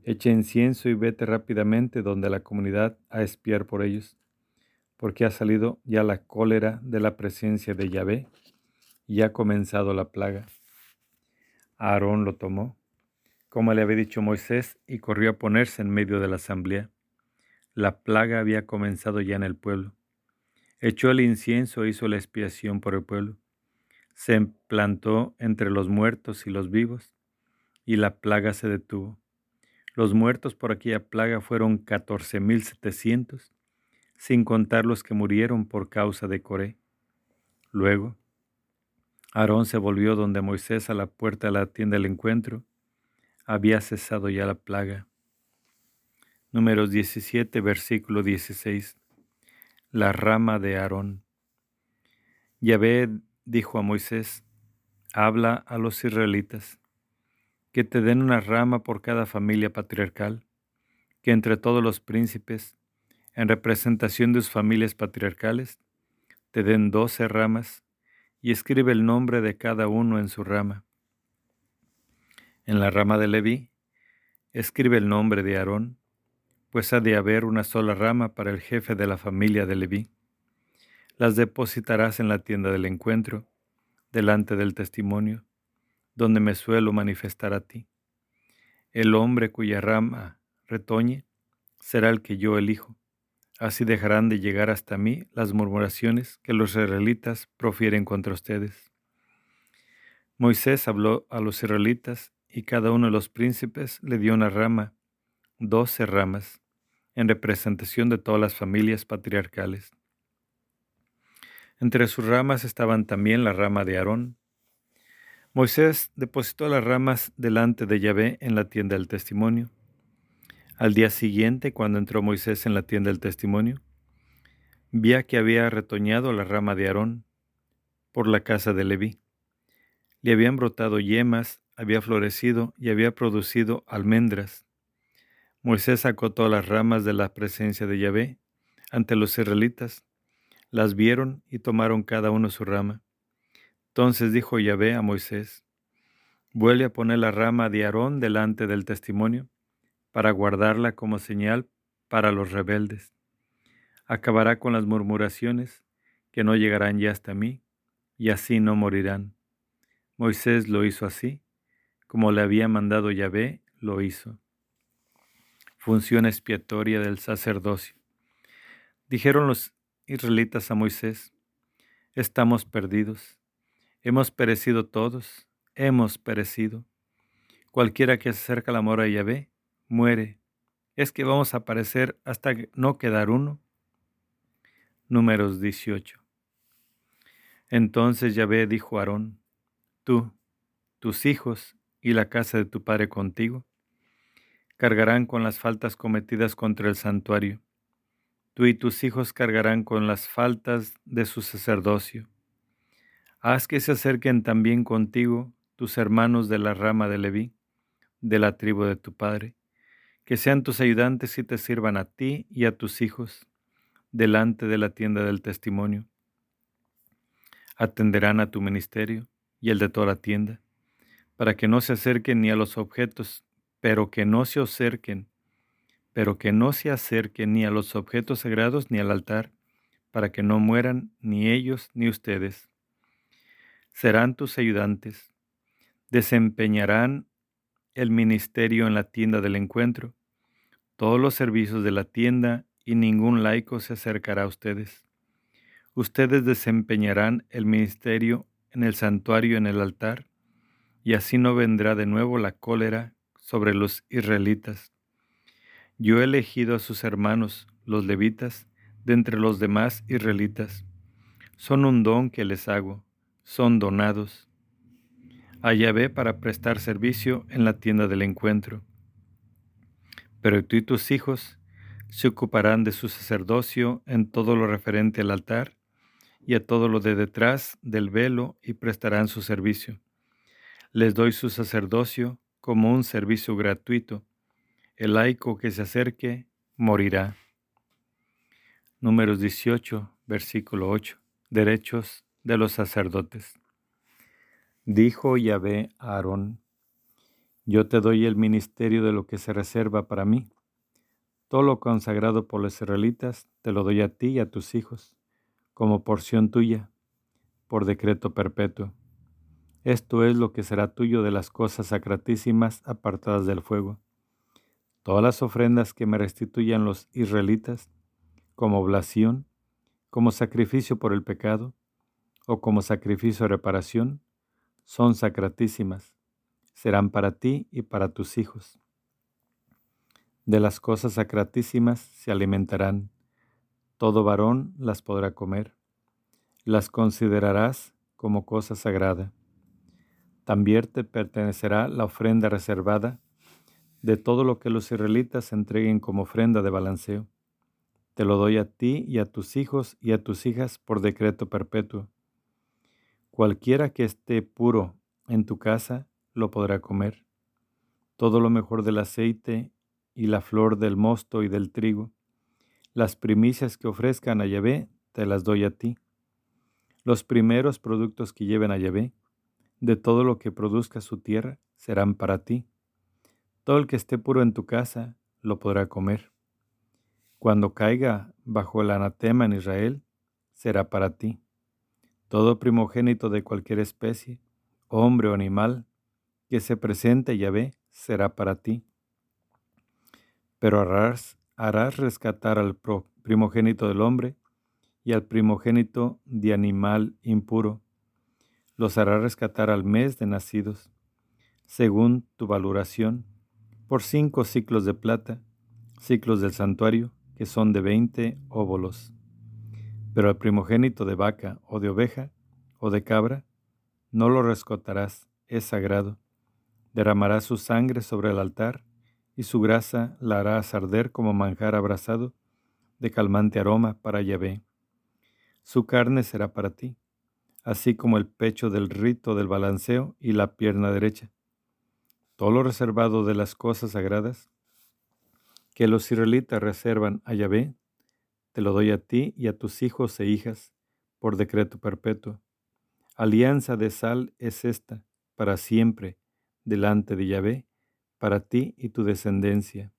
echa incienso y vete rápidamente donde la comunidad a espiar por ellos porque ha salido ya la cólera de la presencia de Yahvé y ha comenzado la plaga. Aarón lo tomó, como le había dicho Moisés, y corrió a ponerse en medio de la asamblea. La plaga había comenzado ya en el pueblo. Echó el incienso e hizo la expiación por el pueblo. Se plantó entre los muertos y los vivos, y la plaga se detuvo. Los muertos por aquella plaga fueron catorce mil setecientos, sin contar los que murieron por causa de Coré. Luego, Aarón se volvió donde Moisés a la puerta de la tienda del encuentro. Había cesado ya la plaga. Números 17, versículo 16. La rama de Aarón. Yahvé dijo a Moisés, habla a los israelitas, que te den una rama por cada familia patriarcal, que entre todos los príncipes en representación de sus familias patriarcales, te den doce ramas y escribe el nombre de cada uno en su rama. En la rama de Leví, escribe el nombre de Aarón, pues ha de haber una sola rama para el jefe de la familia de Leví. Las depositarás en la tienda del encuentro, delante del testimonio, donde me suelo manifestar a ti. El hombre cuya rama retoñe será el que yo elijo Así dejarán de llegar hasta mí las murmuraciones que los israelitas profieren contra ustedes. Moisés habló a los israelitas y cada uno de los príncipes le dio una rama, doce ramas, en representación de todas las familias patriarcales. Entre sus ramas estaban también la rama de Aarón. Moisés depositó las ramas delante de Yahvé en la tienda del testimonio. Al día siguiente, cuando entró Moisés en la tienda del testimonio, vía que había retoñado la rama de Aarón por la casa de Leví. Le habían brotado yemas, había florecido y había producido almendras. Moisés sacó todas las ramas de la presencia de Yahvé ante los israelitas, las vieron y tomaron cada uno su rama. Entonces dijo Yahvé a Moisés, vuelve a poner la rama de Aarón delante del testimonio, para guardarla como señal para los rebeldes. Acabará con las murmuraciones, que no llegarán ya hasta mí, y así no morirán. Moisés lo hizo así, como le había mandado Yahvé, lo hizo. Función expiatoria del sacerdocio. Dijeron los israelitas a Moisés, estamos perdidos, hemos perecido todos, hemos perecido. Cualquiera que se acerca al amor a Yahvé, muere. ¿Es que vamos a aparecer hasta no quedar uno? Números 18. Entonces Yahvé dijo a Aarón, tú, tus hijos y la casa de tu padre contigo, cargarán con las faltas cometidas contra el santuario. Tú y tus hijos cargarán con las faltas de su sacerdocio. Haz que se acerquen también contigo tus hermanos de la rama de Leví, de la tribu de tu padre, que sean tus ayudantes y te sirvan a ti y a tus hijos delante de la tienda del testimonio. Atenderán a tu ministerio y el de toda la tienda, para que no se acerquen ni a los objetos, pero que no se acerquen, pero que no se acerquen ni a los objetos sagrados ni al altar, para que no mueran ni ellos ni ustedes. Serán tus ayudantes, desempeñarán el ministerio en la tienda del encuentro, todos los servicios de la tienda y ningún laico se acercará a ustedes. Ustedes desempeñarán el ministerio en el santuario en el altar, y así no vendrá de nuevo la cólera sobre los israelitas. Yo he elegido a sus hermanos, los levitas, de entre los demás israelitas. Son un don que les hago, son donados. Allá ve para prestar servicio en la tienda del encuentro. Pero tú y tus hijos se ocuparán de su sacerdocio en todo lo referente al altar y a todo lo de detrás del velo y prestarán su servicio. Les doy su sacerdocio como un servicio gratuito. El laico que se acerque morirá. Números 18, versículo 8. Derechos de los sacerdotes. Dijo Yahvé a Aarón, Yo te doy el ministerio de lo que se reserva para mí. Todo lo consagrado por los israelitas te lo doy a ti y a tus hijos como porción tuya, por decreto perpetuo. Esto es lo que será tuyo de las cosas sacratísimas apartadas del fuego. Todas las ofrendas que me restituyan los israelitas, como oblación, como sacrificio por el pecado, o como sacrificio de reparación, son sacratísimas, serán para ti y para tus hijos. De las cosas sacratísimas se alimentarán todo varón las podrá comer. Las considerarás como cosa sagrada. También te pertenecerá la ofrenda reservada de todo lo que los israelitas entreguen como ofrenda de balanceo. Te lo doy a ti y a tus hijos y a tus hijas por decreto perpetuo. Cualquiera que esté puro en tu casa lo podrá comer. Todo lo mejor del aceite y la flor del mosto y del trigo las primicias que ofrezcan a Yahvé te las doy a ti. Los primeros productos que lleven a Yahvé, de todo lo que produzca su tierra, serán para ti. Todo el que esté puro en tu casa lo podrá comer. Cuando caiga bajo el anatema en Israel, será para ti. Todo primogénito de cualquier especie, hombre o animal, que se presente Yahvé, será para ti. Pero harás rescatar al primogénito del hombre y al primogénito de animal impuro. Los hará rescatar al mes de nacidos, según tu valoración, por cinco ciclos de plata, ciclos del santuario, que son de veinte óbolos. Pero al primogénito de vaca o de oveja o de cabra, no lo rescatarás, es sagrado. Derramarás su sangre sobre el altar y su grasa la harás arder como manjar abrasado de calmante aroma para Yahvé. Su carne será para ti, así como el pecho del rito del balanceo y la pierna derecha. Todo lo reservado de las cosas sagradas que los israelitas reservan a Yahvé, te lo doy a ti y a tus hijos e hijas por decreto perpetuo. Alianza de sal es esta, para siempre, delante de Yahvé, para ti y tu descendencia.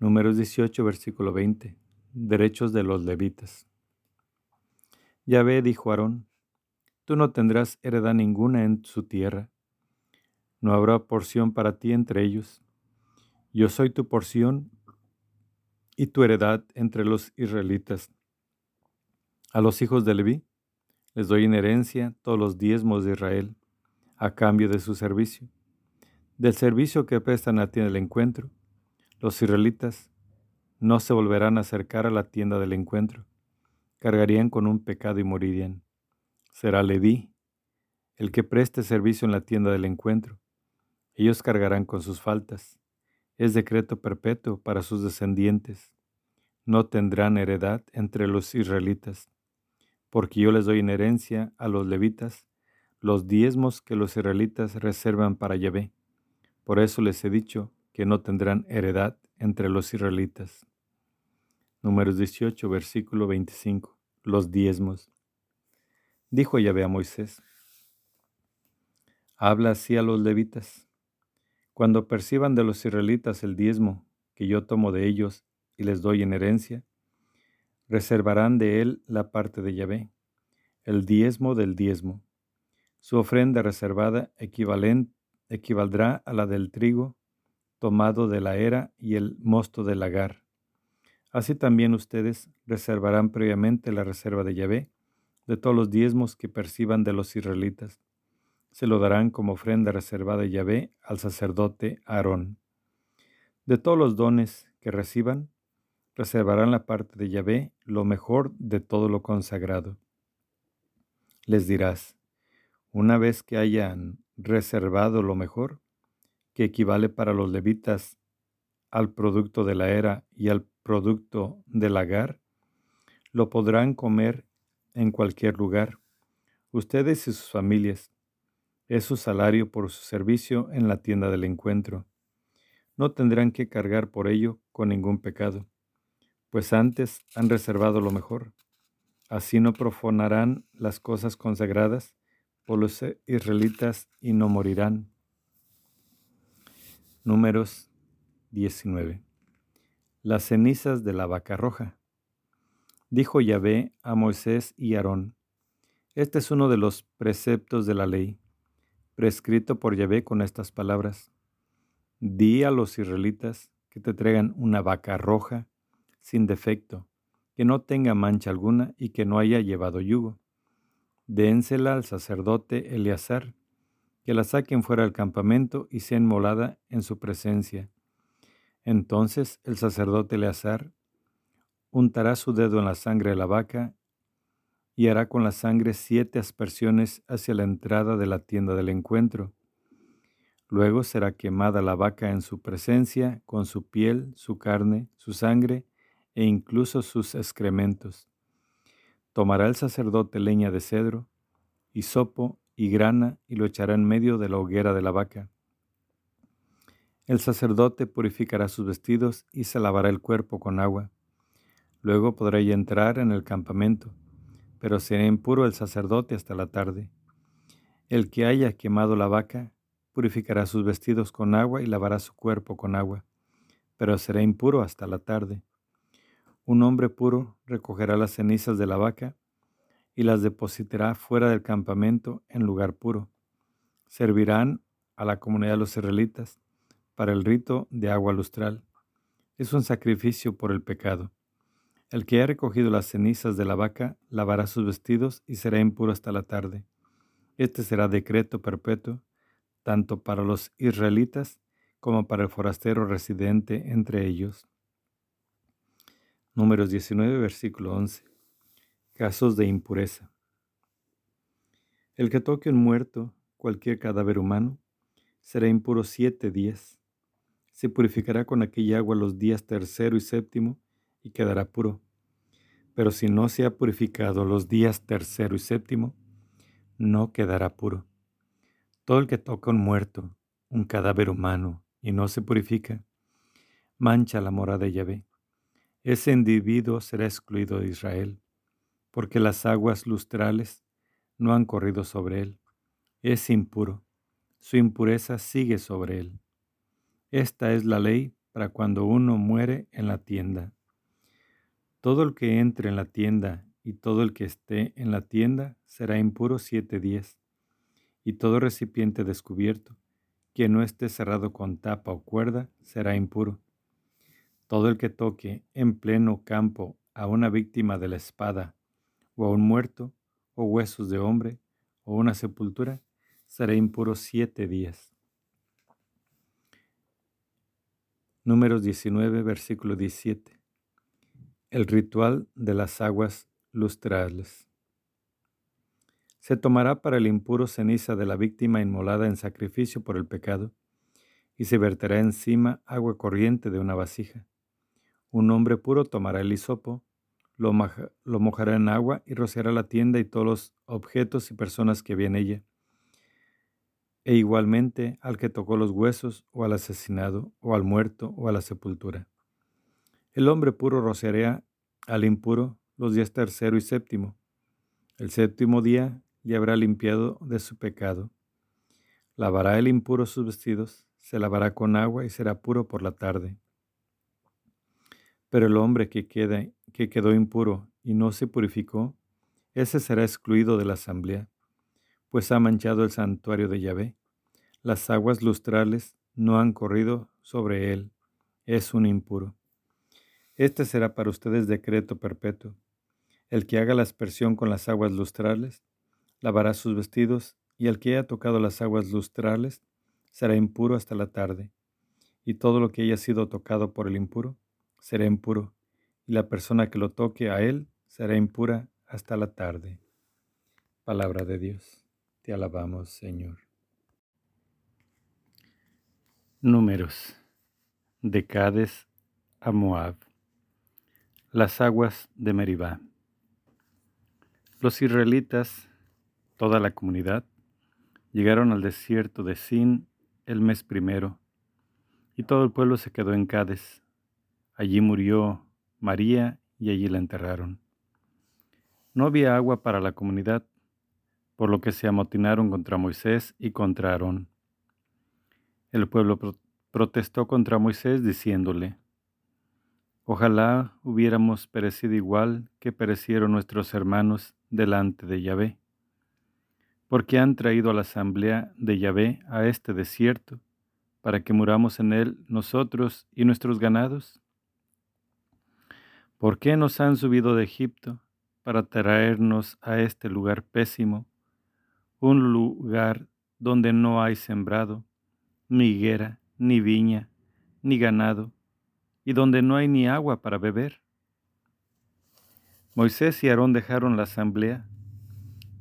Números 18, versículo 20. Derechos de los levitas. Yahvé dijo a Aarón, Tú no tendrás heredad ninguna en su tierra. No habrá porción para ti entre ellos. Yo soy tu porción y tu heredad entre los israelitas. A los hijos de Leví les doy en herencia todos los diezmos de Israel, a cambio de su servicio. Del servicio que prestan a tienda del encuentro, los israelitas no se volverán a acercar a la tienda del encuentro. Cargarían con un pecado y morirían. Será Leví el que preste servicio en la tienda del encuentro. Ellos cargarán con sus faltas. Es decreto perpetuo para sus descendientes. No tendrán heredad entre los israelitas, porque yo les doy en herencia a los levitas los diezmos que los israelitas reservan para Yahvé. Por eso les he dicho que no tendrán heredad entre los israelitas. Números 18, versículo 25. Los diezmos. Dijo Yahvé a Moisés, habla así a los levitas. Cuando perciban de los israelitas el diezmo que yo tomo de ellos y les doy en herencia, reservarán de él la parte de Yahvé, el diezmo del diezmo. Su ofrenda reservada equivaldrá a la del trigo tomado de la era y el mosto del lagar. Así también ustedes reservarán previamente la reserva de Yahvé, de todos los diezmos que perciban de los israelitas. Se lo darán como ofrenda reservada de Yahvé al sacerdote Aarón. De todos los dones que reciban, reservarán la parte de Yahvé, lo mejor de todo lo consagrado. Les dirás, una vez que hayan reservado lo mejor, que equivale para los levitas al producto de la era y al producto del lagar, lo podrán comer en cualquier lugar, ustedes y sus familias. Es su salario por su servicio en la tienda del encuentro. No tendrán que cargar por ello con ningún pecado, pues antes han reservado lo mejor. Así no profanarán las cosas consagradas por los israelitas y no morirán. Números 19. Las cenizas de la vaca roja. Dijo Yahvé a Moisés y Aarón, este es uno de los preceptos de la ley, prescrito por Yahvé con estas palabras. Di a los israelitas que te traigan una vaca roja, sin defecto, que no tenga mancha alguna y que no haya llevado yugo. Dénsela al sacerdote Eleazar, que la saquen fuera del campamento y sea enmolada en su presencia. Entonces el sacerdote Eleazar untará su dedo en la sangre de la vaca y hará con la sangre siete aspersiones hacia la entrada de la tienda del encuentro. Luego será quemada la vaca en su presencia con su piel, su carne, su sangre e incluso sus excrementos. Tomará el sacerdote leña de cedro, hisopo y grana y lo echará en medio de la hoguera de la vaca. El sacerdote purificará sus vestidos y se lavará el cuerpo con agua. Luego podrá entrar en el campamento, pero será impuro el sacerdote hasta la tarde. El que haya quemado la vaca purificará sus vestidos con agua y lavará su cuerpo con agua, pero será impuro hasta la tarde. Un hombre puro recogerá las cenizas de la vaca y las depositará fuera del campamento en lugar puro. Servirán a la comunidad de los israelitas para el rito de agua lustral. es un sacrificio por el pecado. El que ha recogido las cenizas de la vaca lavará sus vestidos y será impuro hasta la tarde. Este será decreto perpetuo, tanto para los israelitas como para el forastero residente entre ellos. Números 19, versículo 11. Casos de impureza. El que toque un muerto, cualquier cadáver humano, será impuro siete días. Se purificará con aquella agua los días tercero y séptimo quedará puro. Pero si no se ha purificado los días tercero y séptimo, no quedará puro. Todo el que toca un muerto, un cadáver humano, y no se purifica, mancha la morada de Yahvé. Ese individuo será excluido de Israel, porque las aguas lustrales no han corrido sobre él. Es impuro, su impureza sigue sobre él. Esta es la ley para cuando uno muere en la tienda. Todo el que entre en la tienda y todo el que esté en la tienda será impuro siete días, y todo recipiente descubierto, que no esté cerrado con tapa o cuerda, será impuro. Todo el que toque en pleno campo a una víctima de la espada, o a un muerto, o huesos de hombre, o una sepultura, será impuro siete días. Números 19, versículo 17. El ritual de las aguas lustrales. Se tomará para el impuro ceniza de la víctima inmolada en sacrificio por el pecado, y se verterá encima agua corriente de una vasija. Un hombre puro tomará el hisopo, lo, mojará en agua y rociará la tienda y todos los objetos y personas que había en ella. E igualmente al que tocó los huesos, o al asesinado, o al muerto, o a la sepultura. El hombre puro rociará al impuro los días tercero y séptimo. El séptimo día le habrá limpiado de su pecado. Lavará el impuro sus vestidos, se lavará con agua y será puro por la tarde. Pero el hombre que, que quedó impuro y no se purificó, ese será excluido de la asamblea, pues ha manchado el santuario de Yahvé. Las aguas lustrales no han corrido sobre él, es un impuro. Este será para ustedes decreto perpetuo. El que haga la aspersión con las aguas lustrales, lavará sus vestidos, y el que haya tocado las aguas lustrales, será impuro hasta la tarde. Y todo lo que haya sido tocado por el impuro, será impuro, y la persona que lo toque a él será impura hasta la tarde. Palabra de Dios. Te alabamos, Señor. Números. De Cades a Moab. Las aguas de Meribá. Los israelitas, toda la comunidad, llegaron al desierto de Sin el mes primero, y todo el pueblo se quedó en Cades, Allí murió María y allí la enterraron. No había agua para la comunidad, por lo que se amotinaron contra Moisés y contra Aarón. El pueblo protestó contra Moisés diciéndole, Ojalá hubiéramos perecido igual que perecieron nuestros hermanos delante de Yahvé, porque han traído a la asamblea de Yahvé a este desierto, para que muramos en él nosotros y nuestros ganados. ¿Por qué nos han subido de Egipto para traernos a este lugar pésimo, un lugar donde no hay sembrado, ni higuera, ni viña, ni ganado, y donde no hay ni agua para beber? Moisés y Aarón dejaron la asamblea,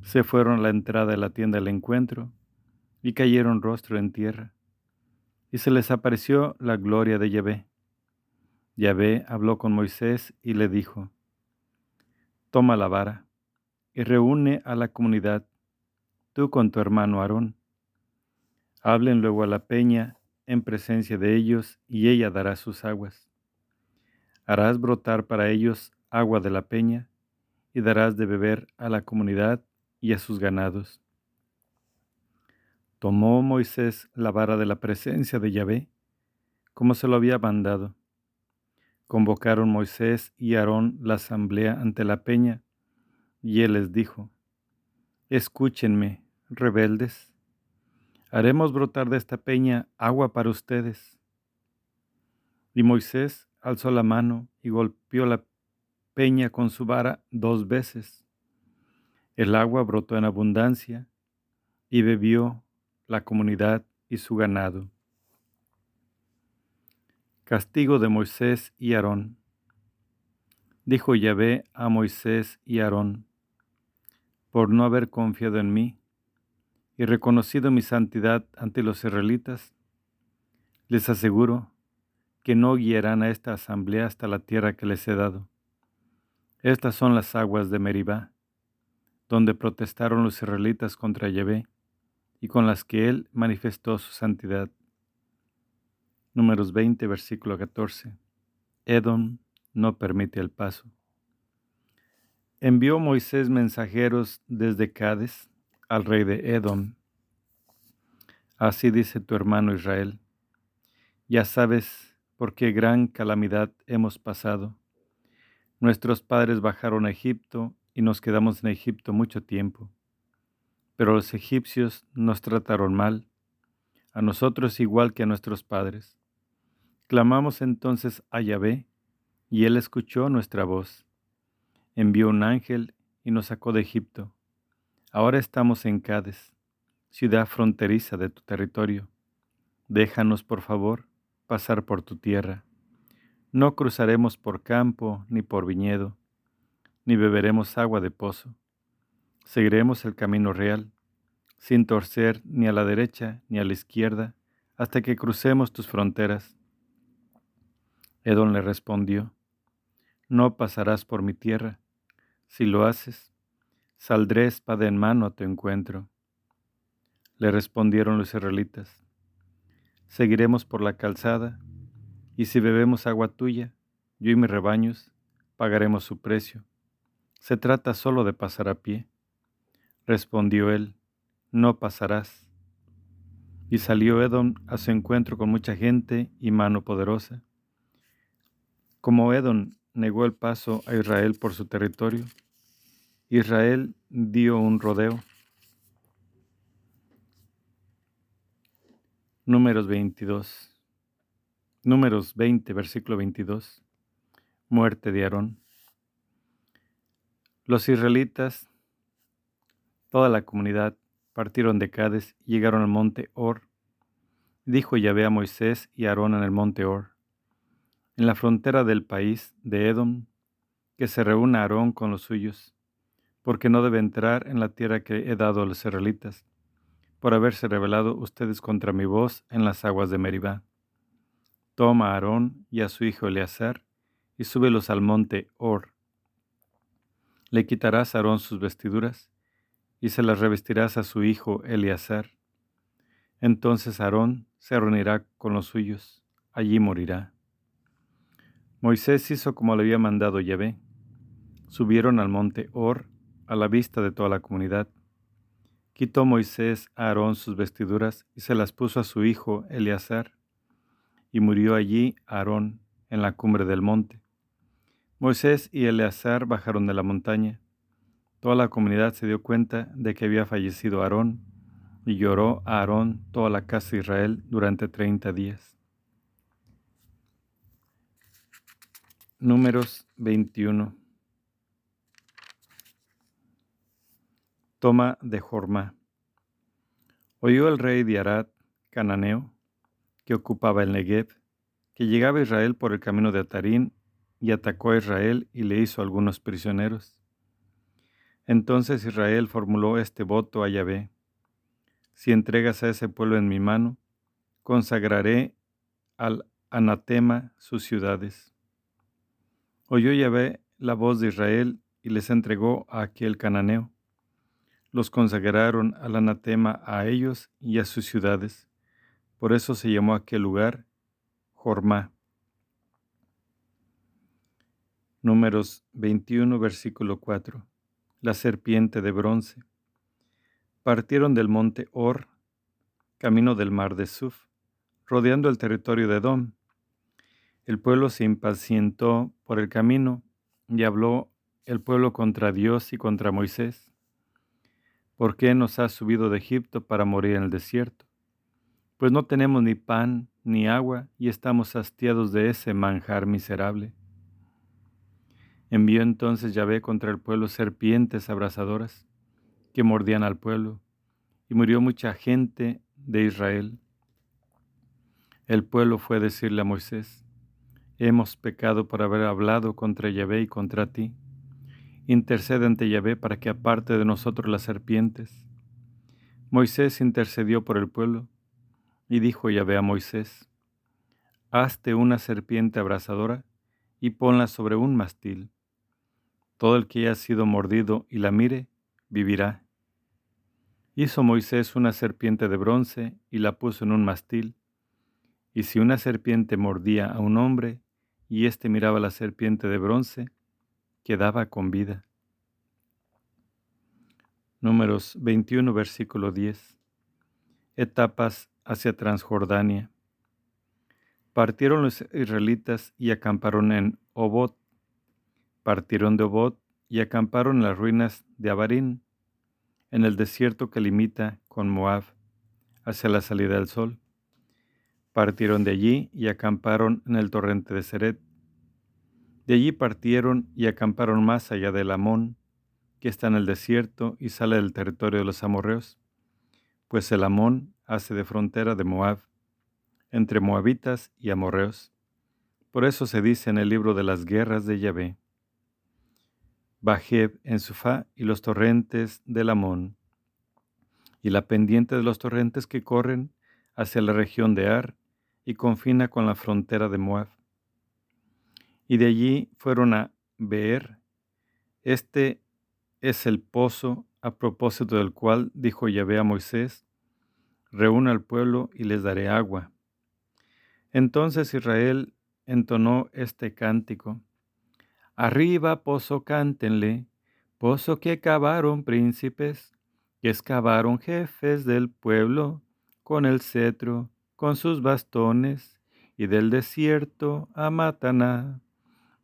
se fueron a la entrada de la tienda del encuentro y cayeron rostro en tierra, y se les apareció la gloria de Yahvé. Yahvé habló con Moisés y le dijo, Toma la vara y reúne a la comunidad, tú con tu hermano Aarón. Hablen luego a la peña en presencia de ellos y ella dará sus aguas. Harás brotar para ellos agua de la peña y darás de beber a la comunidad y a sus ganados. Tomó Moisés la vara de la presencia de Yahvé, como se lo había mandado Convocaron Moisés y Aarón la asamblea ante la peña, y él les dijo, Escúchenme, rebeldes, haremos brotar de esta peña agua para ustedes. Y Moisés alzó la mano y golpeó la peña con su vara dos veces. El agua brotó en abundancia y bebió la comunidad y su ganado. Castigo de Moisés y Aarón. Dijo Yahvé a Moisés y Aarón, por no haber confiado en mí y reconocido mi santidad ante los israelitas, les aseguro que no guiarán a esta asamblea hasta la tierra que les he dado. Estas son las aguas de Meribá, donde protestaron los israelitas contra Yahvé y con las que él manifestó su santidad. Números 20, versículo 14. Edom no permite el paso. Envió Moisés mensajeros desde Cádiz al rey de Edom. Así dice tu hermano Israel. Ya sabes por qué gran calamidad hemos pasado. Nuestros padres bajaron a Egipto y nos quedamos en Egipto mucho tiempo. Pero los egipcios nos trataron mal, a nosotros igual que a nuestros padres. Clamamos entonces a Yahvé, y él escuchó nuestra voz. Envió un ángel y nos sacó de Egipto. Ahora estamos en Cádiz, ciudad fronteriza de tu territorio. Déjanos, por favor, pasar por tu tierra. No cruzaremos por campo ni por viñedo, ni beberemos agua de pozo. Seguiremos el camino real, sin torcer ni a la derecha ni a la izquierda, hasta que crucemos tus fronteras Edom le respondió, No pasarás por mi tierra. Si lo haces, saldré espada en mano a tu encuentro. Le respondieron los israelitas, Seguiremos por la calzada, y si bebemos agua tuya, yo y mis rebaños, pagaremos su precio. Se trata solo de pasar a pie. Respondió él, No pasarás. Y salió Edom a su encuentro con mucha gente y mano poderosa como Edom negó el paso a Israel por su territorio, Israel dio un rodeo. Números 22. Números 20, versículo 22. Muerte de Aarón. Los israelitas, toda la comunidad, partieron de Cades y llegaron al monte Or. Dijo Yahvé a Moisés y Aarón en el monte Or en la frontera del país de Edom, que se reúna Aarón con los suyos, porque no debe entrar en la tierra que he dado a los israelitas, por haberse rebelado ustedes contra mi voz en las aguas de Meribá. Toma a Aarón y a su hijo Eleazar, y súbelos al monte Or. Le quitarás a Aarón sus vestiduras, y se las revestirás a su hijo Eleazar. Entonces Aarón se reunirá con los suyos, allí morirá. Moisés hizo como le había mandado Yahvé. Subieron al monte Or a la vista de toda la comunidad. Quitó Moisés a Aarón sus vestiduras y se las puso a su hijo Eleazar, y murió allí Aarón en la cumbre del monte. Moisés y Eleazar bajaron de la montaña. Toda la comunidad se dio cuenta de que había fallecido Aarón, y lloró a Aarón toda la casa de Israel durante treinta días. Números 21. Toma de Jorma. Oyó el rey de Arad, cananeo, que ocupaba el Negev, que llegaba a Israel por el camino de Atarín y atacó a Israel y le hizo algunos prisioneros. Entonces Israel formuló este voto a Yahvé. Si entregas a ese pueblo en mi mano, consagraré al anatema sus ciudades. Oyó Yahvé la voz de Israel y les entregó a aquel cananeo. Los consagraron al anatema a ellos y a sus ciudades. Por eso se llamó aquel lugar Jormá. Números 21, versículo 4. La serpiente de bronce. Partieron del monte Or, camino del mar de Suf, rodeando el territorio de Edom el pueblo se impacientó por el camino y habló el pueblo contra Dios y contra Moisés. ¿Por qué nos has subido de Egipto para morir en el desierto? Pues no tenemos ni pan ni agua y estamos hastiados de ese manjar miserable. Envió entonces Yahvé contra el pueblo serpientes abrasadoras que mordían al pueblo, y murió mucha gente de Israel. El pueblo fue a decirle a Moisés, hemos pecado por haber hablado contra Yahvé y contra ti. Intercede ante Yahvé para que aparte de nosotros las serpientes. Moisés intercedió por el pueblo, y dijo Yahvé a Moisés, Hazte una serpiente abrasadora y ponla sobre un mastil todo el que haya sido mordido y la mire, vivirá. Hizo Moisés una serpiente de bronce y la puso en un mastil. Y si una serpiente mordía a un hombre y éste miraba la serpiente de bronce, quedaba con vida. Números 21, versículo 10. Etapas hacia Transjordania. Partieron los israelitas y acamparon en Obot, Partieron de Obot y acamparon en las ruinas de Abarín, en el desierto que limita con Moab, hacia la salida del sol. Partieron de allí y acamparon en el torrente de Seret. De allí partieron y acamparon más allá del Amón, que está en el desierto y sale del territorio de los amorreos, pues el Amón hace de frontera de Moab, entre moabitas y amorreos. Por eso se dice en el libro de las guerras de Yahvé. Bajeb en Sufá y los torrentes del Amón, y la pendiente de los torrentes que corren hacia la región de Ar y confina con la frontera de Moab. Y de allí fueron a Beer. Este es el pozo a propósito del cual dijo Yahvé a Moisés, reúna al pueblo y les daré agua. Entonces Israel entonó este cántico. Arriba pozo cántenle, pozo que cavaron príncipes, que excavaron jefes del pueblo, con el cetro, con sus bastones, y del desierto a Mataná,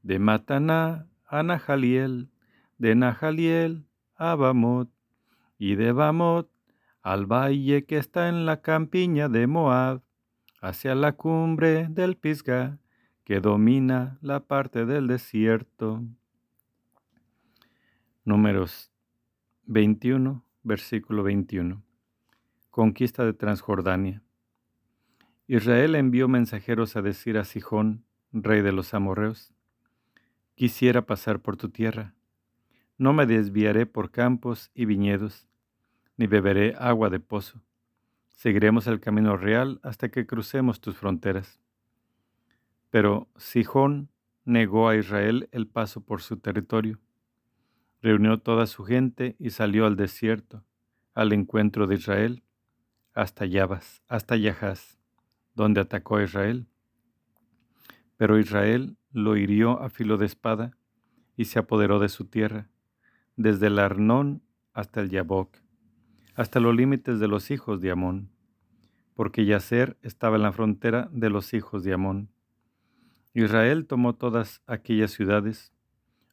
de Mataná a Nahaliel, de Nahaliel a Bamot, y de Bamot al valle que está en la campiña de Moab, hacia la cumbre del Pisgah, que domina la parte del desierto. Números 21, versículo 21. Conquista de Transjordania. Israel envió mensajeros a decir a Sijón, rey de los amorreos, quisiera pasar por tu tierra. No me desviaré por campos y viñedos, ni beberé agua de pozo. Seguiremos el camino real hasta que crucemos tus fronteras. Pero Sijón negó a Israel el paso por su territorio. Reunió toda su gente y salió al desierto, al encuentro de Israel, hasta Yabas, hasta Yahaz, donde atacó a Israel. Pero Israel lo hirió a filo de espada y se apoderó de su tierra, desde el Arnón hasta el Yabok, hasta los límites de los hijos de Amón, porque Yacer estaba en la frontera de los hijos de Amón. Israel tomó todas aquellas ciudades,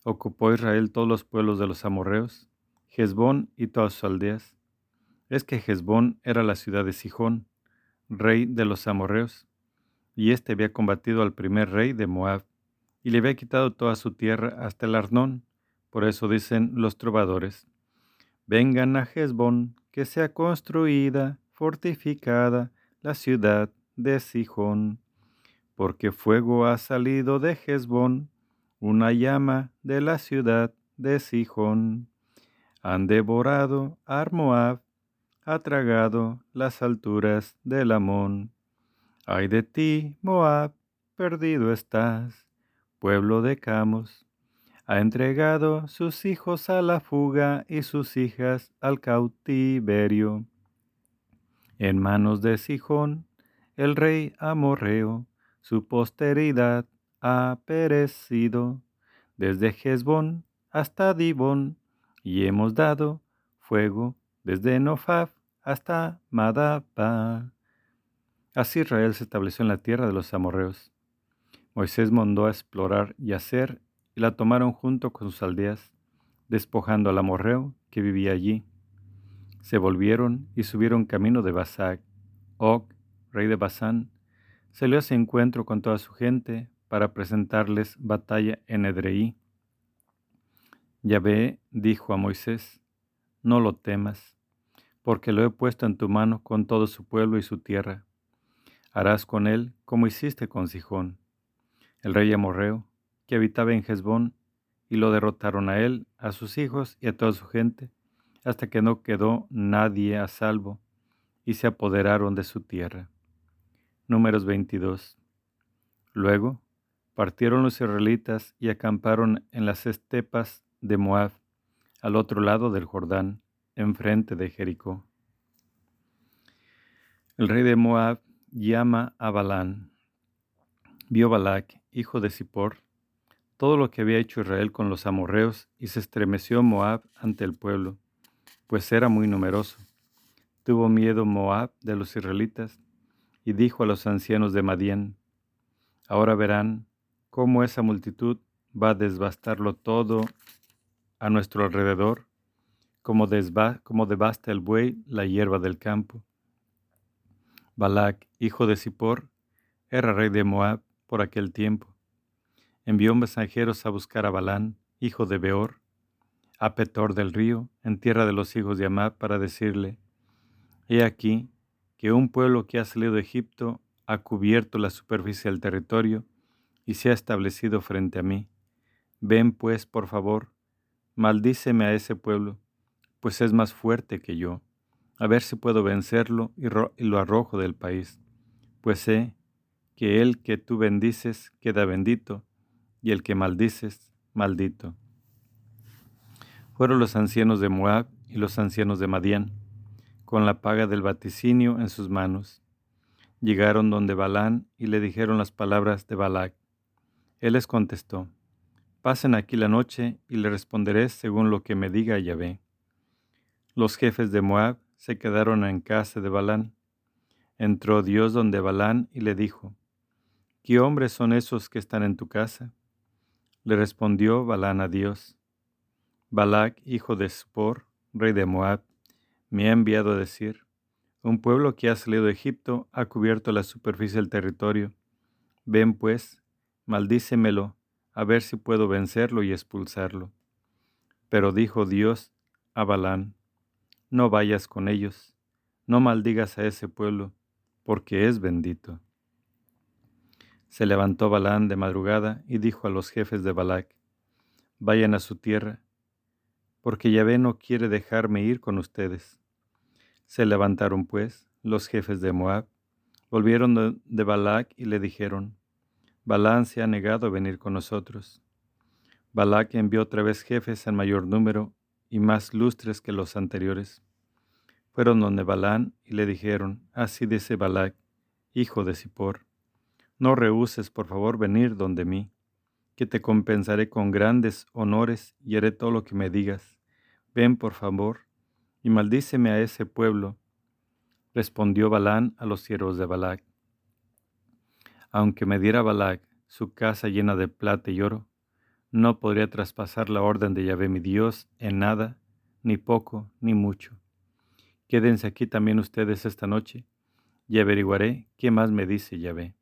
ocupó Israel todos los pueblos de los amorreos, Hezbón y todas sus aldeas. Es que Hezbón era la ciudad de Sijón, rey de los amorreos, y éste había combatido al primer rey de Moab, y le había quitado toda su tierra hasta el Arnón. Por eso dicen los trovadores, vengan a Hezbón, que sea construida, fortificada, la ciudad de Sijón porque fuego ha salido de Hezbón, una llama de la ciudad de Sijón. Han devorado a Moab, ha tragado las alturas del Amón. Ay de ti, Moab, perdido estás, pueblo de Camos. Ha entregado sus hijos a la fuga y sus hijas al cautiverio. En manos de Sijón, el rey amorreo, su posteridad ha perecido desde Hezbón hasta Dibón, y hemos dado fuego desde Nofaf hasta Madapa. Así Israel se estableció en la tierra de los amorreos. Moisés mandó a explorar Yacer y la tomaron junto con sus aldeas, despojando al amorreo que vivía allí. Se volvieron y subieron camino de Basac. Og, rey de Basán, salió a ese encuentro con toda su gente para presentarles batalla en Edreí. Yahvé dijo a Moisés, no lo temas, porque lo he puesto en tu mano con todo su pueblo y su tierra. Harás con él como hiciste con Sijón, el rey amorreo, que habitaba en Hezbón, y lo derrotaron a él, a sus hijos y a toda su gente, hasta que no quedó nadie a salvo, y se apoderaron de su tierra. Números 22. Luego partieron los israelitas y acamparon en las estepas de Moab, al otro lado del Jordán, enfrente de Jericó. El rey de Moab llama a Balán. Vio Balac, hijo de Zippor, todo lo que había hecho Israel con los amorreos, y se estremeció Moab ante el pueblo, pues era muy numeroso. Tuvo miedo Moab de los israelitas, y dijo a los ancianos de Madián, Ahora verán cómo esa multitud va a desbastarlo todo a nuestro alrededor, como, como devasta el buey la hierba del campo. Balac, hijo de Zippor, era rey de Moab por aquel tiempo envió mensajeros a buscar a Balán, hijo de Beor, a Petor del río, en tierra de los hijos de Amab, para decirle, He aquí que un pueblo que ha salido de Egipto ha cubierto la superficie del territorio y se ha establecido frente a mí. Ven pues, por favor, maldíceme a ese pueblo, pues es más fuerte que yo, a ver si puedo vencerlo y, y lo arrojo del país, pues sé que el que tú bendices queda bendito, y el que maldices, maldito. Fueron los ancianos de Moab y los ancianos de Madián, con la paga del vaticinio en sus manos. Llegaron donde Balán y le dijeron las palabras de Balac. Él les contestó, Pasen aquí la noche y le responderé según lo que me diga Yahvé. Los jefes de Moab se quedaron en casa de Balán. Entró Dios donde Balán y le dijo, ¿Qué hombres son esos que están en tu casa? Le respondió Balán a Dios, Balac, hijo de Spor, rey de Moab, me ha enviado a decir, un pueblo que ha salido de Egipto ha cubierto la superficie del territorio. Ven pues, maldícemelo, a ver si puedo vencerlo y expulsarlo. Pero dijo Dios a Balán, no vayas con ellos, no maldigas a ese pueblo, porque es bendito. Se levantó Balán de madrugada y dijo a los jefes de Balac, vayan a su tierra, porque Yahvé no quiere dejarme ir con ustedes. Se levantaron pues los jefes de Moab, volvieron de Balac y le dijeron, Balán se ha negado a venir con nosotros. Balac envió otra vez jefes en mayor número y más lustres que los anteriores. Fueron donde Balán y le dijeron, así dice Balac, hijo de Zippor, no rehuses, por favor, venir donde mí, que te compensaré con grandes honores y haré todo lo que me digas. Ven, por favor, y maldíceme a ese pueblo. Respondió Balán a los siervos de Balac. Aunque me diera Balac su casa llena de plata y oro, no podría traspasar la orden de Yahvé mi Dios en nada, ni poco, ni mucho. Quédense aquí también ustedes esta noche, y averiguaré qué más me dice Yahvé.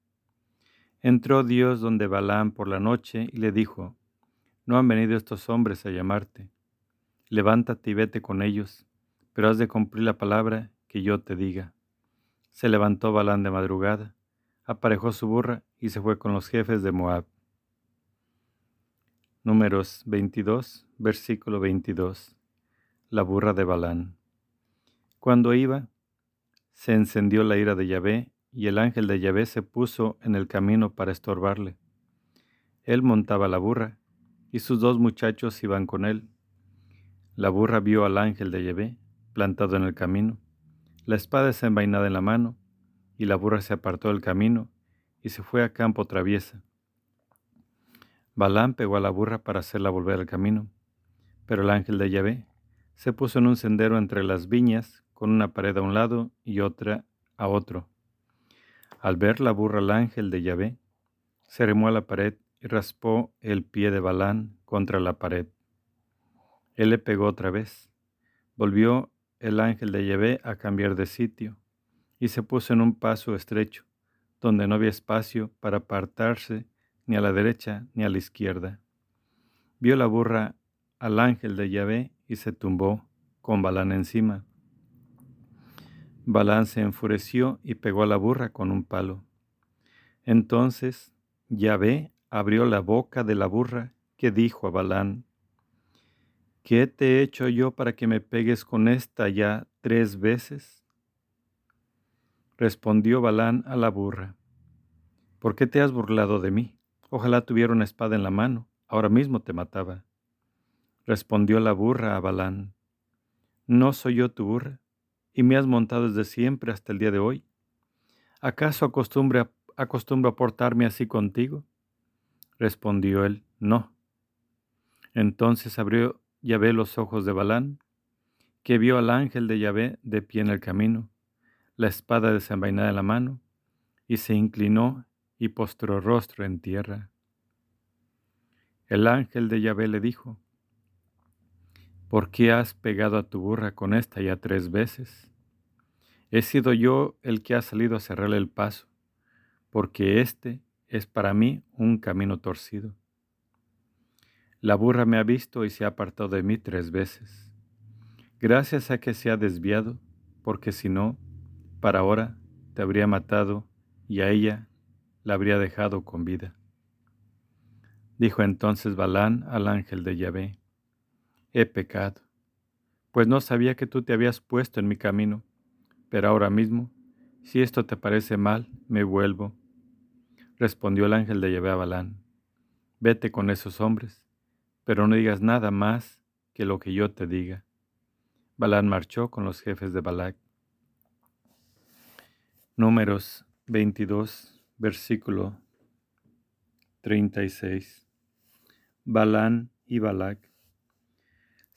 Entró Dios donde Balaam por la noche y le dijo, No han venido estos hombres a llamarte. Levántate y vete con ellos, pero has de cumplir la palabra que yo te diga. Se levantó Balaam de madrugada, aparejó su burra y se fue con los jefes de Moab. Números 22, versículo 22. La burra de Balán. Cuando iba, se encendió la ira de Yahvé y el ángel de Yahvé se puso en el camino para estorbarle. Él montaba la burra, y sus dos muchachos iban con él. La burra vio al ángel de Yahvé plantado en el camino, la espada desenvainada en la mano, y la burra se apartó del camino y se fue a campo traviesa. Balán pegó a la burra para hacerla volver al camino, pero el ángel de Yahvé se puso en un sendero entre las viñas, con una pared a un lado y otra a otro. Al ver la burra al ángel de Yahvé, se remó a la pared y raspó el pie de Balán contra la pared. Él le pegó otra vez. Volvió el ángel de Yahvé a cambiar de sitio y se puso en un paso estrecho, donde no había espacio para apartarse ni a la derecha ni a la izquierda. Vio la burra al ángel de Yahvé y se tumbó con Balán encima. Balán se enfureció y pegó a la burra con un palo. Entonces Yahvé abrió la boca de la burra que dijo a Balán, ¿Qué te he hecho yo para que me pegues con esta ya tres veces? Respondió Balán a la burra, ¿por qué te has burlado de mí? Ojalá tuviera una espada en la mano, ahora mismo te mataba. Respondió la burra a Balán, ¿no soy yo tu burra? ¿Y me has montado desde siempre hasta el día de hoy? ¿Acaso acostumbro a portarme así contigo? Respondió él, no. Entonces abrió Yahvé los ojos de Balán, que vio al ángel de Yahvé de pie en el camino, la espada desenvainada en la mano, y se inclinó y postró rostro en tierra. El ángel de Yahvé le dijo, ¿Por qué has pegado a tu burra con esta ya tres veces? He sido yo el que ha salido a cerrarle el paso, porque este es para mí un camino torcido. La burra me ha visto y se ha apartado de mí tres veces. Gracias a que se ha desviado, porque si no, para ahora te habría matado y a ella la habría dejado con vida. Dijo entonces Balán al ángel de Yahvé, he pecado, pues no sabía que tú te habías puesto en mi camino, pero ahora mismo, si esto te parece mal, me vuelvo Respondió el ángel de Yahvé a Balán, vete con esos hombres, pero no digas nada más que lo que yo te diga. Balán marchó con los jefes de Balac. Números 22, versículo 36. Balán y Balac.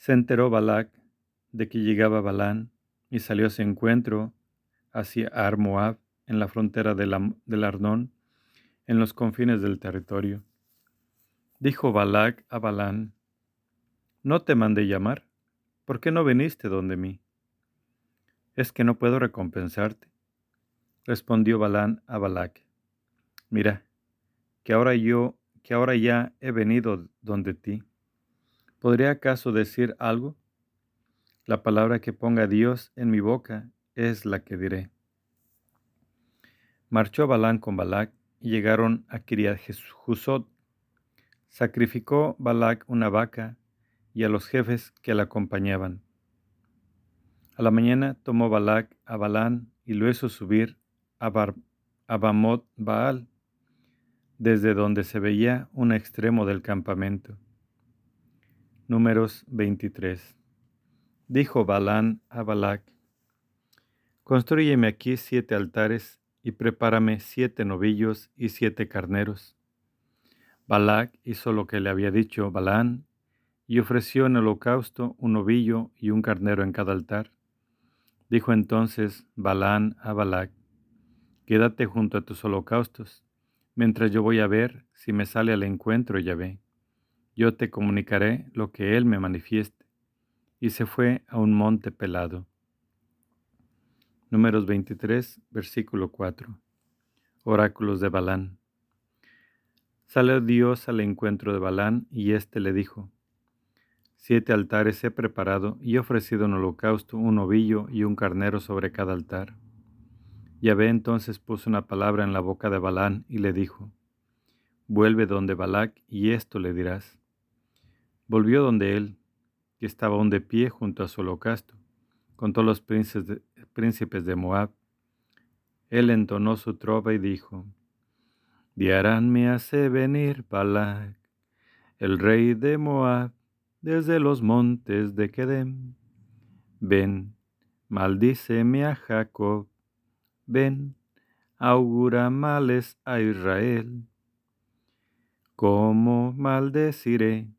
Se enteró Balac de que llegaba Balán y salió a su encuentro hacia Armoab en la frontera del Arnón en los confines del territorio. Dijo Balac a Balán, ¿no te mandé llamar? ¿Por qué no viniste donde mí? Es que no puedo recompensarte. Respondió Balán a Balac, mira, que ahora yo, que ahora ya he venido donde ti. ¿Podría acaso decir algo? La palabra que ponga Dios en mi boca es la que diré. Marchó Balán con Balac y llegaron a Kiriat Jusot. Sacrificó Balac una vaca y a los jefes que la acompañaban. A la mañana tomó Balac a Balán y lo hizo subir a, Bar Bamot Baal, desde donde se veía un extremo del campamento. Números 23. Dijo Balán a Balac, Construyeme aquí siete altares y prepárame siete novillos y siete carneros. Balac hizo lo que le había dicho Balán, y ofreció en holocausto un novillo y un carnero en cada altar. Dijo entonces Balán a Balac, Quédate junto a tus holocaustos, mientras yo voy a ver si me sale al encuentro Yahvé. Yo te comunicaré lo que él me manifieste. Y se fue a un monte pelado. Números 23, versículo 4. Oráculos de Balán. Salió Dios al encuentro de Balán y éste le dijo, Siete altares he preparado y he ofrecido en holocausto un ovillo y un carnero sobre cada altar. Yahvé entonces puso una palabra en la boca de Balán y le dijo, Vuelve donde Balac y esto le dirás. Volvió donde él, que estaba aún de pie junto a su holocausto, con todos los príncipes de, Moab. Él entonó su trova y dijo, Diarán me hace venir Balak, el rey de Moab, desde los montes de Kedem. Ven, maldíceme a Jacob, ven, augura males a Israel. ¿Cómo maldeciré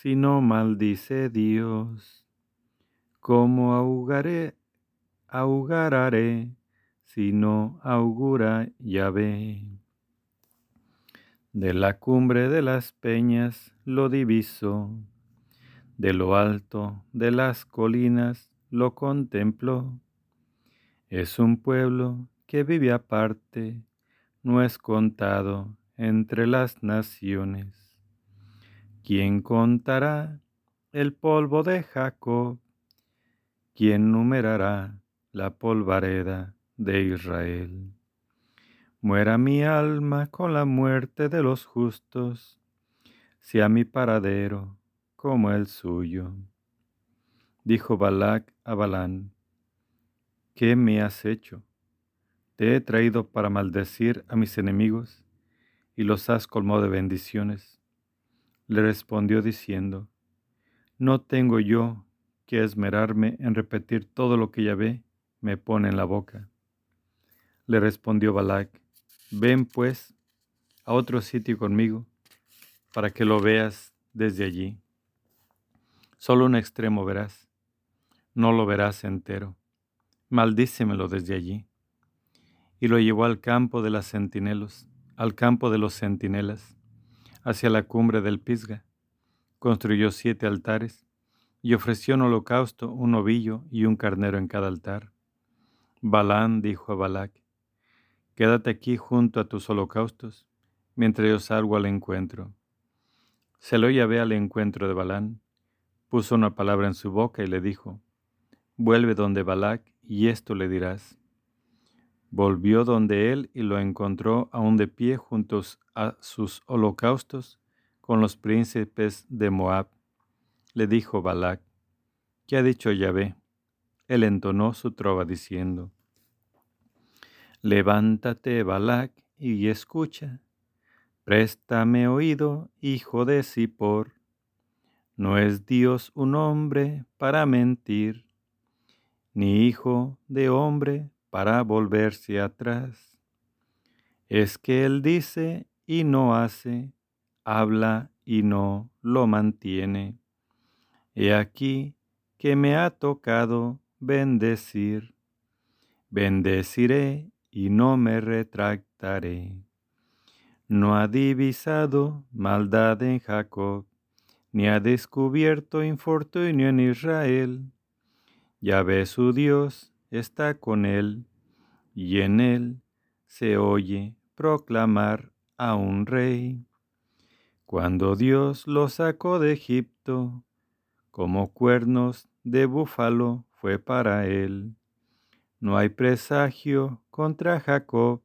si no maldice Dios? ¿Cómo ahogaré, ahogaré si no augura Yahvé? De la cumbre de las peñas lo diviso, de lo alto de las colinas lo contemplo. Es un pueblo que vive aparte, no es contado entre las naciones. ¿Quién contará el polvo de Jacob? ¿Quién numerará la polvareda de Israel? Muera mi alma con la muerte de los justos, sea mi paradero como el suyo. Dijo Balac a Balán, ¿qué me has hecho? Te he traído para maldecir a mis enemigos y los has colmado de bendiciones. Le respondió diciendo, No tengo yo que esmerarme en repetir todo lo que Yahvé me pone en la boca. Le respondió Balac, Ven pues a otro sitio conmigo para que lo veas desde allí. Solo un extremo verás, no lo verás entero. Maldícemelo desde allí. Y lo llevó al campo de las centinelos, al campo de los centinelas, hacia la cumbre del Pisga. Construyó siete altares y ofreció en holocausto un ovillo y un carnero en cada altar. Balán dijo a Balac, Quédate aquí junto a tus holocaustos, mientras yo salgo al encuentro. Se lo ve al encuentro de Balán, puso una palabra en su boca y le dijo, Vuelve donde Balac y esto le dirás. Volvió donde él y lo encontró aún de pie junto a sus holocaustos con los príncipes de Moab. Le dijo Balac, ¿qué ha dicho Yahvé? Él entonó su trova diciendo, Levántate, Balac, y escucha. Préstame oído, hijo de Sipor. No es Dios un hombre para mentir, ni hijo de hombre para volverse atrás. Es que Él dice y no hace, habla y no lo mantiene. He aquí que me ha tocado bendecir. Bendeciré y no me retractaré. No ha divisado maldad en Jacob, ni ha descubierto infortunio en Israel. Ya ve su Dios está con él, y en él se oye proclamar a un rey. Cuando Dios lo sacó de Egipto, como cuernos de búfalo fue para él. No hay presagio contra Jacob,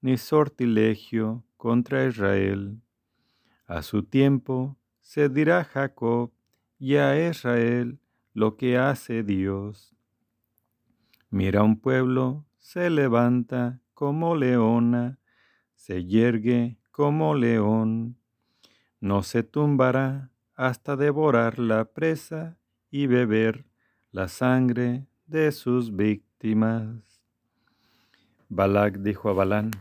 ni sortilegio contra Israel. A su tiempo se dirá Jacob y a Israel lo que hace Dios. Mira un pueblo, se levanta como leona, se yergue como león, no se tumbará hasta devorar la presa y beber la sangre de sus víctimas. Balac dijo a Balán,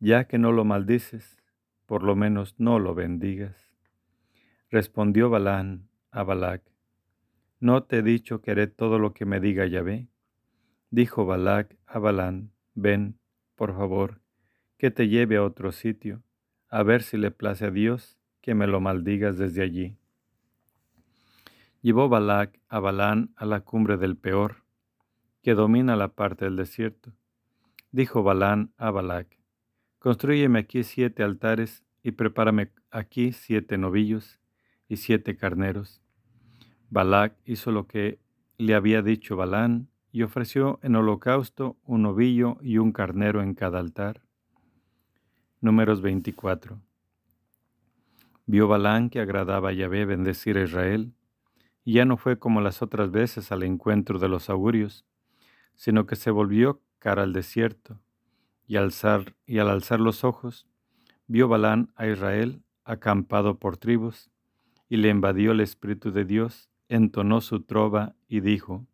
ya que no lo maldices, por lo menos no lo bendigas. Respondió Balán a Balac, ¿no te he dicho que haré todo lo que me diga Yahvé? Dijo Balac a Balán, ven, por favor, que te lleve a otro sitio, a ver si le place a Dios que me lo maldigas desde allí. Llevó Balac a Balán a la cumbre del Peor, que domina la parte del desierto Dijo Balán a Balac, Construyeme aquí siete altares y prepárame aquí siete novillos y siete carneros. Balac hizo lo que le había dicho Balán y ofreció en holocausto un novillo y un carnero en cada altar. Números 24. Vio Balán que agradaba a Yahvé bendecir a Israel, y ya no fue como las otras veces al encuentro de los augurios, sino que se volvió cara al desierto, y, alzar, y al alzar los ojos, vio Balán a Israel acampado por tribus, y le invadió el Espíritu de Dios, entonó su trova y dijo,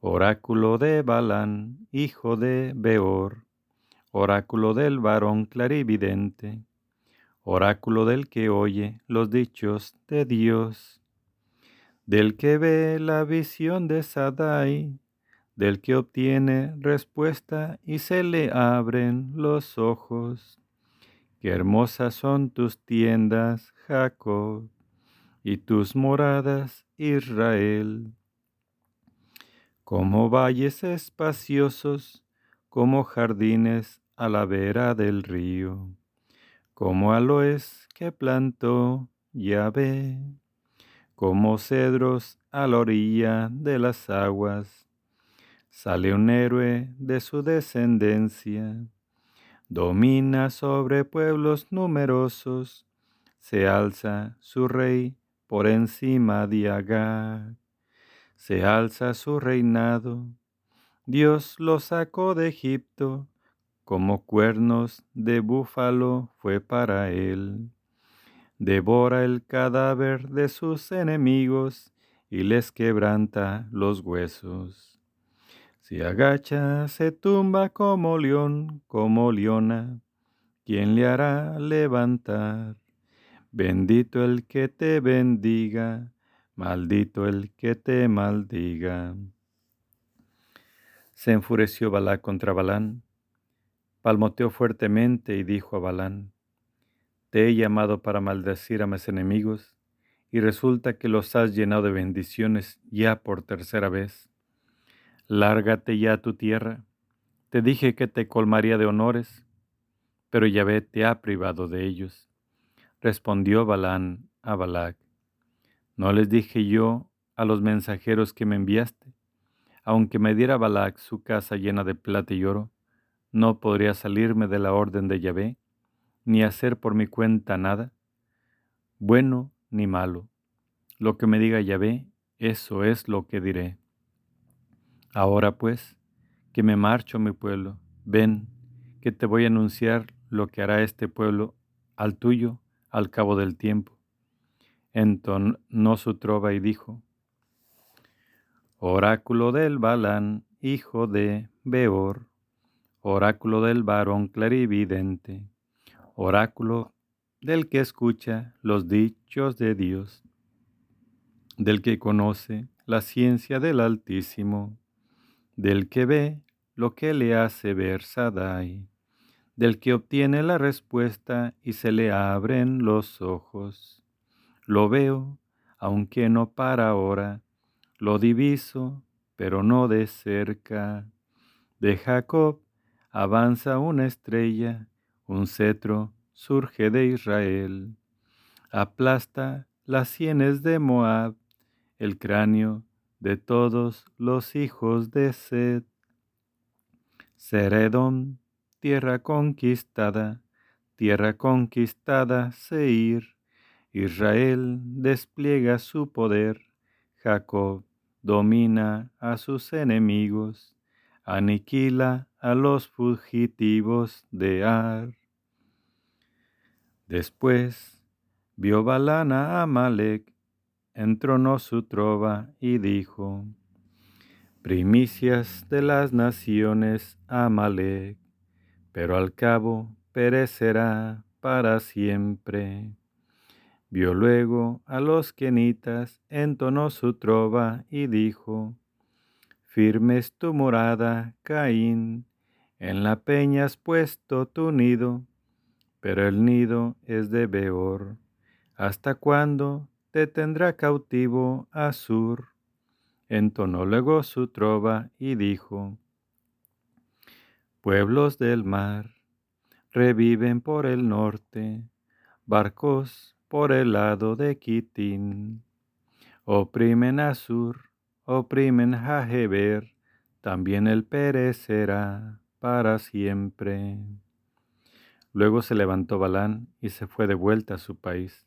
Oráculo de Balán, hijo de Beor, oráculo del varón clarividente, oráculo del que oye los dichos de Dios, del que ve la visión de Sadai, del que obtiene respuesta y se le abren los ojos. Qué hermosas son tus tiendas, Jacob, y tus moradas, Israel. Como valles espaciosos, como jardines a la vera del río, como aloes que plantó Yahvé, como cedros a la orilla de las aguas. Sale un héroe de su descendencia, domina sobre pueblos numerosos, se alza su rey por encima de Agag, se alza su reinado. Dios lo sacó de Egipto, como cuernos de búfalo fue para él. Devora el cadáver de sus enemigos y les quebranta los huesos. Si agacha, se tumba como león, como leona, ¿quién le hará levantar? Bendito el que te bendiga, maldito el que te maldiga. Se enfureció Balá contra Balán, palmoteó fuertemente y dijo a Balán, Te he llamado para maldecir a mis enemigos, y resulta que los has llenado de bendiciones ya por tercera vez. Lárgate ya a tu tierra. Te dije que te colmaría de honores, pero Yahvé te ha privado de ellos. Respondió Balán a Balac, ¿no les dije yo a los mensajeros que me enviaste? Aunque me diera Balac su casa llena de plata y oro, no podría salirme de la orden de Yahvé, ni hacer por mi cuenta nada, bueno ni malo. Lo que me diga Yahvé, eso es lo que diré. Ahora pues, que me marcho mi pueblo, ven, que te voy a anunciar lo que hará este pueblo al tuyo al cabo del tiempo. Entonó su trova y dijo, Oráculo del Balán, hijo de Beor, oráculo del varón clarividente, oráculo del que escucha los dichos de Dios, del que conoce la ciencia del Altísimo, del que ve lo que le hace ver Sadai, del que obtiene la respuesta y se le abren los ojos. Lo veo, aunque no para ahora, lo diviso, pero no de cerca. De Jacob avanza una estrella, un cetro surge de Israel. Aplasta las sienes de Moab, el cráneo de todos los hijos de Sed. Seredón, tierra conquistada, tierra conquistada, Seir. Israel despliega su poder Jacob domina a sus enemigos, aniquila a los fugitivos de Ar. Después vio Balana a Amalek, entronó su trova y dijo, Primicias de las naciones Amalek, pero al cabo perecerá para siempre. Vio luego a los quenitas, entonó su trova y dijo, Firme es tu morada, Caín, en la peña has puesto tu nido, pero el nido es de Beor. ¿Hasta cuándo te tendrá cautivo Asur? Entonó luego su trova y dijo, Pueblos del mar, reviven por el norte, barcos por el lado de Kitín. Oprimen a Sur, oprimen a Heber, también él perecerá para siempre. Luego se levantó Balán y se fue de vuelta a su país.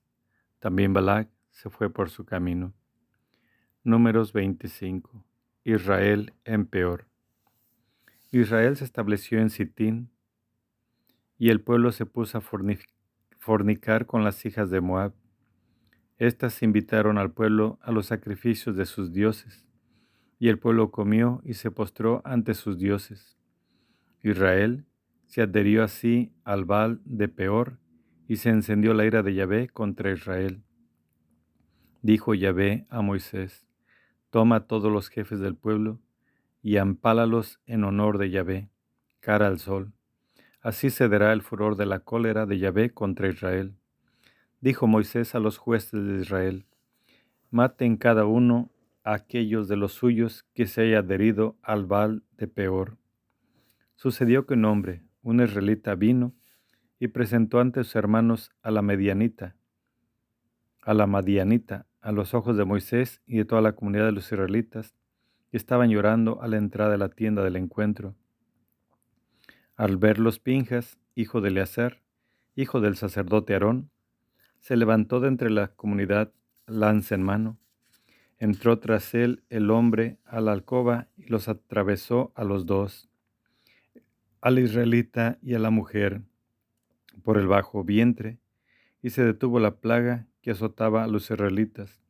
También Balac se fue por su camino. Números 25. Israel en peor. Israel se estableció en Sitín y el pueblo se puso a fornicar fornicar con las hijas de Moab. Estas invitaron al pueblo a los sacrificios de sus dioses, y el pueblo comió y se postró ante sus dioses. Israel se adherió así al Baal de Peor, y se encendió la ira de Yahvé contra Israel. Dijo Yahvé a Moisés, Toma todos los jefes del pueblo y ampálalos en honor de Yahvé, cara al sol Así cederá el furor de la cólera de Yahvé contra Israel. Dijo Moisés a los jueces de Israel, maten cada uno a aquellos de los suyos que se haya adherido al Baal de Peor. Sucedió que un hombre, un israelita, vino y presentó ante sus hermanos a la medianita, a la madianita, a los ojos de Moisés y de toda la comunidad de los israelitas, que estaban llorando a la entrada de la tienda del encuentro. Al ver los Pinjas, hijo de Eleazar, hijo del sacerdote Aarón, se levantó de entre la comunidad lanza en mano. Entró tras él el hombre a la alcoba y los atravesó a los dos, al israelita y a la mujer, por el bajo vientre, y se detuvo la plaga que azotaba a los israelitas.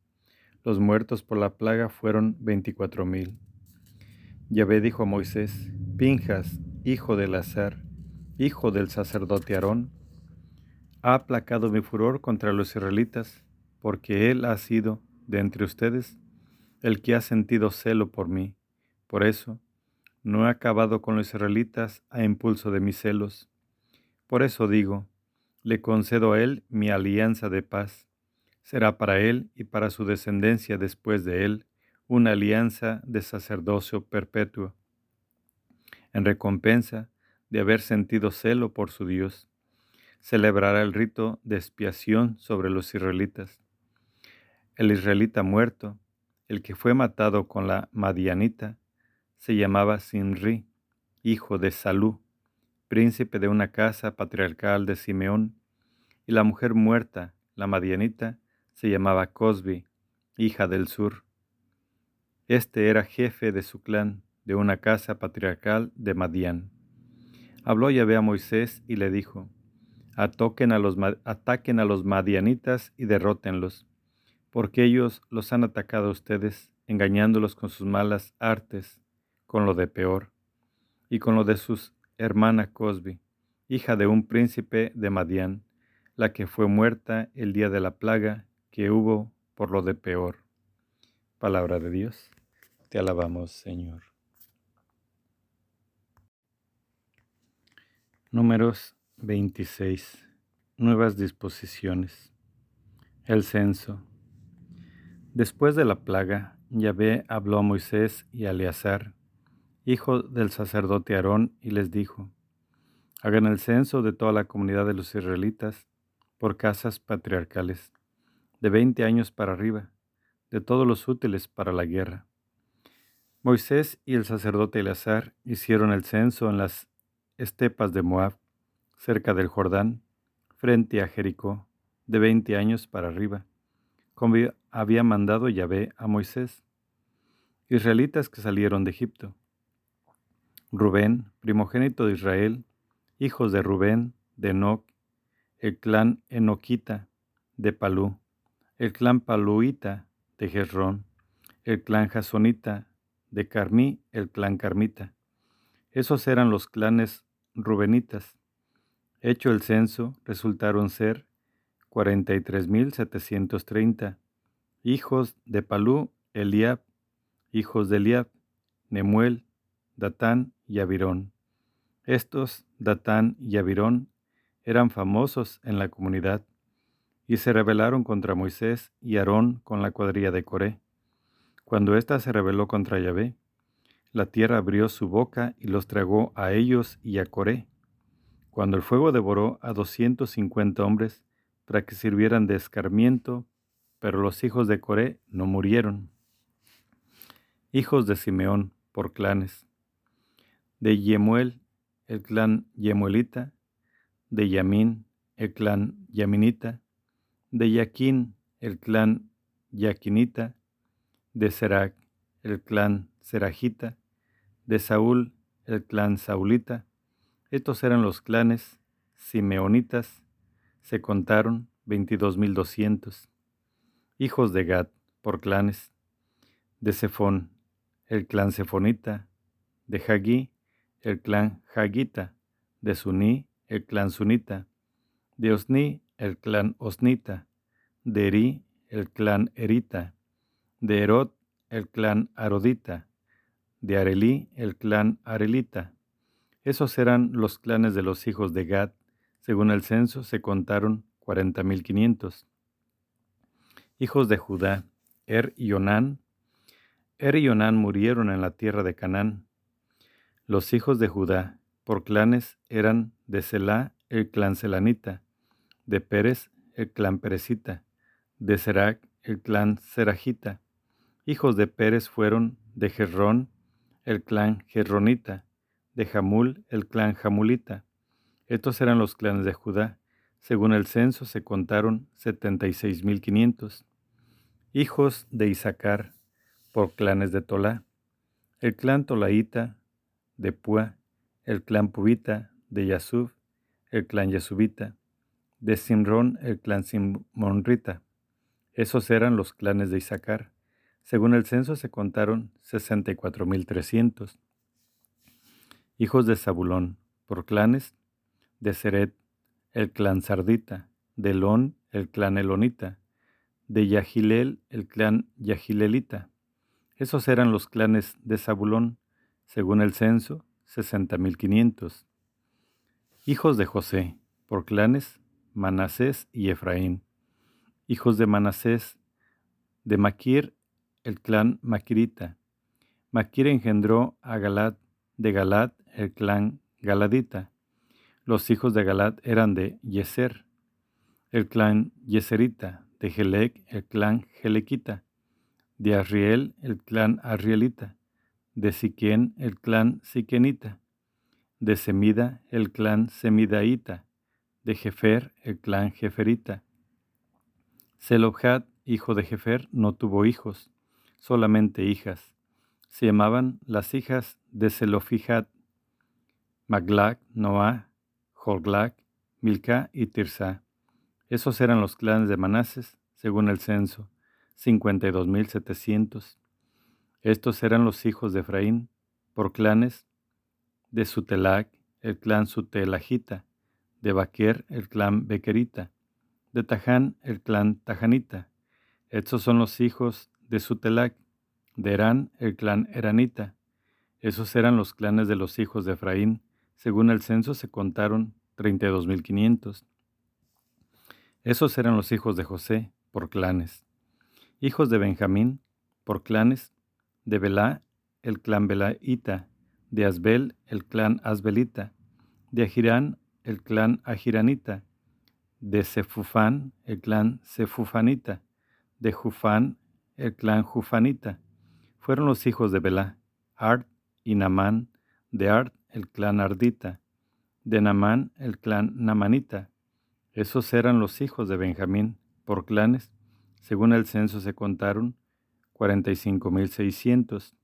Los muertos por la plaga fueron veinticuatro mil. Yahvé dijo a Moisés, Pinjas, hijo de Lazar, hijo del sacerdote Aarón, ha aplacado mi furor contra los israelitas, porque él ha sido, de entre ustedes, el que ha sentido celo por mí. Por eso, no he acabado con los israelitas a impulso de mis celos. Por eso digo, le concedo a él mi alianza de paz. Será para él y para su descendencia después de él una alianza de sacerdocio perpetuo en recompensa de haber sentido celo por su Dios, celebrará el rito de expiación sobre los israelitas. El israelita muerto, el que fue matado con la Madianita, se llamaba Sinri, hijo de Salú, príncipe de una casa patriarcal de Simeón, y la mujer muerta, la Madianita, se llamaba Cosbi, hija del sur. Este era jefe de su clan, de una casa patriarcal de Madián. Habló Yahvé a Moisés y le dijo, ataquen a los madianitas y derrótenlos, porque ellos los han atacado a ustedes, engañándolos con sus malas artes, con lo de peor, y con lo de sus hermana Cosbi, hija de un príncipe de Madián, la que fue muerta el día de la plaga que hubo por lo de peor. Palabra de Dios. Te alabamos, Señor. Números 26. Nuevas disposiciones. El censo. Después de la plaga, Yahvé habló a Moisés y a Eleazar, hijo del sacerdote Aarón, y les dijo, Hagan el censo de toda la comunidad de los israelitas por casas patriarcales, de veinte años para arriba, de todos los útiles para la guerra. Moisés y el sacerdote Eleazar hicieron el censo en las estepas de Moab, cerca del Jordán, frente a Jericó, de veinte años para arriba, como había mandado Yahvé a Moisés. Israelitas que salieron de Egipto. Rubén, primogénito de Israel, hijos de Rubén, de Enoch, el clan Enoquita, de Palú, el clan Paluita, de Jezrón, el clan Jasonita, de Carmí, el clan Carmita. Esos eran los clanes rubenitas. Hecho el censo, resultaron ser 43.730 hijos de Palú, Eliab, hijos de Eliab, Nemuel, Datán y Abirón. Estos, Datán y Abirón, eran famosos en la comunidad y se rebelaron contra Moisés y Aarón con la cuadrilla de Coré. Cuando ésta se rebeló contra Yahvé, la tierra abrió su boca y los tragó a ellos y a Coré. Cuando el fuego devoró a doscientos cincuenta hombres para que sirvieran de escarmiento, pero los hijos de Coré no murieron. Hijos de Simeón por clanes. De Yemuel, el clan Yemuelita. De Yamín, el clan Yaminita. De Yaquín, el clan Yaquinita. De Serac, el clan Serajita de Saúl, el clan Saulita. Estos eran los clanes simeonitas, se contaron veintidós mil doscientos. Hijos de Gad, por clanes, de Sefón, el clan Sefonita, de Hagí, el clan Hagita, de Suní, el clan Sunita, de Osni, el clan Osnita, de Eri, el clan Erita, de Erot, el clan Arodita, de Arelí el clan Arelita. Esos eran los clanes de los hijos de Gad. Según el censo se contaron cuarenta mil quinientos. Hijos de Judá, Er y Onán. Er y Onán murieron en la tierra de Canaán. Los hijos de Judá, por clanes eran de Selá el clan Selanita, de Pérez el clan Perecita, de Serac el clan Serajita. Hijos de Pérez fueron de Gerrón el clan Gerronita, de Jamul el clan Jamulita. Estos eran los clanes de Judá. Según el censo se contaron 76.500. Hijos de Isaacar por clanes de Tolá. El clan Tolaíta de Pua, el clan Pubita de Yasub, el clan Yasubita, de Simrón el clan Simonrita. Esos eran los clanes de Isaacar. Según el censo se contaron 64.300. Hijos de Zabulón, por clanes, de Seret, el clan Sardita, de Elón, el clan Elonita, de Yahilel, el clan Yahilelita. Esos eran los clanes de Zabulón, según el censo, 60.500. Hijos de José, por clanes, Manasés y Efraín. Hijos de Manasés, de Maquir, el clan Maquirita. Maquir engendró a Galad, de Galad, el clan Galadita. Los hijos de Galad eran de Yeser, el clan Yeserita, de Gelec, el clan Gelequita, de Arriel, el clan Arrielita, de Siquén, el clan Siquenita, de Semida, el clan Semidaita, de Jefer, el clan Jeferita. Selobjad, hijo de Jefer, no tuvo hijos, solamente hijas. Se llamaban las hijas de Selofijad, Maglac, Noah, Holglac, Milca y Tirsa. Esos eran los clanes de Manases, según el censo, 52.700. Estos eran los hijos de Efraín, por clanes, de Sutelac, el clan Sutelajita, de Baquer, el clan Bequerita, de Taján, el clan Tajanita. Estos son los hijos de Sutelac, de Erán, el clan Eranita. Esos eran los clanes de los hijos de Efraín. Según el censo se contaron 32.500. Esos eran los hijos de José, por clanes. Hijos de Benjamín, por clanes, de Belá, el clan Belaíta, de Asbel, el clan Asbelita, de Ajirán, el clan Ajiranita, de Sefufán, el clan Sefufanita, de Jufán, el clan Jufanita. Fueron los hijos de Belá, Ard y Namán, de Ard, el clan Ardita, de Namán, el clan Namanita. Esos eran los hijos de Benjamín, por clanes, según el censo se contaron 45.600.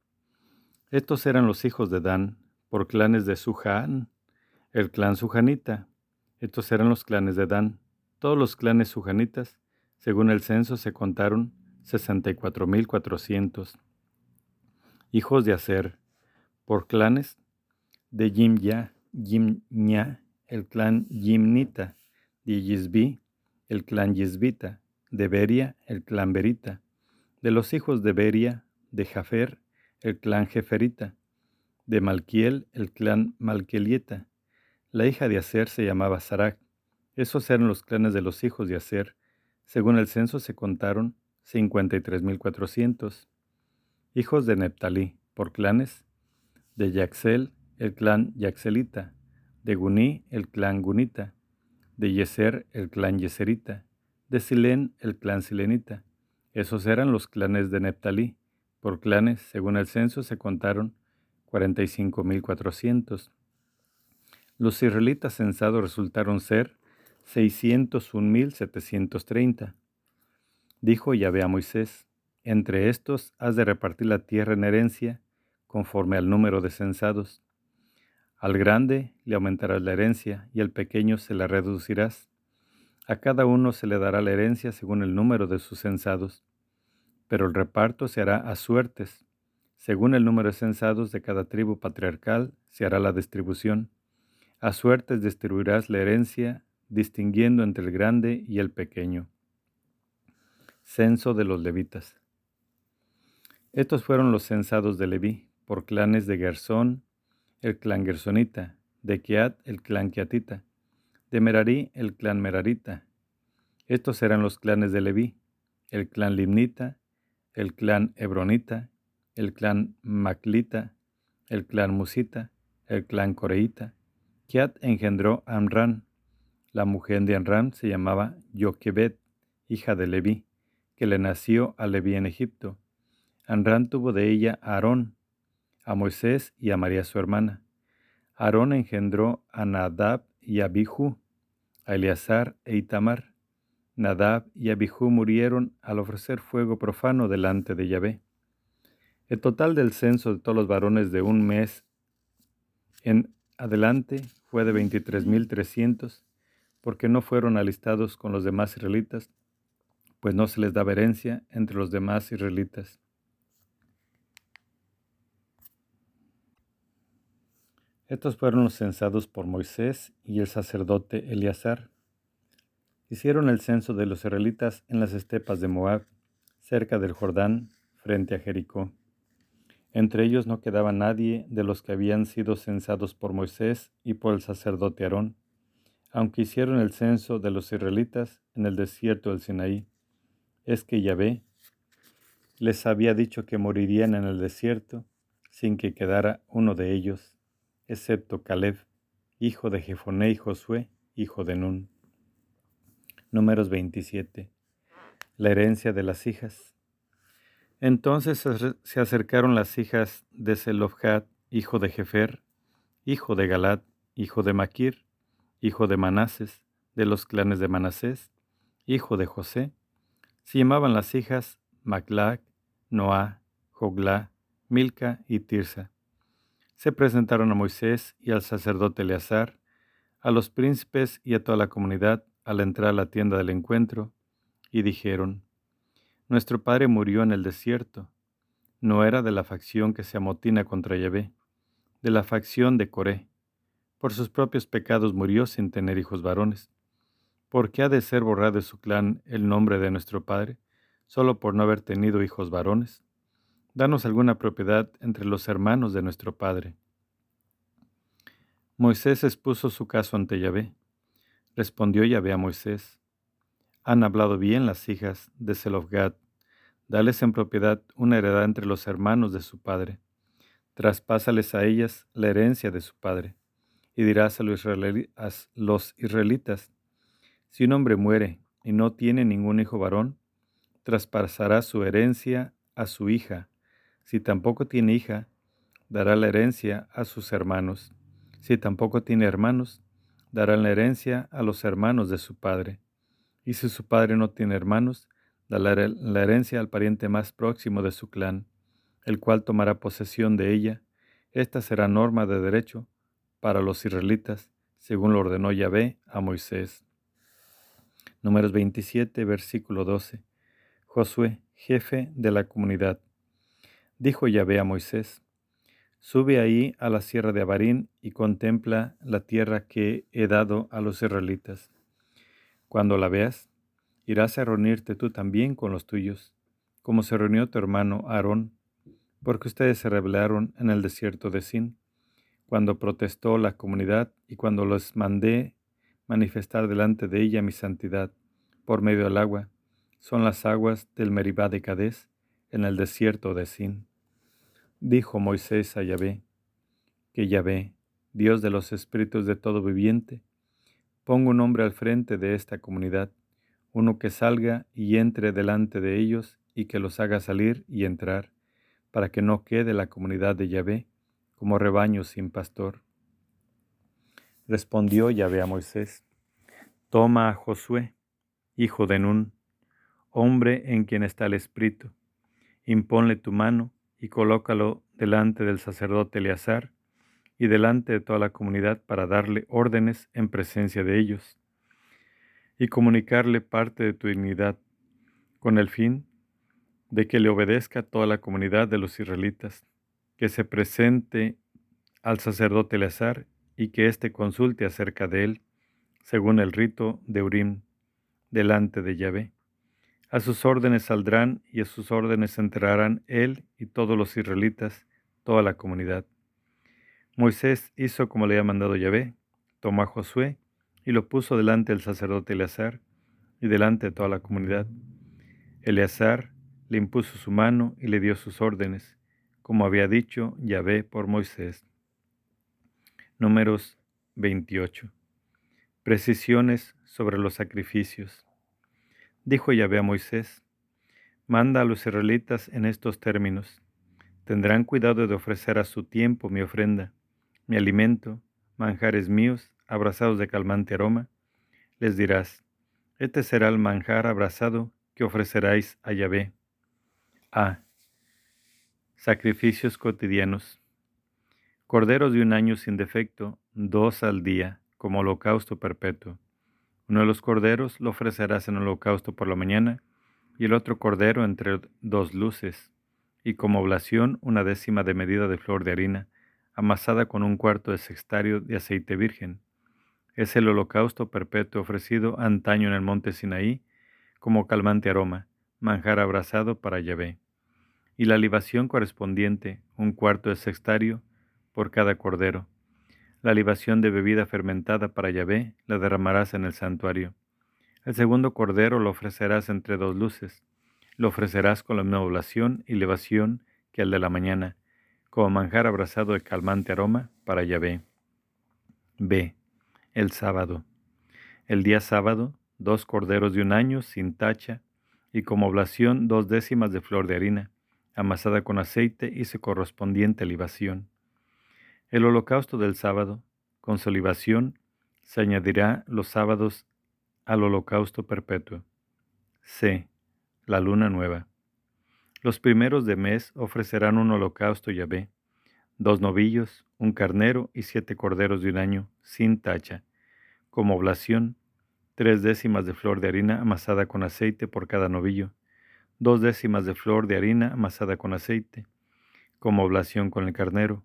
Estos eran los hijos de Dan, por clanes de Suján, el clan Sujanita. Estos eran los clanes de Dan. Todos los clanes sujanitas, según el censo, se contaron 64.400. Hijos de Aser, por clanes de Yimya, Yimnya, el clan Yimnita, de Yisbi, el clan Yisbita, de Beria, el clan Berita, de los hijos de Beria, de Jafer, el clan Jeferita, de Malquiel, el clan Malquelieta. La hija de Aser se llamaba Sarak. Esos eran los clanes de los hijos de Aser. Según el censo se contaron 53.400. Hijos de Neptalí, por clanes, de Yaxel, el clan Yaxelita, de Guní, el clan Gunita, de Yeser, el clan Yeserita, de Silén, el clan Silenita. Esos eran los clanes de Neptalí. Por clanes, según el censo, se contaron 45.400. Los israelitas censados resultaron ser 601.730. Dijo Yahvé a Moisés, entre estos has de repartir la tierra en herencia conforme al número de censados. Al grande le aumentarás la herencia y al pequeño se la reducirás. A cada uno se le dará la herencia según el número de sus censados pero el reparto se hará a suertes. Según el número de censados de cada tribu patriarcal, se hará la distribución. A suertes distribuirás la herencia, distinguiendo entre el grande y el pequeño. Censo de los levitas. Estos fueron los censados de Leví, por clanes de Gersón, el clan Gersonita, de Kiat, el clan Kiatita, de Merarí, el clan Merarita. Estos eran los clanes de Leví, el clan Limnita, el clan Hebronita, el clan Maclita, el clan Musita, el clan Coreita, Kiat engendró a Amran. La mujer de Amran se llamaba Yoquebed, hija de Leví, que le nació a Leví en Egipto. Amran tuvo de ella a Aarón, a Moisés y a María su hermana. Aarón engendró a Nadab y a Abihu, a Eleazar e Itamar. Nadab y Abihu murieron al ofrecer fuego profano delante de Yahvé. El total del censo de todos los varones de un mes en adelante fue de 23.300, porque no fueron alistados con los demás israelitas, pues no se les daba herencia entre los demás israelitas. Estos fueron los censados por Moisés y el sacerdote Eleazar. Hicieron el censo de los israelitas en las estepas de Moab, cerca del Jordán, frente a Jericó. Entre ellos no quedaba nadie de los que habían sido censados por Moisés y por el sacerdote Aarón, aunque hicieron el censo de los israelitas en el desierto del Sinaí. Es que Yahvé les había dicho que morirían en el desierto sin que quedara uno de ellos excepto Caleb, hijo de Jefoné y Josué, hijo de Nun. Números 27. La herencia de las hijas. Entonces se acercaron las hijas de Zelofhad, hijo de Jefer, hijo de Galat, hijo de Maquir, hijo de Manases, de los clanes de Manasés, hijo de José. Se llamaban las hijas Maclac, Noah, Jogla, Milca y Tirsa se presentaron a Moisés y al sacerdote Eleazar, a los príncipes y a toda la comunidad al entrar a la tienda del encuentro, y dijeron, Nuestro padre murió en el desierto, no era de la facción que se amotina contra Yahvé, de la facción de Coré. Por sus propios pecados murió sin tener hijos varones. ¿Por qué ha de ser borrado de su clan el nombre de nuestro padre, solo por no haber tenido hijos varones? danos alguna propiedad entre los hermanos de nuestro Padre. Moisés expuso su caso ante Yahvé. Respondió Yahvé a Moisés, Han hablado bien las hijas de Zelofgad, dales en propiedad una heredad entre los hermanos de su padre. Traspásales a ellas la herencia de su padre. Y dirás a los israelitas, si un hombre muere y no tiene ningún hijo varón, traspasará su herencia a su hija, si tampoco tiene hija, dará la herencia a sus hermanos. Si tampoco tiene hermanos, dará la herencia a los hermanos de su padre. Y si su padre no tiene hermanos, dará la herencia al pariente más próximo de su clan, el cual tomará posesión de ella. Esta será norma de derecho para los israelitas, según lo ordenó Yahvé a Moisés. Números 27, versículo 12. Josué, jefe de la comunidad. Dijo Yahvé a Moisés, Sube ahí a la sierra de Abarín y contempla la tierra que he dado a los israelitas. Cuando la veas, irás a reunirte tú también con los tuyos, como se reunió tu hermano Aarón, porque ustedes se rebelaron en el desierto de Sin, cuando protestó la comunidad y cuando los mandé manifestar delante de ella mi santidad por medio del agua, son las aguas del Meribá de Cadés, en el desierto de Sin. Dijo Moisés a Yahvé, que Yahvé, Dios de los espíritus de todo viviente, ponga un hombre al frente de esta comunidad, uno que salga y entre delante de ellos y que los haga salir y entrar, para que no quede la comunidad de Yahvé como rebaño sin pastor. Respondió Yahvé a Moisés, Toma a Josué, hijo de Nun, hombre en quien está el Espíritu, imponle tu mano y colócalo delante del sacerdote Eleazar y delante de toda la comunidad para darle órdenes en presencia de ellos y comunicarle parte de tu dignidad, con el fin de que le obedezca toda la comunidad de los israelitas, que se presente al sacerdote Eleazar y que éste consulte acerca de él, según el rito de Urim, delante de Yahvé. A sus órdenes saldrán y a sus órdenes entrarán él y todos los israelitas, toda la comunidad. Moisés hizo como le había mandado Yahvé, tomó a Josué y lo puso delante del sacerdote Eleazar y delante de toda la comunidad. Eleazar le impuso su mano y le dio sus órdenes, como había dicho Yahvé por Moisés. Números 28. Precisiones sobre los sacrificios. Dijo Yahvé a Moisés, manda a los israelitas en estos términos. Tendrán cuidado de ofrecer a su tiempo mi ofrenda, mi alimento, manjares míos, abrazados de calmante aroma. Les dirás, este será el manjar abrazado que ofreceráis a Yahvé. A. Sacrificios cotidianos. Corderos de un año sin defecto, dos al día, como holocausto perpetuo. Uno de los corderos lo ofrecerás en holocausto por la mañana, y el otro cordero entre dos luces, y como oblación una décima de medida de flor de harina, amasada con un cuarto de sextario de aceite virgen. Es el holocausto perpetuo ofrecido antaño en el monte Sinaí, como calmante aroma, manjar abrazado para Yahvé. Y la libación correspondiente, un cuarto de sextario por cada cordero. La libación de bebida fermentada para Yahvé la derramarás en el santuario. El segundo cordero lo ofrecerás entre dos luces. Lo ofrecerás con la misma oblación y libación que el de la mañana, como manjar abrazado de calmante aroma para Yahvé. B. El sábado. El día sábado, dos corderos de un año sin tacha, y como oblación dos décimas de flor de harina, amasada con aceite y su correspondiente libación. El holocausto del sábado, con su libación, se añadirá los sábados al holocausto perpetuo. C. La luna nueva. Los primeros de mes ofrecerán un holocausto Yahvé, dos novillos, un carnero y siete corderos de un año, sin tacha, como oblación, tres décimas de flor de harina amasada con aceite por cada novillo, dos décimas de flor de harina amasada con aceite, como oblación con el carnero,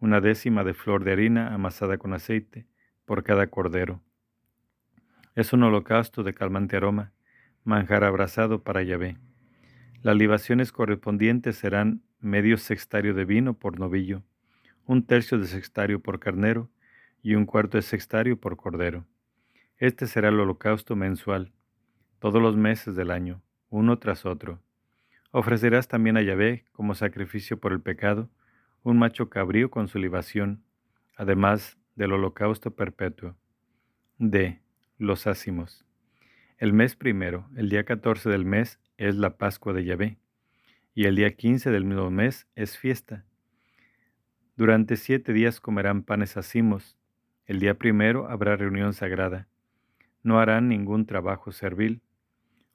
una décima de flor de harina amasada con aceite por cada cordero. Es un holocausto de calmante aroma, manjar abrazado para Yahvé. Las libaciones correspondientes serán medio sextario de vino por novillo, un tercio de sextario por carnero y un cuarto de sextario por cordero. Este será el holocausto mensual, todos los meses del año, uno tras otro. Ofrecerás también a Yahvé como sacrificio por el pecado un macho cabrío con su libación, además del holocausto perpetuo. D. Los ácimos. El mes primero, el día 14 del mes, es la Pascua de Yahvé, y el día quince del mismo mes es fiesta. Durante siete días comerán panes acimos. El día primero habrá reunión sagrada. No harán ningún trabajo servil.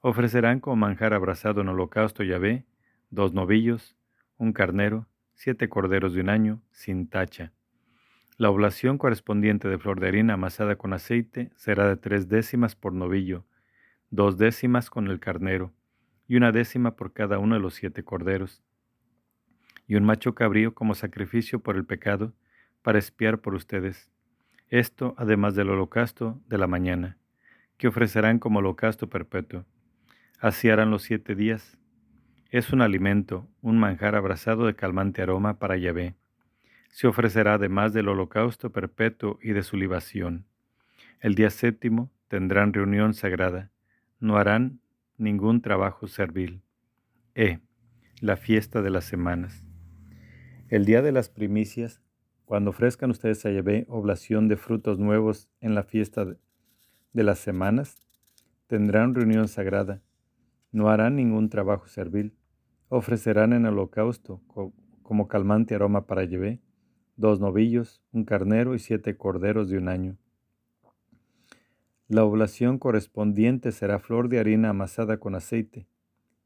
Ofrecerán como manjar abrazado en holocausto Yahvé dos novillos, un carnero, siete corderos de un año, sin tacha. La oblación correspondiente de flor de harina amasada con aceite será de tres décimas por novillo, dos décimas con el carnero, y una décima por cada uno de los siete corderos, y un macho cabrío como sacrificio por el pecado, para espiar por ustedes. Esto además del holocausto de la mañana, que ofrecerán como holocausto perpetuo. Así harán los siete días. Es un alimento, un manjar abrazado de calmante aroma para Yahvé. Se ofrecerá además del holocausto perpetuo y de su libación. El día séptimo tendrán reunión sagrada. No harán ningún trabajo servil. E. La fiesta de las semanas. El día de las primicias, cuando ofrezcan ustedes a Yahvé oblación de frutos nuevos en la fiesta de las semanas, tendrán reunión sagrada. No harán ningún trabajo servil. Ofrecerán en holocausto como calmante aroma para Yahvé dos novillos, un carnero y siete corderos de un año la oblación correspondiente será flor de harina amasada con aceite,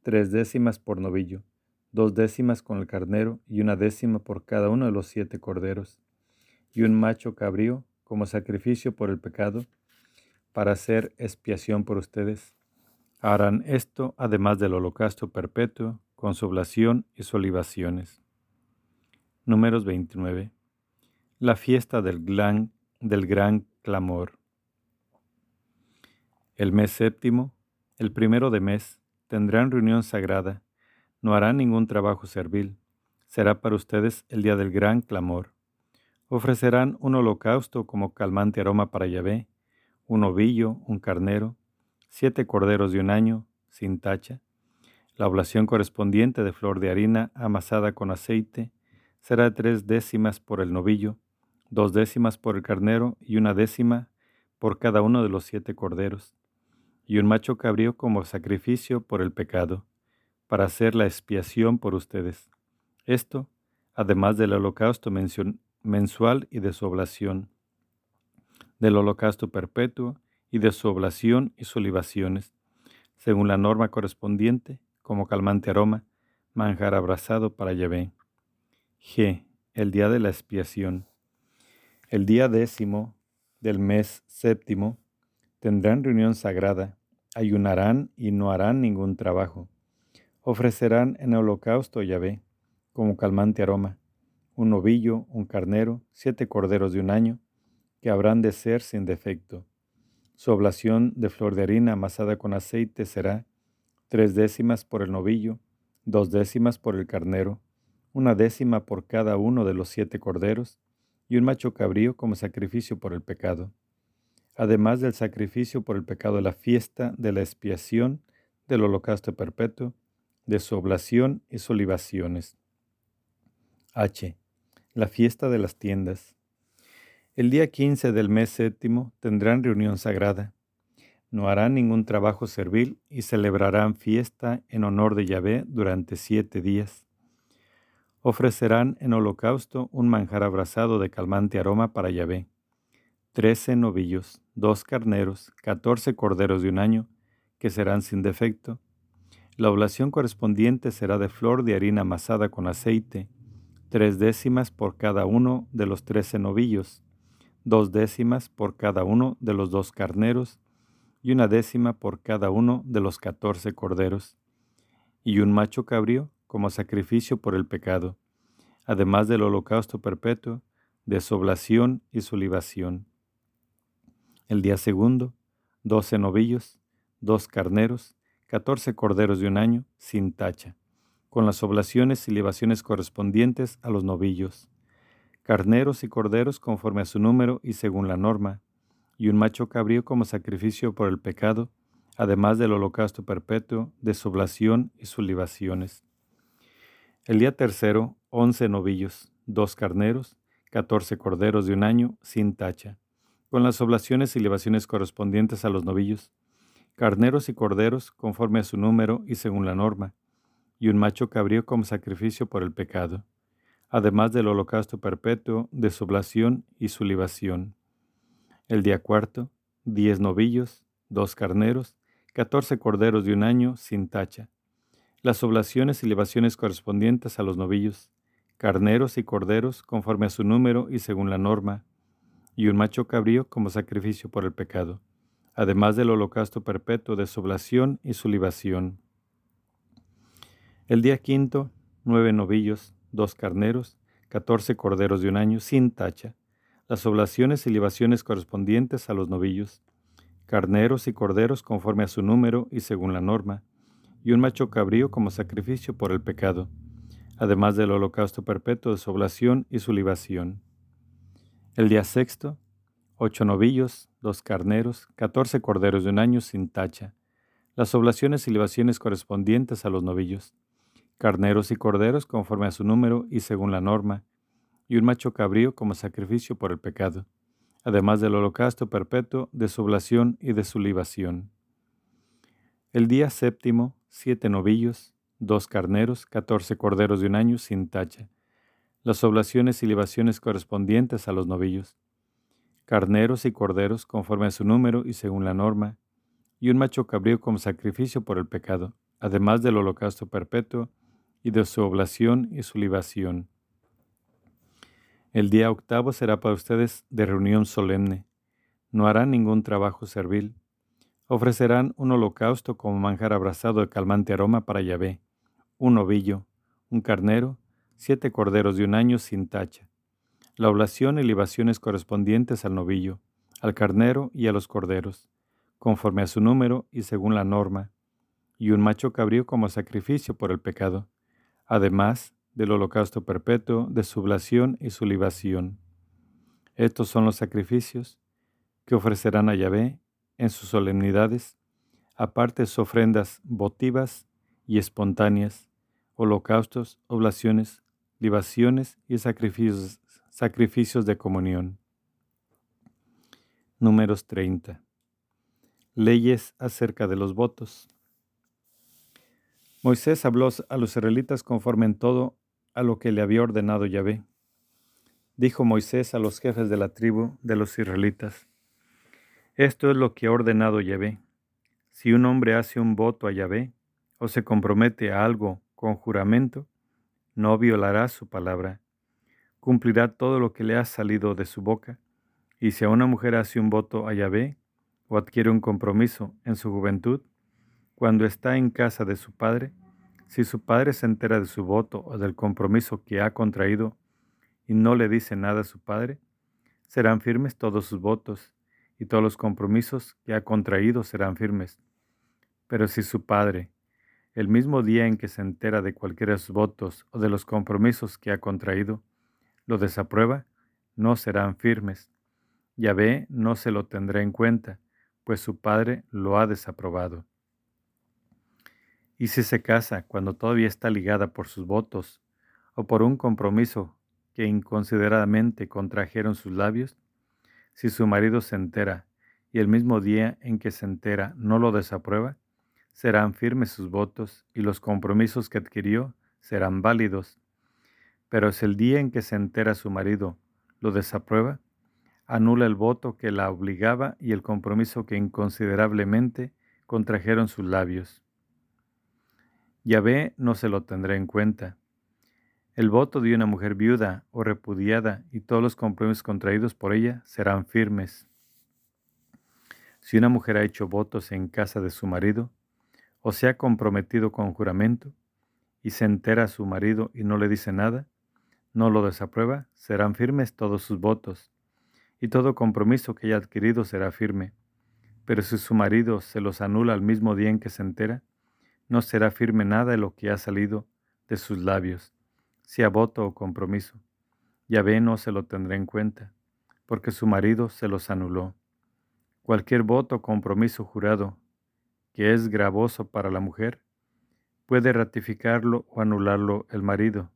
tres décimas por novillo, dos décimas con el carnero y una décima por cada uno de los siete corderos, y un macho cabrío como sacrificio por el pecado, para hacer expiación por ustedes. Harán esto además del holocausto perpetuo, con y sus libaciones. Números 29. La fiesta del gran, del gran clamor. El mes séptimo, el primero de mes, tendrán reunión sagrada, no harán ningún trabajo servil, será para ustedes el día del gran clamor. Ofrecerán un holocausto como calmante aroma para Yahvé, un ovillo, un carnero, siete corderos de un año, sin tacha. La oblación correspondiente de flor de harina amasada con aceite será tres décimas por el novillo, dos décimas por el carnero y una décima por cada uno de los siete corderos, y un macho cabrío como sacrificio por el pecado, para hacer la expiación por ustedes. Esto, además del holocausto mensual y de su oblación, del holocausto perpetuo y de su oblación y sus libaciones, según la norma correspondiente, como calmante aroma, manjar abrazado para Yahvé. G. El día de la expiación. El día décimo del mes séptimo tendrán reunión sagrada, ayunarán y no harán ningún trabajo. Ofrecerán en holocausto Yahvé, como calmante aroma, un novillo, un carnero, siete corderos de un año, que habrán de ser sin defecto. Su oblación de flor de harina amasada con aceite será tres décimas por el novillo, dos décimas por el carnero, una décima por cada uno de los siete corderos, y un macho cabrío como sacrificio por el pecado, además del sacrificio por el pecado de la fiesta de la expiación, del holocausto perpetuo, de su oblación y sus libaciones. H. La fiesta de las tiendas. El día quince del mes séptimo tendrán reunión sagrada. No harán ningún trabajo servil y celebrarán fiesta en honor de Yahvé durante siete días. Ofrecerán en holocausto un manjar abrasado de calmante aroma para Yahvé. Trece novillos, dos carneros, catorce corderos de un año, que serán sin defecto. La oblación correspondiente será de flor de harina amasada con aceite, tres décimas por cada uno de los trece novillos, dos décimas por cada uno de los dos carneros y una décima por cada uno de los catorce corderos, y un macho cabrío como sacrificio por el pecado, además del holocausto perpetuo, de su oblación y su libación. El día segundo, doce novillos, dos carneros, catorce corderos de un año, sin tacha, con las oblaciones y libaciones correspondientes a los novillos carneros y corderos conforme a su número y según la norma, y un macho cabrío como sacrificio por el pecado, además del holocausto perpetuo, de su oblación y sus libaciones. El día tercero, once novillos, dos carneros, catorce corderos de un año, sin tacha, con las oblaciones y libaciones correspondientes a los novillos, carneros y corderos conforme a su número y según la norma, y un macho cabrío como sacrificio por el pecado además del holocausto perpetuo de su oblación y su libación. El día cuarto, diez novillos, dos carneros, catorce corderos de un año sin tacha, las oblaciones y libaciones correspondientes a los novillos, carneros y corderos conforme a su número y según la norma, y un macho cabrío como sacrificio por el pecado, además del holocausto perpetuo de su oblación y su libación. El día quinto, nueve novillos, dos carneros, catorce corderos de un año, sin tacha, las oblaciones y libaciones correspondientes a los novillos, carneros y corderos conforme a su número y según la norma, y un macho cabrío como sacrificio por el pecado, además del holocausto perpetuo de su oblación y su libación. El día sexto, ocho novillos, dos carneros, catorce corderos de un año sin tacha, las oblaciones y libaciones correspondientes a los novillos, carneros y corderos conforme a su número y según la norma, y un macho cabrío como sacrificio por el pecado, además del holocausto perpetuo de su oblación y de su libación. El día séptimo, siete novillos, dos carneros, catorce corderos de un año sin tacha, las oblaciones y libaciones correspondientes a los novillos, carneros y corderos conforme a su número y según la norma, y un macho cabrío como sacrificio por el pecado, además del holocausto perpetuo y de su oblación y su libación. El día octavo será para ustedes de reunión solemne. No harán ningún trabajo servil. Ofrecerán un holocausto como manjar abrazado de calmante aroma para Yahvé, un ovillo, un carnero, siete corderos de un año sin tacha. La oblación y libaciones correspondientes al novillo, al carnero y a los corderos, conforme a su número y según la norma, y un macho cabrío como sacrificio por el pecado además del holocausto perpetuo, de su oblación y su libación. Estos son los sacrificios que ofrecerán a Yahvé en sus solemnidades, aparte sus ofrendas votivas y espontáneas, holocaustos, oblaciones, libaciones y sacrificios, Sacrificios de comunión. Números 30. Leyes acerca de los votos. Moisés habló a los israelitas conforme en todo a lo que le había ordenado Yahvé. Dijo Moisés a los jefes de la tribu de los israelitas, Esto es lo que ha ordenado Yahvé. Si un hombre hace un voto a Yahvé o se compromete a algo con juramento, no violará su palabra. Cumplirá todo lo que le ha salido de su boca. Y si a una mujer hace un voto a Yahvé o adquiere un compromiso en su juventud, cuando está en casa de su padre, si su padre se entera de su voto o del compromiso que ha contraído y no le dice nada a su padre, serán firmes todos sus votos y todos los compromisos que ha contraído serán firmes. Pero si su padre, el mismo día en que se entera de cualquiera de sus votos o de los compromisos que ha contraído, lo desaprueba, no serán firmes. Yahvé no se lo tendrá en cuenta, pues su padre lo ha desaprobado. Y si se casa cuando todavía está ligada por sus votos o por un compromiso que inconsideradamente contrajeron sus labios, si su marido se entera y el mismo día en que se entera no lo desaprueba, serán firmes sus votos y los compromisos que adquirió serán válidos. Pero si el día en que se entera su marido lo desaprueba, anula el voto que la obligaba y el compromiso que inconsiderablemente contrajeron sus labios. Yahvé no se lo tendrá en cuenta. El voto de una mujer viuda o repudiada y todos los compromisos contraídos por ella serán firmes. Si una mujer ha hecho votos en casa de su marido, o se ha comprometido con juramento, y se entera a su marido y no le dice nada, no lo desaprueba, serán firmes todos sus votos, y todo compromiso que haya adquirido será firme. Pero si su marido se los anula al mismo día en que se entera, no será firme nada de lo que ha salido de sus labios, sea voto o compromiso. Yahvé no se lo tendrá en cuenta, porque su marido se los anuló. Cualquier voto o compromiso jurado, que es gravoso para la mujer, puede ratificarlo o anularlo el marido.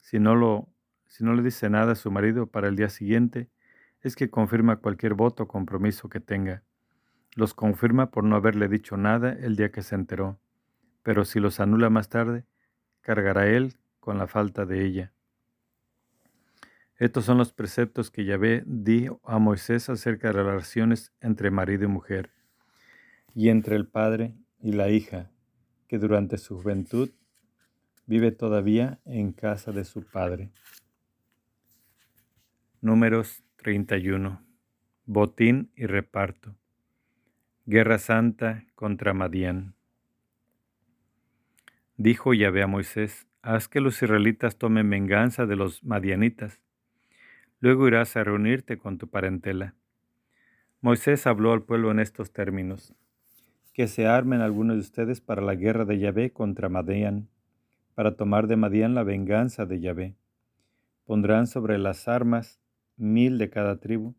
Si no, lo, si no le dice nada a su marido para el día siguiente, es que confirma cualquier voto o compromiso que tenga. Los confirma por no haberle dicho nada el día que se enteró pero si los anula más tarde, cargará él con la falta de ella. Estos son los preceptos que Yahvé dio a Moisés acerca de relaciones entre marido y mujer, y entre el padre y la hija, que durante su juventud vive todavía en casa de su padre. Números 31. Botín y reparto. Guerra Santa contra Madián. Dijo Yahvé a Moisés, haz que los israelitas tomen venganza de los madianitas. Luego irás a reunirte con tu parentela. Moisés habló al pueblo en estos términos. Que se armen algunos de ustedes para la guerra de Yahvé contra Madián, para tomar de Madián la venganza de Yahvé. Pondrán sobre las armas mil de cada tribu,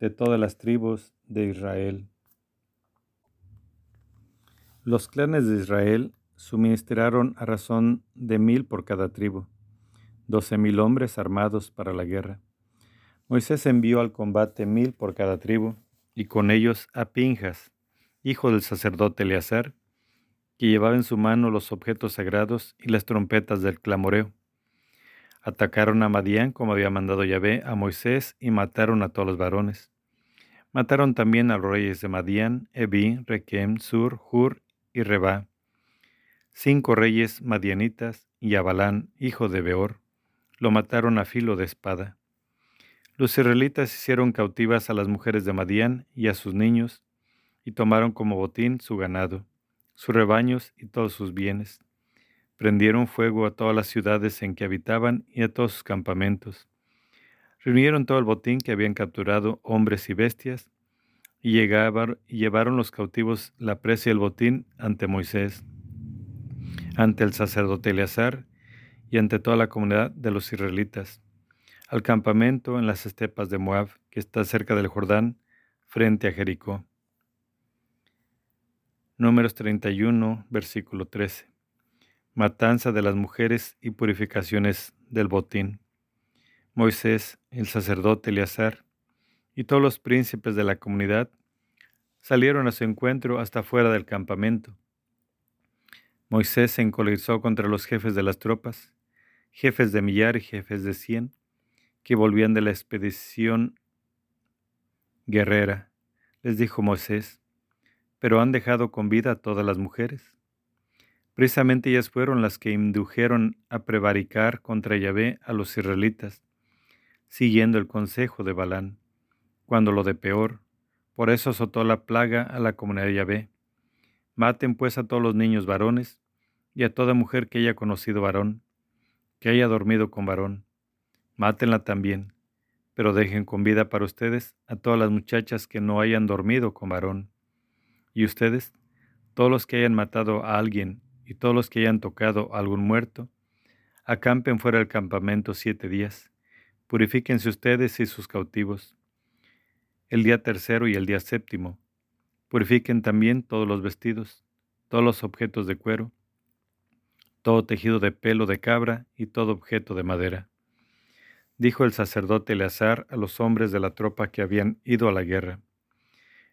de todas las tribus de Israel. Los clanes de Israel suministraron a razón de mil por cada tribu, doce mil hombres armados para la guerra. Moisés envió al combate mil por cada tribu, y con ellos a Pinjas, hijo del sacerdote Eleazar, que llevaba en su mano los objetos sagrados y las trompetas del clamoreo. Atacaron a Madián como había mandado Yahvé a Moisés y mataron a todos los varones. Mataron también a los reyes de Madián, Ebi, Requem, Sur, Hur y Reba Cinco reyes madianitas y Abalán, hijo de Beor, lo mataron a filo de espada. Los israelitas hicieron cautivas a las mujeres de Madián y a sus niños, y tomaron como botín su ganado, sus rebaños y todos sus bienes. Prendieron fuego a todas las ciudades en que habitaban y a todos sus campamentos. Reunieron todo el botín que habían capturado hombres y bestias, y, y llevaron los cautivos la presa y el botín ante Moisés ante el sacerdote Eleazar y ante toda la comunidad de los israelitas, al campamento en las estepas de Moab, que está cerca del Jordán, frente a Jericó. Números 31, versículo 13. Matanza de las mujeres y purificaciones del botín. Moisés, el sacerdote Eleazar y todos los príncipes de la comunidad salieron a su encuentro hasta fuera del campamento. Moisés se encolerizó contra los jefes de las tropas, jefes de millar y jefes de cien, que volvían de la expedición guerrera. Les dijo Moisés, pero han dejado con vida a todas las mujeres. Precisamente ellas fueron las que indujeron a prevaricar contra Yahvé a los israelitas, siguiendo el consejo de Balán, cuando lo de peor, por eso azotó la plaga a la comunidad de Yahvé. Maten pues a todos los niños varones y a toda mujer que haya conocido varón, que haya dormido con varón. Mátenla también, pero dejen con vida para ustedes a todas las muchachas que no hayan dormido con varón. Y ustedes, todos los que hayan matado a alguien y todos los que hayan tocado a algún muerto, acampen fuera del campamento siete días. Purifíquense ustedes y sus cautivos. El día tercero y el día séptimo, purifiquen también todos los vestidos, todos los objetos de cuero, todo tejido de pelo de cabra y todo objeto de madera. Dijo el sacerdote Eleazar a los hombres de la tropa que habían ido a la guerra.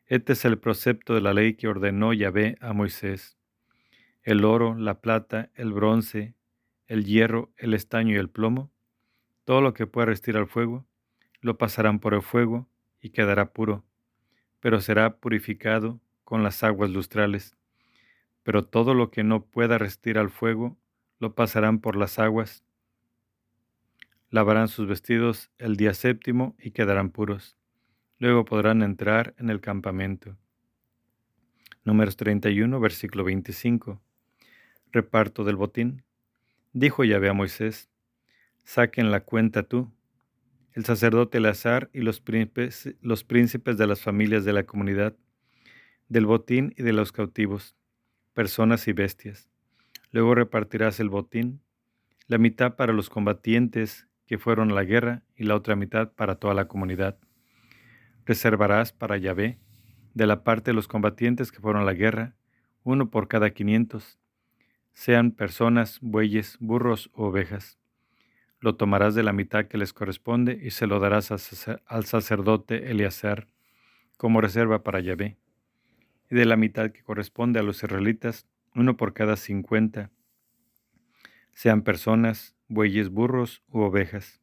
Este es el precepto de la ley que ordenó Yahvé a Moisés. El oro, la plata, el bronce, el hierro, el estaño y el plomo, todo lo que pueda resistir al fuego, lo pasarán por el fuego y quedará puro, pero será purificado con las aguas lustrales. Pero todo lo que no pueda resistir al fuego, lo pasarán por las aguas. Lavarán sus vestidos el día séptimo y quedarán puros. Luego podrán entrar en el campamento. Números 31, versículo 25. Reparto del botín. Dijo Yahvé a Moisés, saquen la cuenta tú, el sacerdote Eleazar y los príncipes, los príncipes de las familias de la comunidad, del botín y de los cautivos, personas y bestias. Luego repartirás el botín, la mitad para los combatientes que fueron a la guerra y la otra mitad para toda la comunidad. Reservarás para Yahvé, de la parte de los combatientes que fueron a la guerra, uno por cada quinientos, sean personas, bueyes, burros o ovejas. Lo tomarás de la mitad que les corresponde y se lo darás al sacerdote Eleazar como reserva para Yahvé. Y de la mitad que corresponde a los israelitas, uno por cada cincuenta, sean personas, bueyes, burros u ovejas,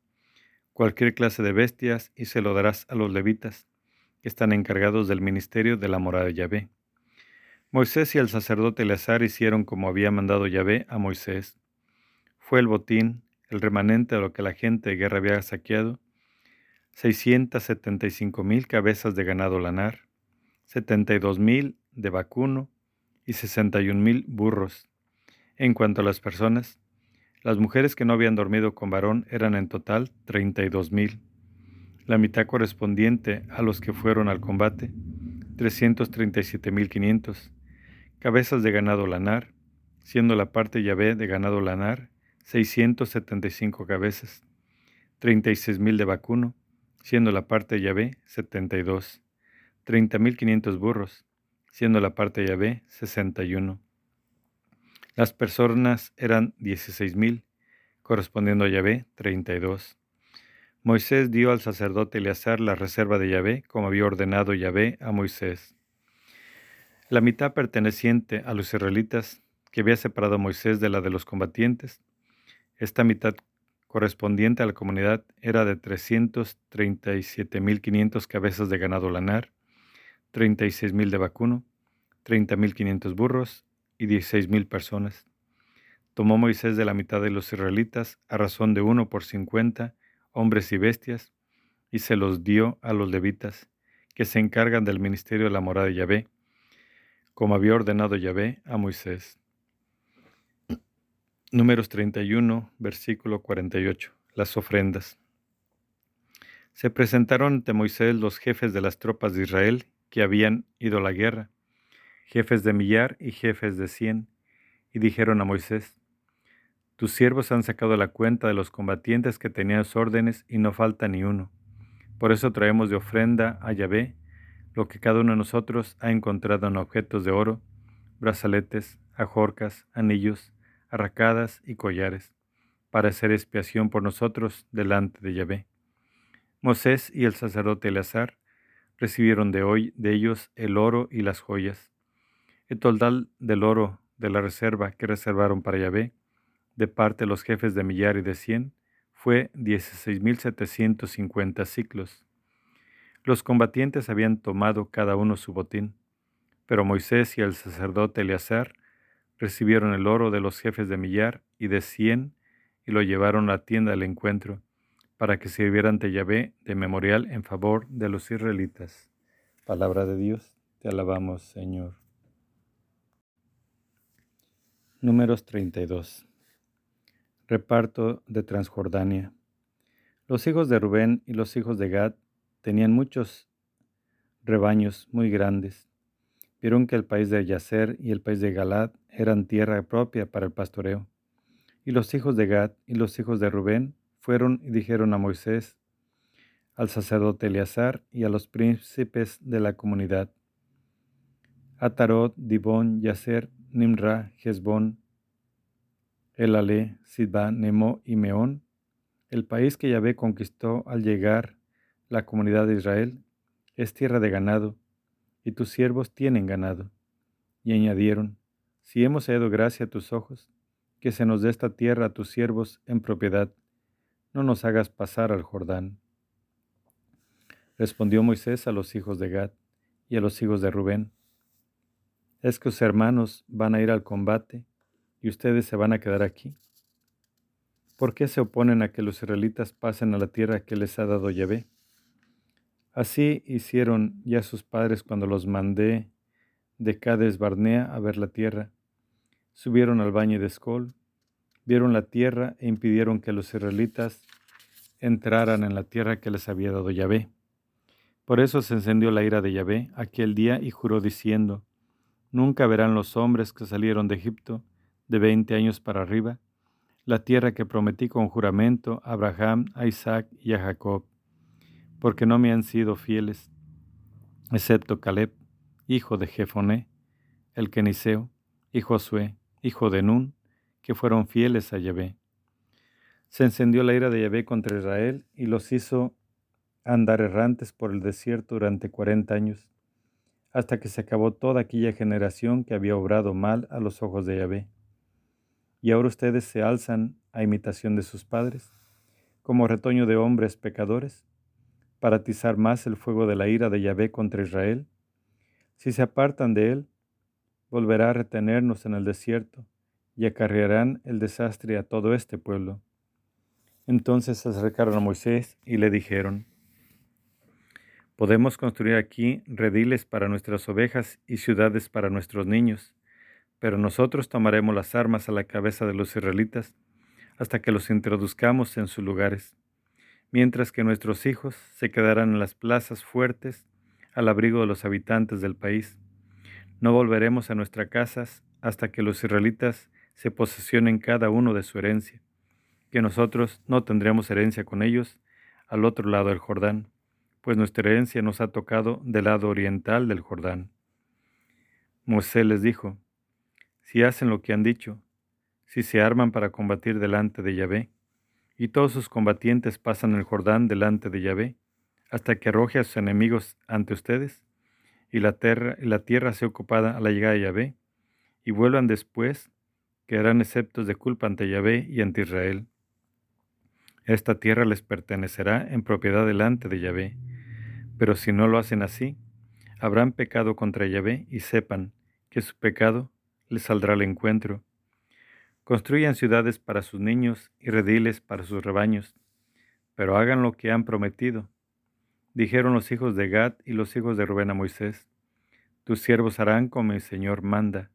cualquier clase de bestias, y se lo darás a los levitas, que están encargados del ministerio de la morada de Yahvé. Moisés y el sacerdote Eleazar hicieron como había mandado Yahvé a Moisés. Fue el botín, el remanente de lo que la gente de guerra había saqueado, 675 mil cabezas de ganado lanar, 72 mil de vacuno y 61 mil burros. En cuanto a las personas, las mujeres que no habían dormido con varón eran en total 32 mil, la mitad correspondiente a los que fueron al combate, 337 mil 500 cabezas de ganado lanar, siendo la parte Yahvé de ganado lanar 675 cabezas, 36.000 de vacuno, siendo la parte Yahvé 72, 30.500 burros, siendo la parte Yahvé 61. Las personas eran 16.000, correspondiendo a Yahvé 32. Moisés dio al sacerdote Eleazar la reserva de Yahvé, como había ordenado Yahvé a Moisés. La mitad perteneciente a los israelitas, que había separado Moisés de la de los combatientes, esta mitad correspondiente a la comunidad era de 337.500 cabezas de ganado lanar, 36.000 de vacuno, 30.500 burros y 16.000 personas. Tomó Moisés de la mitad de los israelitas a razón de uno por cincuenta hombres y bestias, y se los dio a los levitas, que se encargan del ministerio de la morada de Yahvé, como había ordenado Yahvé a Moisés. Números 31, versículo 48. Las ofrendas. Se presentaron ante Moisés los jefes de las tropas de Israel que habían ido a la guerra, jefes de millar y jefes de cien, y dijeron a Moisés, Tus siervos han sacado la cuenta de los combatientes que tenían órdenes y no falta ni uno. Por eso traemos de ofrenda a Yahvé lo que cada uno de nosotros ha encontrado en objetos de oro, brazaletes, ajorcas, anillos, arracadas y collares, para hacer expiación por nosotros delante de Yahvé. Moisés y el sacerdote Eleazar recibieron de hoy de ellos el oro y las joyas. El total del oro de la reserva que reservaron para Yahvé, de parte de los jefes de millar y de cien, fue 16.750 ciclos. Los combatientes habían tomado cada uno su botín, pero Moisés y el sacerdote Eleazar recibieron el oro de los jefes de millar y de cien y lo llevaron a la tienda del encuentro, para que sirviera ante Yahvé de memorial en favor de los israelitas. Palabra de Dios, te alabamos, Señor. Números 32. Reparto de Transjordania. Los hijos de Rubén y los hijos de Gad tenían muchos rebaños muy grandes. Vieron que el país de Yacer y el país de Galad eran tierra propia para el pastoreo. Y los hijos de Gad y los hijos de Rubén fueron y dijeron a Moisés, al sacerdote Eleazar y a los príncipes de la comunidad, Atarot, Dibón, Yacer, Nimra, Hezbón, Elale, Sidba, Nemo y Meón, el país que Yahvé conquistó al llegar la comunidad de Israel, es tierra de ganado, y tus siervos tienen ganado. Y añadieron, si hemos hallado gracia a tus ojos, que se nos dé esta tierra a tus siervos en propiedad, no nos hagas pasar al Jordán. Respondió Moisés a los hijos de Gad y a los hijos de Rubén, ¿es que sus hermanos van a ir al combate y ustedes se van a quedar aquí? ¿Por qué se oponen a que los israelitas pasen a la tierra que les ha dado Yahvé? Así hicieron ya sus padres cuando los mandé de Cades Barnea a ver la tierra. Subieron al valle de Escol, vieron la tierra e impidieron que los israelitas entraran en la tierra que les había dado Yahvé. Por eso se encendió la ira de Yahvé aquel día y juró diciendo, Nunca verán los hombres que salieron de Egipto de veinte años para arriba, la tierra que prometí con juramento a Abraham, a Isaac y a Jacob, porque no me han sido fieles, excepto Caleb, hijo de Jefoné, el Keniseo, y Josué, hijo de Nun, que fueron fieles a Yahvé. Se encendió la ira de Yahvé contra Israel y los hizo andar errantes por el desierto durante cuarenta años, hasta que se acabó toda aquella generación que había obrado mal a los ojos de Yahvé. Y ahora ustedes se alzan a imitación de sus padres, como retoño de hombres pecadores, para atizar más el fuego de la ira de Yahvé contra Israel. Si se apartan de él, volverá a retenernos en el desierto y acarrearán el desastre a todo este pueblo. Entonces se acercaron a Moisés y le dijeron, Podemos construir aquí rediles para nuestras ovejas y ciudades para nuestros niños pero nosotros tomaremos las armas a la cabeza de los israelitas hasta que los introduzcamos en sus lugares, mientras que nuestros hijos se quedarán en las plazas fuertes al abrigo de los habitantes del país. No volveremos a nuestras casas hasta que los israelitas se posesionen cada uno de su herencia, que nosotros no tendremos herencia con ellos al otro lado del Jordán, pues nuestra herencia nos ha tocado del lado oriental del Jordán. Moisés les dijo, si hacen lo que han dicho, si se arman para combatir delante de Yahvé, y todos sus combatientes pasan el Jordán delante de Yahvé, hasta que arroje a sus enemigos ante ustedes, y la tierra, la tierra sea ocupada a la llegada de Yahvé, y vuelvan después, quedarán exceptos de culpa ante Yahvé y ante Israel. Esta tierra les pertenecerá en propiedad delante de Yahvé, pero si no lo hacen así, habrán pecado contra Yahvé y sepan que su pecado les saldrá al encuentro. Construyan ciudades para sus niños y rediles para sus rebaños, pero hagan lo que han prometido. Dijeron los hijos de Gad y los hijos de Rubén a Moisés, tus siervos harán como el Señor manda.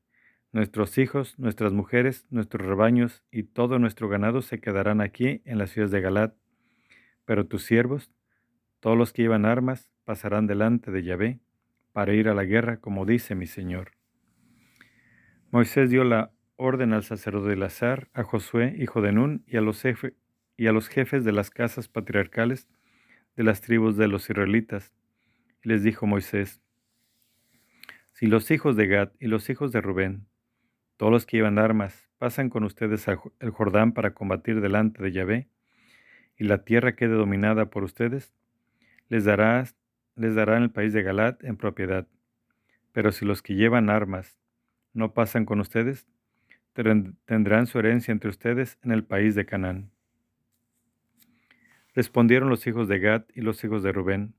Nuestros hijos, nuestras mujeres, nuestros rebaños y todo nuestro ganado se quedarán aquí en las ciudades de Galad. Pero tus siervos, todos los que llevan armas, pasarán delante de Yahvé para ir a la guerra, como dice mi Señor. Moisés dio la orden al sacerdote de Lazar, a Josué, hijo de Nun, y a, los jefes de las casas patriarcales de las tribus de los israelitas. Y les dijo Moisés, si los hijos de Gad y los hijos de Rubén Todos los que llevan armas pasan con ustedes el Jordán para combatir delante de Yahvé, y la tierra quede dominada por ustedes, les dará, les darán el país de Galat en propiedad. Pero si los que llevan armas no pasan con ustedes, tendrán su herencia entre ustedes en el país de Canaán. Respondieron los hijos de Gad y los hijos de Rubén,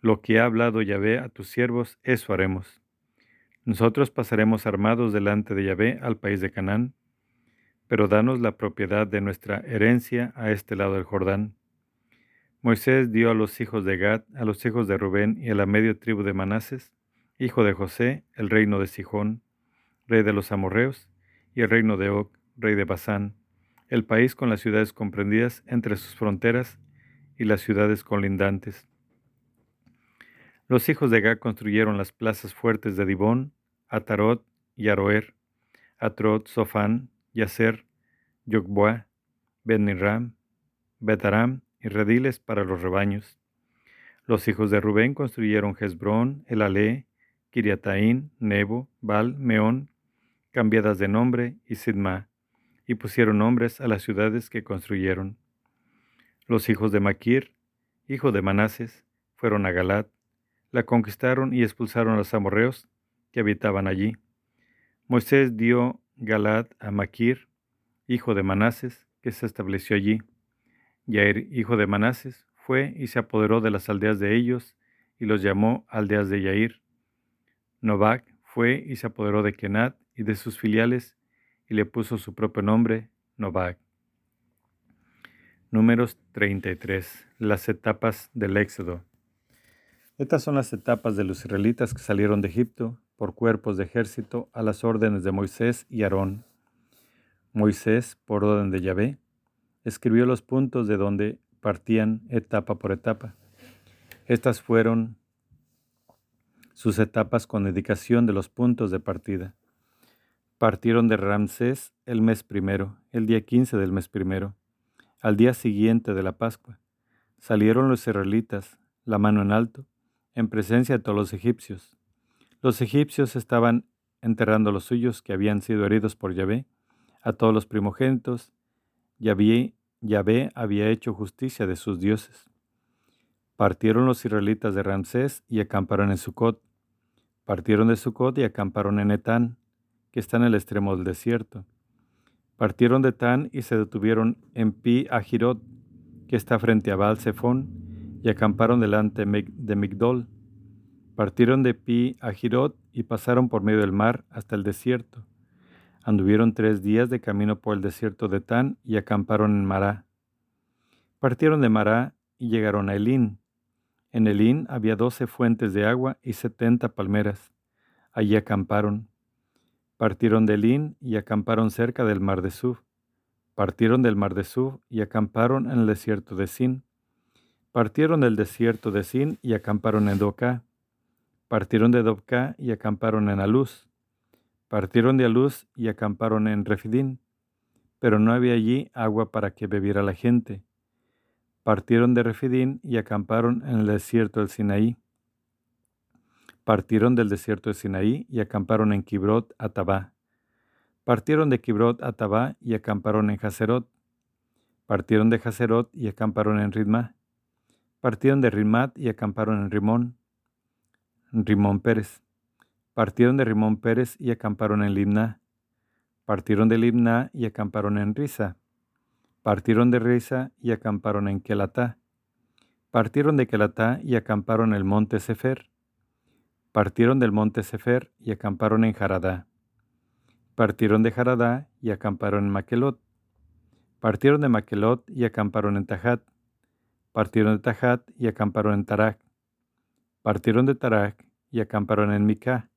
Lo que ha hablado Yahvé a tus siervos, eso haremos. Nosotros pasaremos armados delante de Yahvé al país de Canaán, pero danos la propiedad de nuestra herencia a este lado del Jordán. Moisés dio a los hijos de Gad, a los hijos de Rubén y a la media tribu de Manases, hijo de José, el reino de Sijón, rey de los amorreos, y el reino de Og, rey de Basán, el país con las ciudades comprendidas entre sus fronteras y las ciudades colindantes. Los hijos de Gad construyeron las plazas fuertes de Dibón, Atarot y Aroer, Atrot, Sofán, Yaser, Yogboa, Benirram, Betaram y rediles para los rebaños. Los hijos de Rubén construyeron Hezbrón, Elalé, Kiriataín, Nebo, Bal, Meón, cambiadas de nombre, y Sidma, y pusieron nombres a las ciudades que construyeron. Los hijos de Maquir, hijo de Manases, fueron a Galat, la conquistaron y expulsaron a los amorreos que habitaban allí. Moisés dio Galat a Maquir, hijo de Manases, que se estableció allí. Yair, hijo de Manases, fue y se apoderó de las aldeas de ellos y los llamó aldeas de Yair. Novak fue y se apoderó de Kenat y de sus filiales y le puso su propio nombre, Novak. Números 33. Las etapas del Éxodo. Estas son las etapas de los israelitas que salieron de Egipto por cuerpos de ejército a las órdenes de Moisés y Aarón. Moisés, por orden de Yahvé, escribió los puntos de donde partían etapa por etapa. Estas fueron sus etapas con indicación de los puntos de partida. Partieron de Ramsés el mes primero, el día quince del mes primero, al día siguiente de la Pascua. Salieron los israelitas, la mano en alto, en presencia de todos los egipcios. Los egipcios estaban enterrando los suyos que habían sido heridos por Yahvé, a todos los primogénitos. Yahvé, Yahvé había hecho justicia de sus dioses. Partieron los israelitas de Ramsés y acamparon en Sucot. Partieron de Sucot y acamparon en Etán que está en el extremo del desierto. Partieron de Tan y se detuvieron en Pi Ajirot, que está frente a Baal Zephon, y acamparon delante de Migdol. Partieron de Pi Ajirot y pasaron por medio del mar hasta el desierto. Anduvieron tres días de camino por el desierto de Tan y acamparon en Mará. Partieron de Mará y llegaron a Elín. En Elín había doce fuentes de agua y setenta palmeras. Allí acamparon. Partieron de Lin y acamparon cerca del mar de Suf. Partieron del mar de Suf y acamparon en el desierto de Sin. Partieron del desierto de Sin y acamparon en Doca. Partieron de Doca y acamparon en Aluz. Partieron de Aluz y acamparon en Refidín. Pero no había allí agua para que bebiera la gente. Partieron de Refidín y acamparon en el desierto del Sinaí partieron del desierto de Sinaí y acamparon en Kibrot Atabá. Partieron de Kibrot Atabá y acamparon en Haserot. Partieron de Haserot y acamparon en Ritma. Partieron de Rimat y acamparon en Rimón. Rimón Pérez. Partieron de Rimón Pérez y acamparon en Limna. Partieron de Limna y acamparon en Risa. Partieron de Risa y acamparon en Kelatá. Partieron de Kelatá y acamparon en el monte Sefer Partieron del monte Sefer y acamparon en Jaradá. Partieron de Jaradá y acamparon en Maquelot. Partieron de Maquelot y acamparon en Tajat. Partieron de Tajat y acamparon en Tarak. Partieron de Tarak y acamparon en Micá.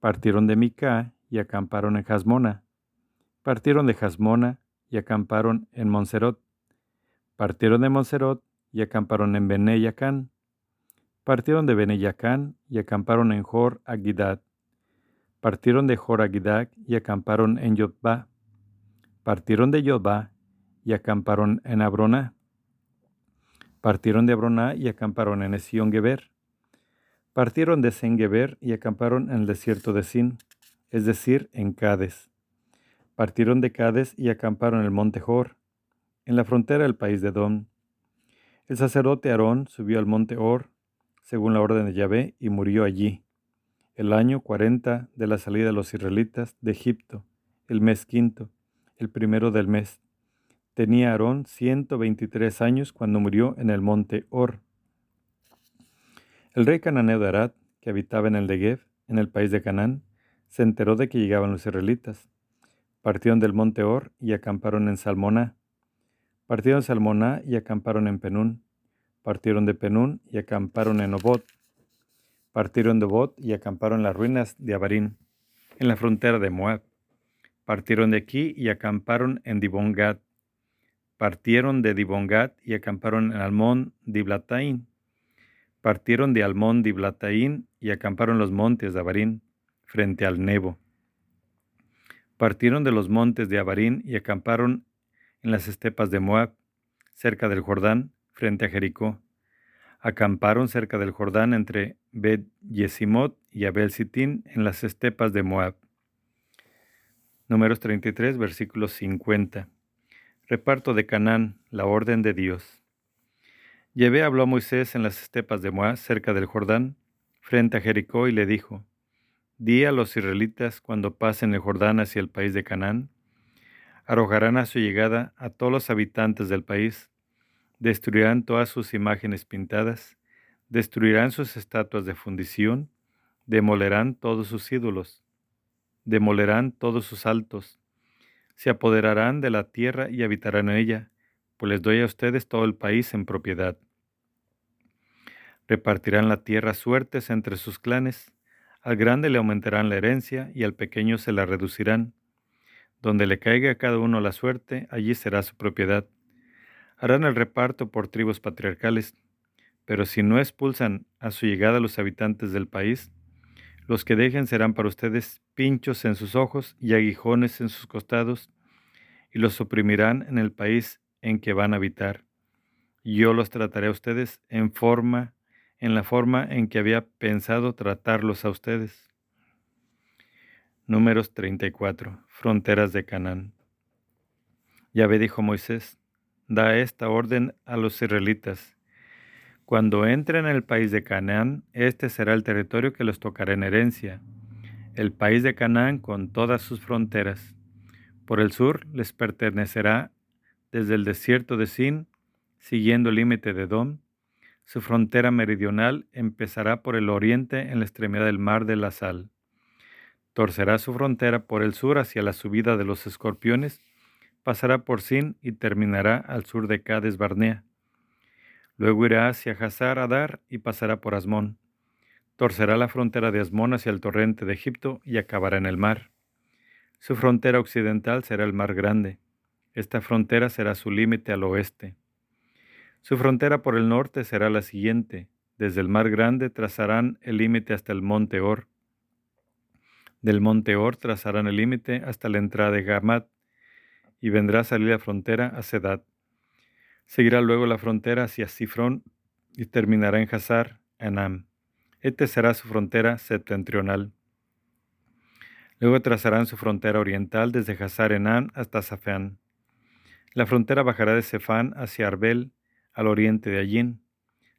Partieron de Micá y acamparon en Jasmona. Partieron de Jasmona y acamparon en Monserot. Partieron de Monserot y acamparon en Beneyacán. Partieron de Beneyacán y acamparon en Jor Agidad. Partieron de Jor Agidad y acamparon en Yotba. Partieron de Yotba y acamparon en Abroná. Partieron de Abroná y acamparon en Esión Geber. Partieron de Sen Geber y acamparon en el desierto de Sin, es decir, en Cades. Partieron de Cades y acamparon en el monte Hor, en la frontera del país de Edom. El sacerdote Aarón subió al monte Hor, según la orden de Yahvé, y murió allí, el año cuarenta de la salida de los israelitas de Egipto, el mes quinto, el primero del mes. Tenía Aarón ciento veintitrés años cuando murió en el monte Hor. El rey cananeo de Arad, que habitaba en el Negev, en el país de Canaán, se enteró de que llegaban los israelitas. Partieron del monte Or y acamparon en Salmoná. Partieron de Salmoná y acamparon en Penún. Partieron de Penún y acamparon en Obot. Partieron de Obot y acamparon en las ruinas de Abarín, en la frontera de Moab. Partieron de aquí y acamparon en Dibongat. Partieron de Dibongat y acamparon en Almón Diblataín. Partieron de Almón Diblataín y acamparon en los montes de Abarín frente al Nebo. Partieron de los montes de Abarín y acamparon en las estepas de Moab, cerca del Jordán, frente a Jericó. Acamparon cerca del Jordán entre Bet Yesimot y Abel Sitín en las estepas de Moab. Números 33, versículos 50. Reparto de Canaán, la orden de Dios. Llevé habló a Moisés en las estepas de Moab, cerca del Jordán, frente a Jericó, y le dijo, Di a los israelitas cuando pasen el Jordán hacia el país de Canaán, arrojarán a su llegada a todos los habitantes del país, destruirán todas sus imágenes pintadas, destruirán sus estatuas de fundición, demolerán todos sus ídolos, demolerán todos sus altos, se apoderarán de la tierra y habitarán en ella, pues les doy a ustedes todo el país en propiedad. Repartirán la tierra suertes entre sus clanes, al grande le aumentarán la herencia y al pequeño se la reducirán. Donde le caiga a cada uno la suerte, allí será su propiedad. Harán el reparto por tribus patriarcales, pero si no expulsan a su llegada los habitantes del país, los que dejen serán para ustedes pinchos en sus ojos y aguijones en sus costados, y los oprimirán en el país en que van a habitar. Yo los trataré a ustedes en forma en la forma en que había pensado tratarlos a ustedes. Números 34. Fronteras de Canaán. Yahvé dijo Moisés, da esta orden a los israelitas. Cuando entren en el país de Canaán, este será el territorio que les tocará en herencia, el país de Canaán con todas sus fronteras. Por el sur les pertenecerá desde el desierto de Sin, siguiendo el límite de Dom, su frontera meridional empezará por el oriente en la extremidad del mar de la sal. Torcerá su frontera por el sur hacia la subida de los escorpiones, pasará por Sin y terminará al sur de Cades Barnea. Luego irá hacia Hazar Adar y pasará por Asmón. Torcerá la frontera de Asmón hacia el torrente de Egipto y acabará en el mar. Su frontera occidental será el mar grande. Esta frontera será su límite al oeste. Su frontera por el norte será la siguiente. Desde el mar grande trazarán el límite hasta el monte Or. Del monte Or trazarán el límite hasta la entrada de Gamat, y vendrá a salir la frontera a Sedad. Seguirá luego la frontera hacia Sifrón y terminará en Hazar, Anam. Este será su frontera septentrional. Luego trazarán su frontera oriental desde Hazar Enam hasta Safán. La frontera bajará de Sefán hacia Arbel al oriente de Allín.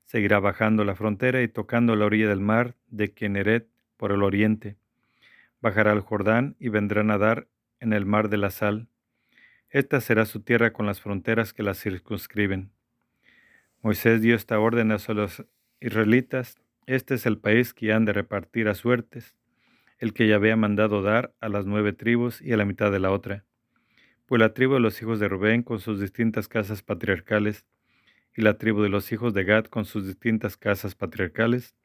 Seguirá bajando la frontera y tocando la orilla del mar de Keneret por el oriente. Bajará al Jordán y vendrá a nadar en el mar de la sal. Esta será su tierra con las fronteras que la circunscriben. Moisés dio esta orden a los israelitas. Este es el país que han de repartir a suertes, el que ya había mandado dar a las nueve tribus y a la mitad de la otra. Pues la tribu de los hijos de Rubén, con sus distintas casas patriarcales, y la tribu de los hijos de Gad con sus distintas casas patriarcales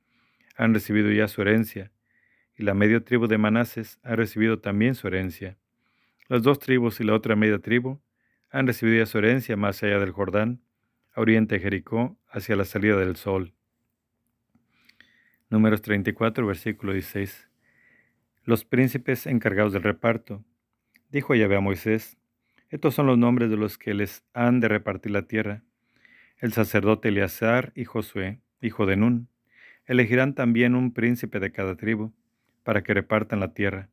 han recibido ya su herencia, y la media tribu de Manases ha recibido también su herencia. Las dos tribus y la otra media tribu han recibido ya su herencia más allá del Jordán, a oriente Jericó, hacia la salida del sol. Números 34, versículo 16. Los príncipes encargados del reparto. Dijo Yahvé a Moisés, estos son los nombres de los que les han de repartir la tierra el sacerdote Eleazar y Josué, hijo de Nun, elegirán también un príncipe de cada tribu, para que repartan la tierra.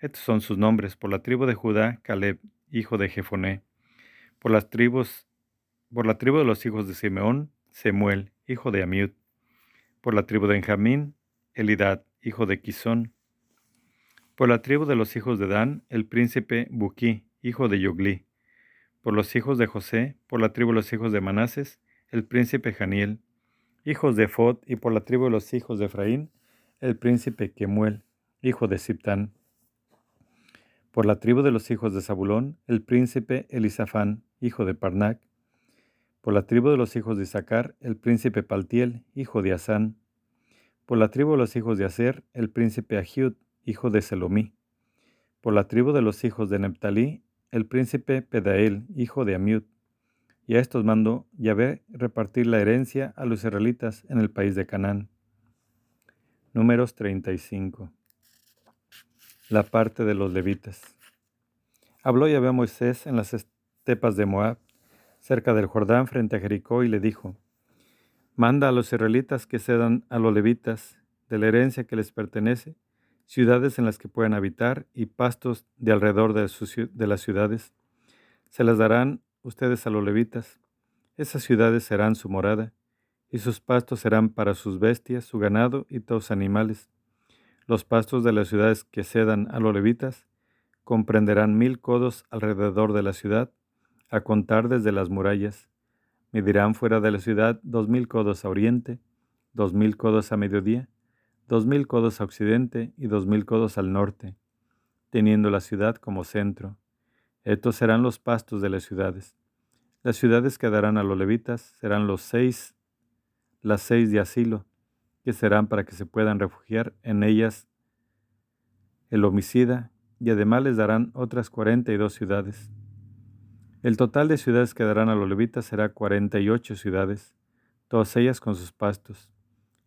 Estos son sus nombres. Por la tribu de Judá, Caleb, hijo de Jefoné. Por las tribus, por la tribu de los hijos de Simeón, Semuel, hijo de Amiud. Por la tribu de Benjamín, Elidad, hijo de Quisón. Por la tribu de los hijos de Dan, el príncipe Buquí, hijo de Yogli. Por los hijos de José, por la tribu de los hijos de Manases, el príncipe Janiel, hijos de Fod, y por la tribu de los hijos de Efraín, el príncipe Kemuel, hijo de Siptán. Por la tribu de los hijos de Zabulón, el príncipe Elisafán, hijo de Parnac. Por la tribu de los hijos de Isaacar, el príncipe Paltiel, hijo de Asán. Por la tribu de los hijos de Aser, el príncipe Ahiud, hijo de Selomí. Por la tribu de los hijos de Neptalí, el príncipe Pedael, hijo de Amiud. Y a estos mandó Yahvé repartir la herencia a los israelitas en el país de Canaán. Números 35. La parte de los levitas. Habló Yahvé a Moisés en las estepas de Moab, cerca del Jordán, frente a Jericó, y le dijo, Manda a los israelitas que cedan a los levitas de la herencia que les pertenece, ciudades en las que puedan habitar y pastos de alrededor de, de las ciudades. Se las darán ustedes a los levitas. Esas ciudades serán su morada, y sus pastos serán para sus bestias, su ganado y todos animales. Los pastos de las ciudades que cedan a los levitas comprenderán mil codos alrededor de la ciudad, a contar desde las murallas. Medirán fuera de la ciudad dos mil codos a oriente, dos mil codos a mediodía, dos mil codos a occidente y dos mil codos al norte, teniendo la ciudad como centro. Estos serán los pastos de las ciudades. Las ciudades que darán a los levitas serán los seis, las seis de asilo, serán para que se puedan refugiar en ellas el homicida, y además les darán otras cuarenta y dos ciudades. El total de ciudades que darán a los levitas será cuarenta y ocho ciudades, todas ellas con sus pastos.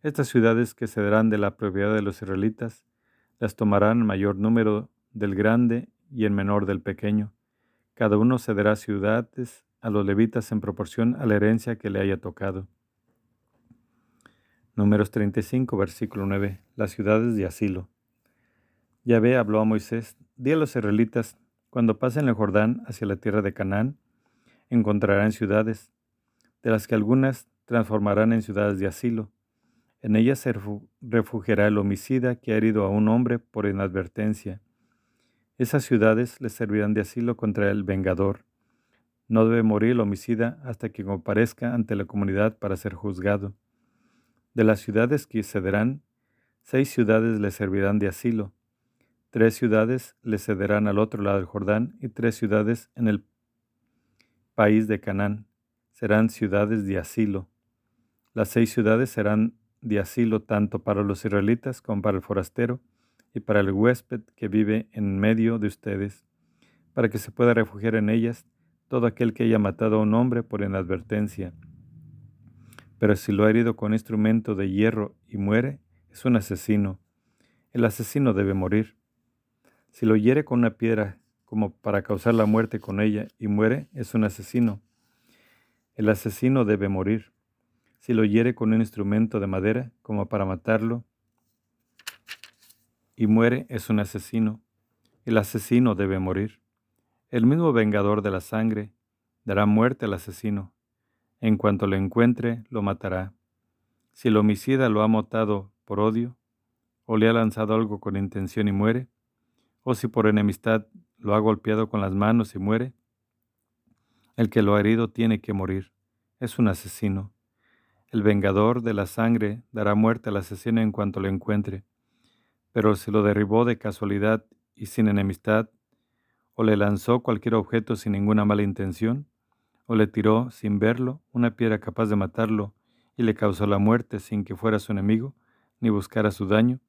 Estas ciudades que se darán de la propiedad de los israelitas, las tomarán en mayor número del grande y en menor del pequeño. Cada uno cederá ciudades a los levitas en proporción a la herencia que le haya tocado. Números 35, versículo 9. Las ciudades de asilo. Yahvé habló a Moisés, di a los israelitas, cuando pasen el Jordán hacia la tierra de Canaán, encontrarán ciudades, de las que algunas transformarán en ciudades de asilo, en ellas se refugiará el homicida que ha herido a un hombre por inadvertencia. Esas ciudades le servirán de asilo contra el vengador. No debe morir el homicida hasta que comparezca ante la comunidad para ser juzgado. De las ciudades que cederán, seis ciudades le servirán de asilo. Tres ciudades le cederán al otro lado del Jordán y tres ciudades en el país de Canaán. Serán ciudades de asilo. Las seis ciudades serán de asilo tanto para los israelitas como para el forastero y para el huésped que vive en medio de ustedes, para que se pueda refugiar en ellas todo aquel que haya matado a un hombre por inadvertencia. Pero si lo ha herido con instrumento de hierro y muere, es un asesino. El asesino debe morir. Si lo hiere con una piedra como para causar la muerte con ella y muere, es un asesino. El asesino debe morir si lo hiere con un instrumento de madera como para matarlo y muere, es un asesino. El asesino debe morir. El mismo vengador de la sangre dará muerte al asesino. En cuanto lo encuentre, lo matará. Si el homicida lo ha matado por odio, o le ha lanzado algo con intención y muere, o si por enemistad lo ha golpeado con las manos y muere, el que lo ha herido tiene que morir. Es un asesino. El vengador de la sangre dará muerte al asesino en cuanto lo encuentre, pero si lo derribó de casualidad y sin enemistad, o le lanzó cualquier objeto sin ninguna mala intención, o le tiró sin verlo una piedra capaz de matarlo y le causó la muerte sin que fuera su enemigo ni buscara su daño,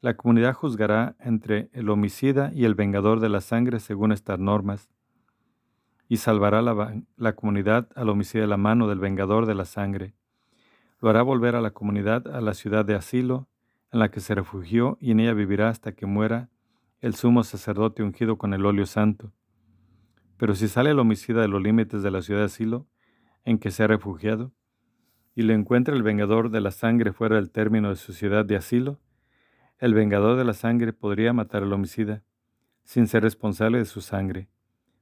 la comunidad juzgará entre el homicida y el vengador de la sangre según estas normas, y salvará la, la comunidad al homicida de la mano del vengador de la sangre lo hará volver a la comunidad, a la ciudad de asilo, en la que se refugió, y en ella vivirá hasta que muera el sumo sacerdote ungido con el óleo santo. Pero si sale el homicida de los límites de la ciudad de asilo, en que se ha refugiado, y lo encuentra el vengador de la sangre fuera del término de su ciudad de asilo, el vengador de la sangre podría matar al homicida, sin ser responsable de su sangre,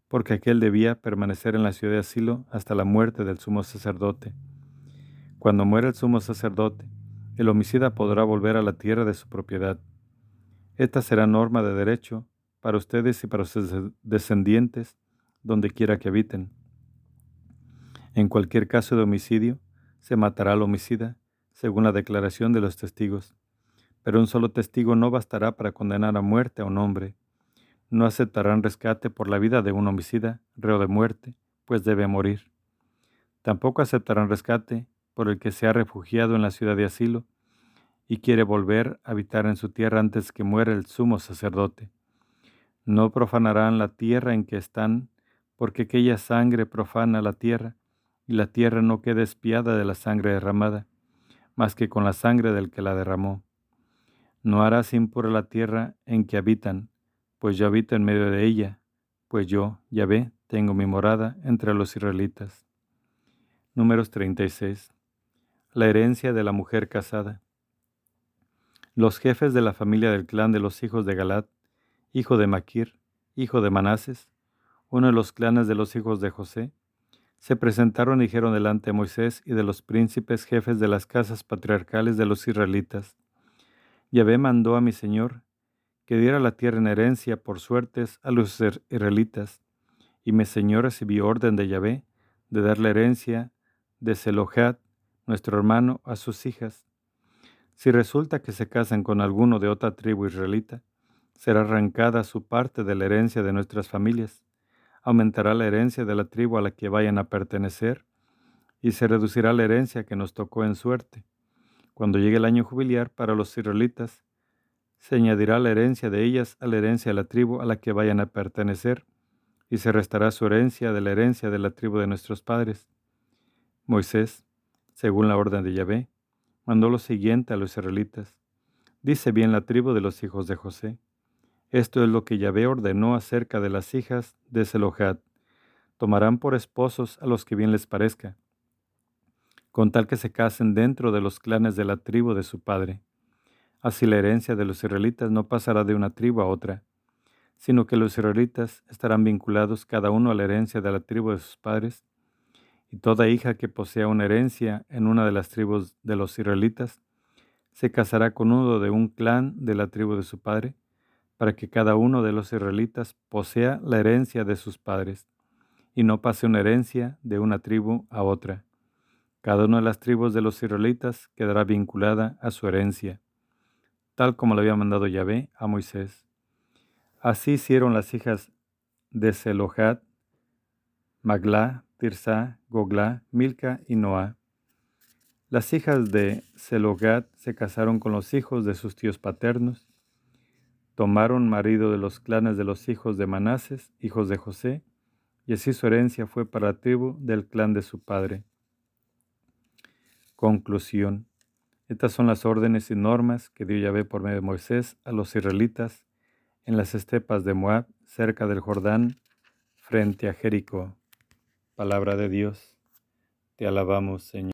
porque aquel debía permanecer en la ciudad de asilo hasta la muerte del sumo sacerdote. Cuando muera el sumo sacerdote, el homicida podrá volver a la tierra de su propiedad. Esta será norma de derecho para ustedes y para sus descendientes, donde quiera que habiten. En cualquier caso de homicidio, se matará al homicida, según la declaración de los testigos. Pero un solo testigo no bastará para condenar a muerte a un hombre. No aceptarán rescate por la vida de un homicida, reo de muerte, pues debe morir. Tampoco aceptarán rescate por el que se ha refugiado en la ciudad de asilo y quiere volver a habitar en su tierra antes que muera el sumo sacerdote. No profanarán la tierra en que están, porque aquella sangre profana la tierra, y la tierra no queda espiada de la sangre derramada, más que con la sangre del que la derramó. No harás impura la tierra en que habitan, pues yo habito en medio de ella, pues yo, Yahvé, tengo mi morada entre los israelitas. Números 36. La herencia de la mujer casada. Los jefes de la familia del clan de los hijos de Galat, hijo de Maquir, hijo de Manases, uno de los clanes de los hijos de José, se presentaron y dijeron delante de Moisés y de los príncipes jefes de las casas patriarcales de los israelitas. Yahvé mandó a mi señor que diera la tierra en herencia por suertes a los israelitas, y mi señor recibió orden de Yahvé de dar la herencia de Selojat, nuestro hermano, a sus hijas. Si resulta que se casan con alguno de otra tribu israelita, será arrancada su parte de la herencia de nuestras familias, aumentará la herencia de la tribu a la que vayan a pertenecer, y se reducirá la herencia que nos tocó en suerte. Cuando llegue el año jubiliar para los israelitas, se añadirá la herencia de ellas a la herencia de la tribu a la que vayan a pertenecer, y se restará su herencia de la herencia de la tribu de nuestros padres. Moisés, según la orden de Yahvé, mandó lo siguiente a los israelitas. Dice bien la tribu de los hijos de José. Esto es lo que Yahvé ordenó acerca de las hijas de Selojad. Tomarán por esposos a los que bien les parezca, con tal que se casen dentro de los clanes de la tribu de su padre. Así la herencia de los israelitas no pasará de una tribu a otra, sino que los israelitas estarán vinculados cada uno a la herencia de la tribu de sus padres y toda hija que posea una herencia en una de las tribus de los israelitas se casará con uno de un clan de la tribu de su padre, para que cada uno de los israelitas posea la herencia de sus padres, y no pase una herencia de una tribu a otra. Cada una de las tribus de los israelitas quedará vinculada a su herencia, tal como le había mandado Yahvé a Moisés. Así hicieron las hijas de Selojat, Maglá, Tirsa, Gogla, Milca y Noah. Las hijas de Selogad se casaron con los hijos de sus tíos paternos, tomaron marido de los clanes de los hijos de Manases, hijos de José, y así su herencia fue para la tribu del clan de su padre. Conclusión. Estas son las órdenes y normas que dio Yahvé por medio de Moisés a los israelitas en las estepas de Moab, cerca del Jordán, frente a Jericó. Palabra de Dios. Te alabamos, Señor.